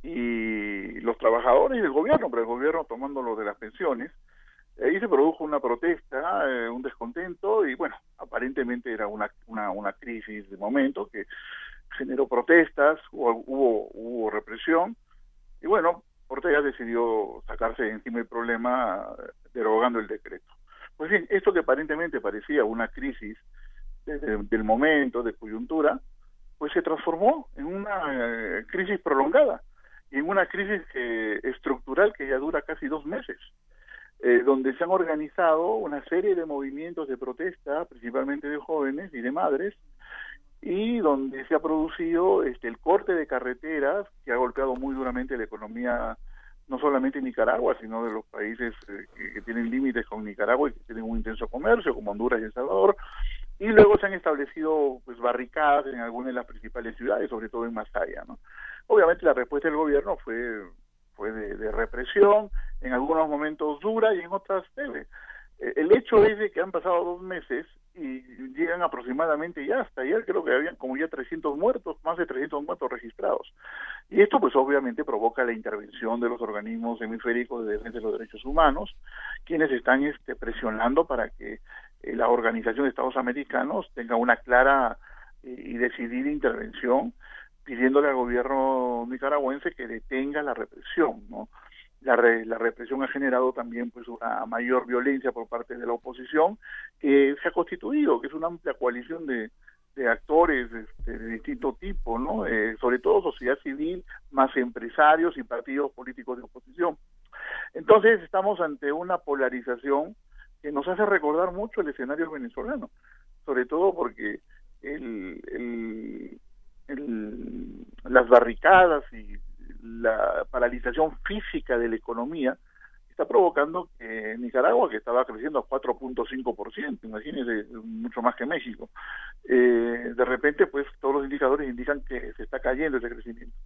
y los trabajadores y el gobierno, pero el gobierno tomando lo de las pensiones. Ahí se produjo una protesta, eh, un descontento y bueno, aparentemente era una, una, una crisis de momento que generó protestas, hubo, hubo, represión, y bueno, Ortega decidió sacarse encima el problema derogando el decreto. Pues bien, esto que aparentemente parecía una crisis del momento, de coyuntura, pues se transformó en una eh, crisis prolongada y en una crisis estructural que ya dura casi dos meses, eh, donde se han organizado una serie de movimientos de protesta, principalmente de jóvenes y de madres, y donde se ha producido este, el corte de carreteras que ha golpeado muy duramente la economía no solamente en Nicaragua, sino de los países eh, que, tienen límites con Nicaragua y que tienen un intenso comercio, como Honduras y El Salvador, y luego se han establecido pues barricadas en algunas de las principales ciudades, sobre todo en Masaya. ¿no? Obviamente la respuesta del gobierno fue fue de, represión, en algunos momentos dura y en otras leve. Eh, el hecho es de que han pasado dos meses y llegan aproximadamente ya hasta ayer creo que habían como ya 300 muertos, más de 300 muertos registrados. Y esto pues obviamente provoca la intervención de los organismos hemisféricos de defensa de los derechos humanos, quienes están este, presionando para que eh, la Organización de Estados Americanos tenga una clara eh, y decidida intervención pidiéndole al gobierno nicaragüense que detenga la represión, ¿no? La, la represión ha generado también pues una mayor violencia por parte de la oposición que se ha constituido, que es una amplia coalición de, de actores este, de distinto tipo, ¿no? Eh, sobre todo sociedad civil, más empresarios y partidos políticos de oposición. Entonces estamos ante una polarización que nos hace recordar mucho el escenario venezolano, sobre todo porque el, las barricadas y la paralización física de la economía está provocando que Nicaragua, que estaba creciendo a 4.5%, imagínense, mucho más que México, eh, de repente pues todos los indicadores indican que se está cayendo ese crecimiento.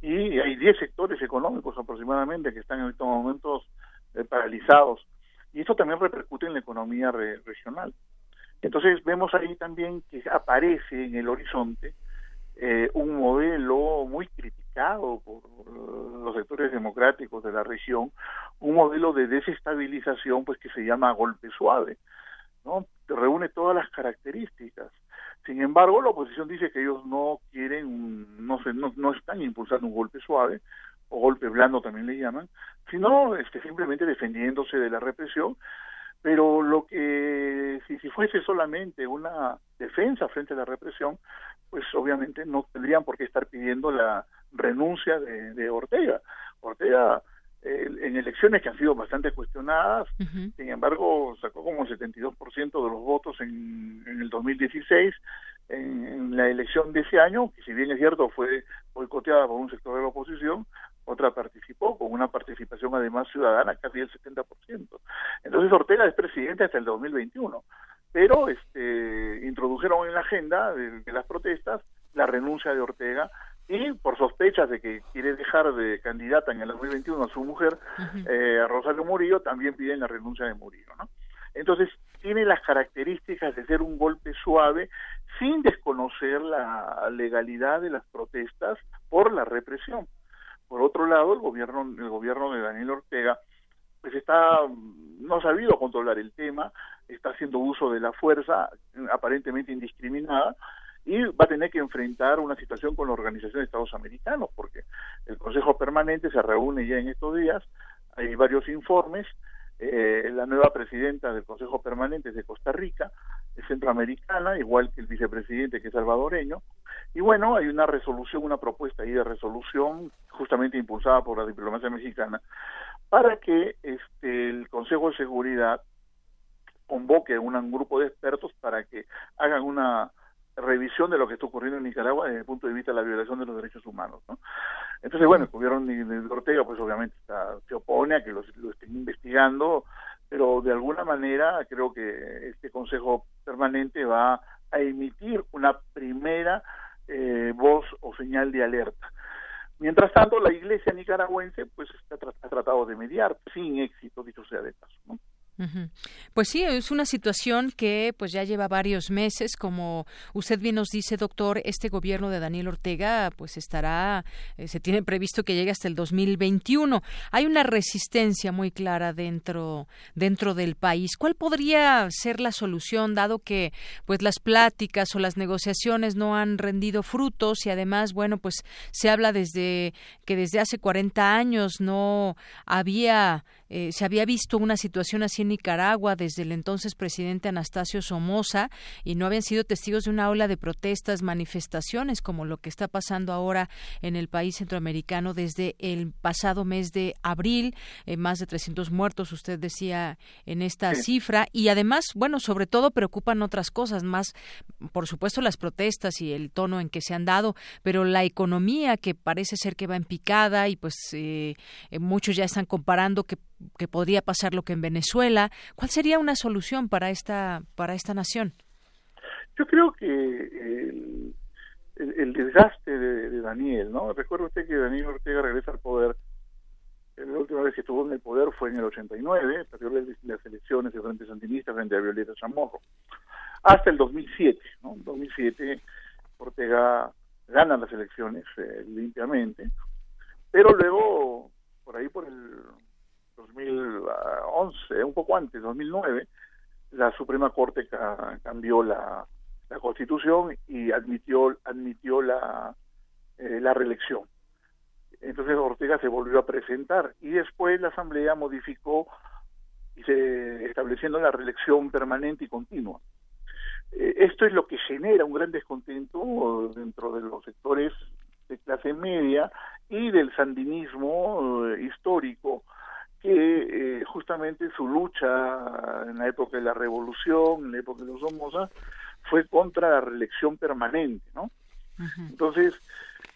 Y hay 10 sectores económicos aproximadamente que están en estos momentos eh, paralizados. Y esto también repercute en la economía regional. Entonces vemos ahí también que aparece en el horizonte eh, un modelo muy criticado por los sectores democráticos de la región, un modelo de desestabilización pues que se llama golpe suave, ¿no? reúne todas las características. Sin embargo, la oposición dice que ellos no quieren, no, se, no, no están impulsando un golpe suave, o golpe blando también le llaman, sino este, simplemente defendiéndose de la represión, pero lo que si, si fuese solamente una defensa frente a la represión, pues obviamente no tendrían por qué estar pidiendo la renuncia de, Ortega. Ortega en elecciones que han sido bastante cuestionadas, sin embargo sacó como el 72% de los votos en, en el 2016, en, en, la elección de ese año, que si bien es cierto fue boicoteada por un sector de la oposición, otra participó con una participación además ciudadana casi del 70%. Entonces Ortega es presidente hasta el 2021, pero este, introdujeron en la agenda de, las protestas la renuncia de Ortega y por sospechas de que quiere dejar de candidata en el 2021 a su mujer, eh, a Rosario Murillo, también piden la renuncia de Murillo. ¿no? Entonces, tiene las características de ser un golpe suave sin desconocer la legalidad de las protestas por la represión. Por otro lado, el gobierno, el gobierno de Daniel Ortega pues está no ha sabido controlar el tema, está haciendo uso de la fuerza aparentemente indiscriminada y va a tener que enfrentar una situación con la Organización de Estados Americanos porque el Consejo Permanente se reúne ya en estos días, hay varios informes eh, la nueva presidenta del Consejo Permanente de Costa Rica, es centroamericana, igual que el vicepresidente que es salvadoreño. Y bueno, hay una resolución, una propuesta ahí de resolución, justamente impulsada por la diplomacia mexicana, para que este, el Consejo de Seguridad convoque a un grupo de expertos para que hagan una revisión de lo que está ocurriendo en Nicaragua desde el punto de vista de la violación de los derechos humanos. ¿no? Entonces, bueno, el gobierno de Ortega, pues obviamente se opone a que lo, estén investigando, pero de alguna manera creo que este Consejo Permanente va a emitir una primera eh, voz o señal de alerta. Mientras tanto, la Iglesia nicaragüense pues está ha tratado de mediar, sin éxito, dicho sea de paso. ¿no? Pues sí, es una situación que pues ya lleva varios meses, como usted bien nos dice, doctor, este gobierno de Daniel Ortega pues estará, eh, se tiene previsto que llegue hasta el 2021. Hay una resistencia muy clara dentro dentro del país. ¿Cuál podría ser la solución, dado que pues las pláticas o las negociaciones no han rendido frutos y además, bueno, pues se habla desde que desde hace 40 años no había eh, se había visto una situación así en Nicaragua desde el entonces presidente Anastasio Somoza y no habían sido testigos de una ola de protestas, manifestaciones como lo que está pasando ahora en el país centroamericano desde el pasado mes de abril, eh, más de 300 muertos, usted decía en esta cifra. Y además, bueno, sobre todo preocupan otras cosas, más por supuesto las protestas y el tono en que se han dado, pero la economía que parece ser que va en picada y pues eh, muchos ya están comparando que que podría pasar lo que en Venezuela. ¿Cuál sería una solución para esta para esta nación? Yo creo que el, desgaste de, Daniel, ¿no? Recuerda usted que Daniel Ortega regresa al poder. La última vez que estuvo en el poder fue en el 89, perdió las elecciones de Frente Sandinista frente a Violeta Chamorro. Hasta el 2007, ¿no? En 2007 Ortega gana las elecciones eh, limpiamente, pero luego, por ahí por el 2011, un poco antes, 2009, la Suprema Corte cambió la, Constitución y admitió admitió la eh, la reelección. Entonces Ortega se volvió a presentar y después la Asamblea modificó se estableciendo la reelección permanente y continua. Eh, esto es lo que genera un gran descontento dentro de los sectores de clase media y del sandinismo eh, histórico que eh, justamente su lucha en la época de la revolución, en la época de los Somoza, fue contra la reelección permanente, ¿no? Entonces,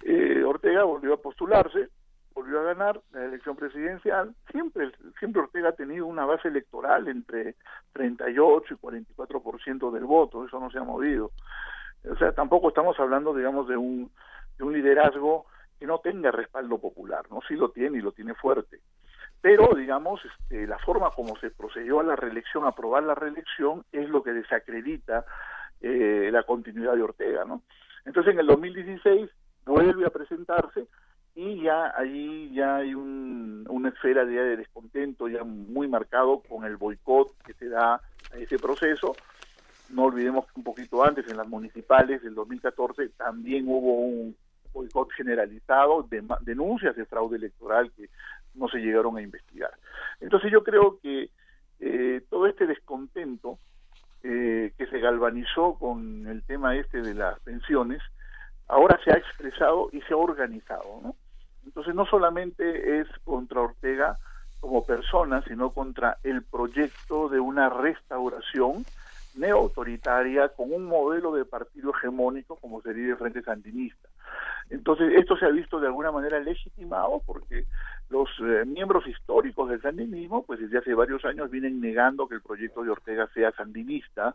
eh, Ortega volvió a postularse, volvió a ganar la elección presidencial. Siempre, siempre Ortega ha tenido una base electoral entre 38 y 44% del voto, eso no se ha movido. O sea, tampoco estamos hablando, digamos, de un, de un liderazgo que no tenga respaldo popular, ¿no? Sí lo tiene y lo tiene fuerte pero digamos este, la forma como se procedió a la reelección, a aprobar la reelección, es lo que desacredita eh, la continuidad de Ortega, ¿no? Entonces en el 2016 vuelve a presentarse y ya allí ya hay un, una esfera de, descontento ya muy marcado con el boicot que se da a ese proceso. No olvidemos que un poquito antes, en las municipales del 2014, también hubo un boicot generalizado, de, denuncias de fraude electoral que no se llegaron a investigar. Entonces yo creo que eh, todo este descontento eh, que se galvanizó con el tema este de las pensiones, ahora se ha expresado y se ha organizado, ¿no? Entonces no solamente es contra Ortega como persona, sino contra el proyecto de una restauración neoautoritaria con un modelo de partido hegemónico como sería el Frente Sandinista. Entonces, esto se ha visto de alguna manera legitimado porque los eh, miembros históricos del sandinismo, pues desde hace varios años vienen negando que el proyecto de Ortega sea sandinista,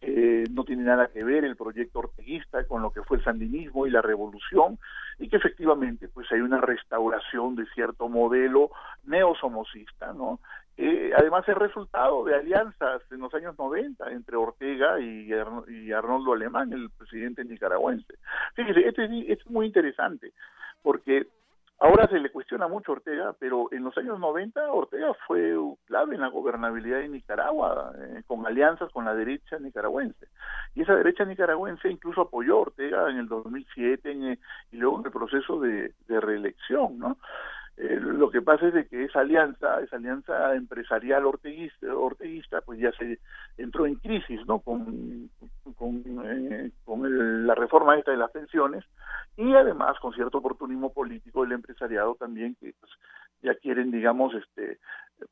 que no tiene nada que ver el proyecto orteguista con lo que fue el sandinismo y la revolución, y que efectivamente pues hay una restauración de cierto modelo neosomocista, ¿no? Eh, además es resultado de alianzas en los años 90 entre Ortega y, y Arnoldo Alemán, el presidente nicaragüense. Fíjese, este, es muy interesante, porque ahora se le cuestiona mucho a Ortega, pero en los años 90 Ortega fue clave en la gobernabilidad de Nicaragua, eh, con alianzas con la derecha nicaragüense. Y esa derecha nicaragüense incluso apoyó a Ortega en el 2007 en, y luego en el proceso de reelección, ¿no? Eh, lo que pasa es de que esa alianza, esa alianza empresarial orteguista, orteguista pues ya se entró en crisis, ¿no? Con, con, eh, con la reforma esta de las pensiones y además con cierto oportunismo político del empresariado también que pues, ya quieren, digamos, este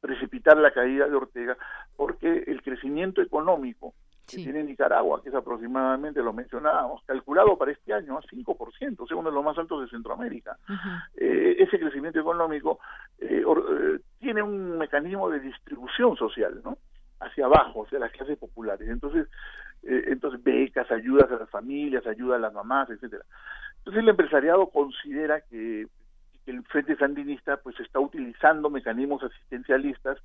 precipitar la caída de Ortega porque el crecimiento económico que tiene Nicaragua, que es aproximadamente, lo mencionábamos, calculado para este año a 5%, según uno de los más altos de Centroamérica. eh, ese crecimiento económico eh, eh, tiene un mecanismo de distribución social, ¿no? Hacia abajo, hacia las clases populares. Entonces, eh, entonces becas, ayudas a las familias, ayuda a las mamás, etcétera. Entonces el empresariado considera que el Frente Sandinista pues está utilizando mecanismos asistencialistas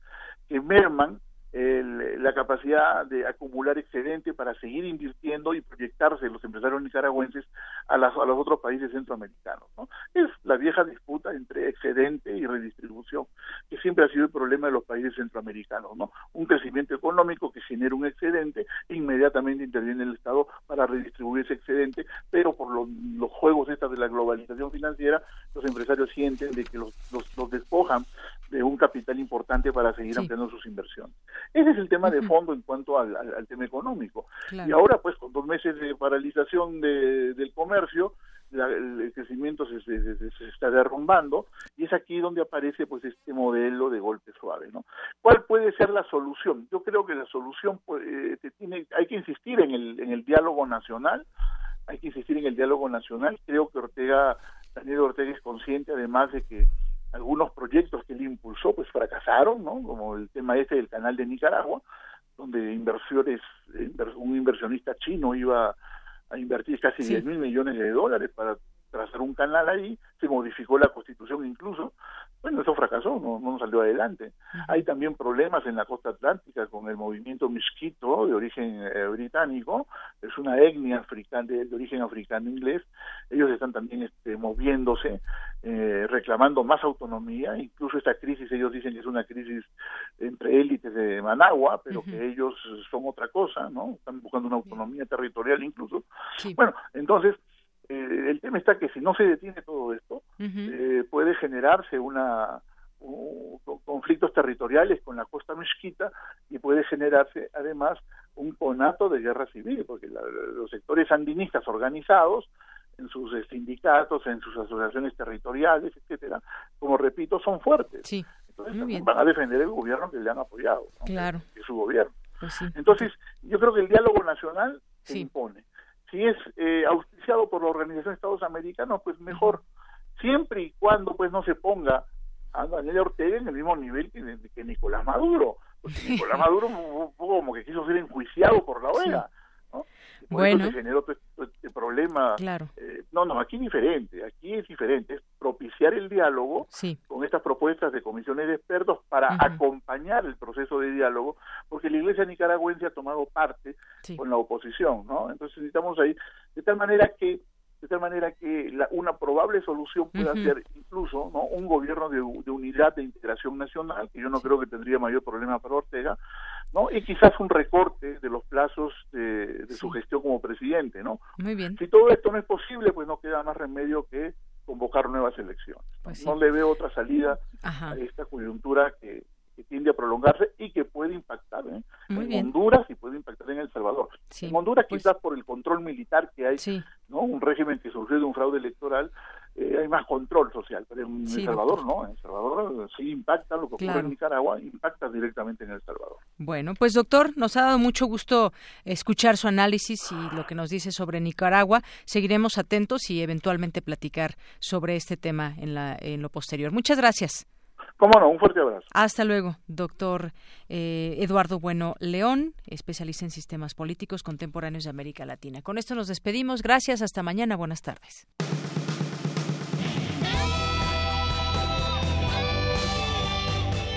que merman el, la capacidad de acumular excedente para seguir invirtiendo y proyectarse los empresarios nicaragüenses a, las, a los otros países centroamericanos. ¿no? Es la vieja disputa entre excedente y redistribución, que siempre ha sido el problema de los países centroamericanos. ¿no? Un crecimiento económico que genera un excedente, inmediatamente interviene el Estado para redistribuir ese excedente, pero por los, los juegos estas de la globalización financiera, los empresarios sienten de que los, los, los despojan de un capital importante para seguir sí. ampliando sus inversiones. Ese es el tema de fondo en cuanto al, al, al tema económico. Claro. Y ahora, pues, con dos meses de paralización de, del comercio, la, el crecimiento se, se, se, se, está derrumbando y es aquí donde aparece pues este modelo de golpe suave no cuál puede ser la solución yo creo que la solución pues, eh, tiene hay que insistir en el en el diálogo nacional hay que insistir en el diálogo nacional creo que Ortega Daniel Ortega es consciente además de que algunos proyectos que él impulsó pues fracasaron, ¿no? Como el tema este del canal de Nicaragua, donde inversiones, un inversionista chino iba a invertir casi sí. 10 mil millones de dólares para trazar un canal ahí, se modificó la constitución incluso, bueno, eso fracasó, no, no salió adelante. Hay también problemas en la costa atlántica con el movimiento misquito de origen eh, británico, es una etnia africana de, de, origen africano inglés, ellos están también este, moviéndose, eh, reclamando más autonomía, incluso esta crisis ellos dicen que es una crisis entre élites de Managua, pero uh -huh. que ellos son otra cosa, ¿no? Están buscando una autonomía territorial incluso. Sí. Bueno, entonces, eh, el tema está que si no se detiene todo esto, uh -huh. eh, puede generarse una un, conflictos territoriales con la costa mezquita y puede generarse además un conato de guerra civil, porque la, los sectores sandinistas organizados en sus eh, sindicatos, en sus asociaciones territoriales, etcétera, como repito, son fuertes. Sí. Entonces van a defender el gobierno que le han apoyado, ¿no? claro. que es su gobierno. Pues sí. Entonces, yo creo que el diálogo nacional se sí. impone si es eh, auspiciado por la Organización de Estados Americanos, pues mejor, siempre y cuando pues no se ponga a Daniel Ortega en el mismo nivel que, que Nicolás Maduro, porque [laughs] Nicolás Maduro como que quiso ser enjuiciado por la OEA, ¿no? por bueno. eso se generó todo este, este problema. Claro. Eh, no, no, aquí es diferente, aquí es diferente, es propiciar el diálogo sí. con estas propuestas de comisiones de expertos para uh -huh. acompañar el proceso de diálogo, porque la Iglesia nicaragüense ha tomado parte sí. con la oposición, ¿no? Entonces necesitamos ahí, de tal manera que de tal manera que la, una probable solución pueda uh -huh. ser incluso ¿no? un gobierno de, de, unidad de integración nacional, que yo no sí. creo que tendría mayor problema para Ortega, ¿no? y quizás un recorte de los plazos de, de sí. su gestión como presidente. ¿no? Muy bien. Si todo esto no es posible, pues no queda más remedio que convocar nuevas elecciones. Pues no le veo otra salida Ajá. a esta coyuntura que, que tiende a prolongarse y que puede impactar ¿eh? En bien. Honduras y puede impactar en El Salvador. Sí. En Honduras pues... quizás por el control militar que hay. ¿no? un régimen que surgió de un fraude electoral, eh, hay más control social, pero en El Salvador no, en El Salvador sí impacta lo que ocurre en Nicaragua, impacta directamente en El Salvador. Bueno, pues doctor, nos ha dado mucho gusto escuchar su análisis y lo que nos dice sobre Nicaragua. Seguiremos atentos y eventualmente platicar sobre este tema en, la, en lo posterior. Muchas gracias. Cómo no, un fuerte abrazo. Hasta luego, doctor eh, Eduardo Bueno León, especialista en sistemas políticos contemporáneos de América Latina. Con esto nos despedimos. Gracias, hasta mañana. Buenas tardes.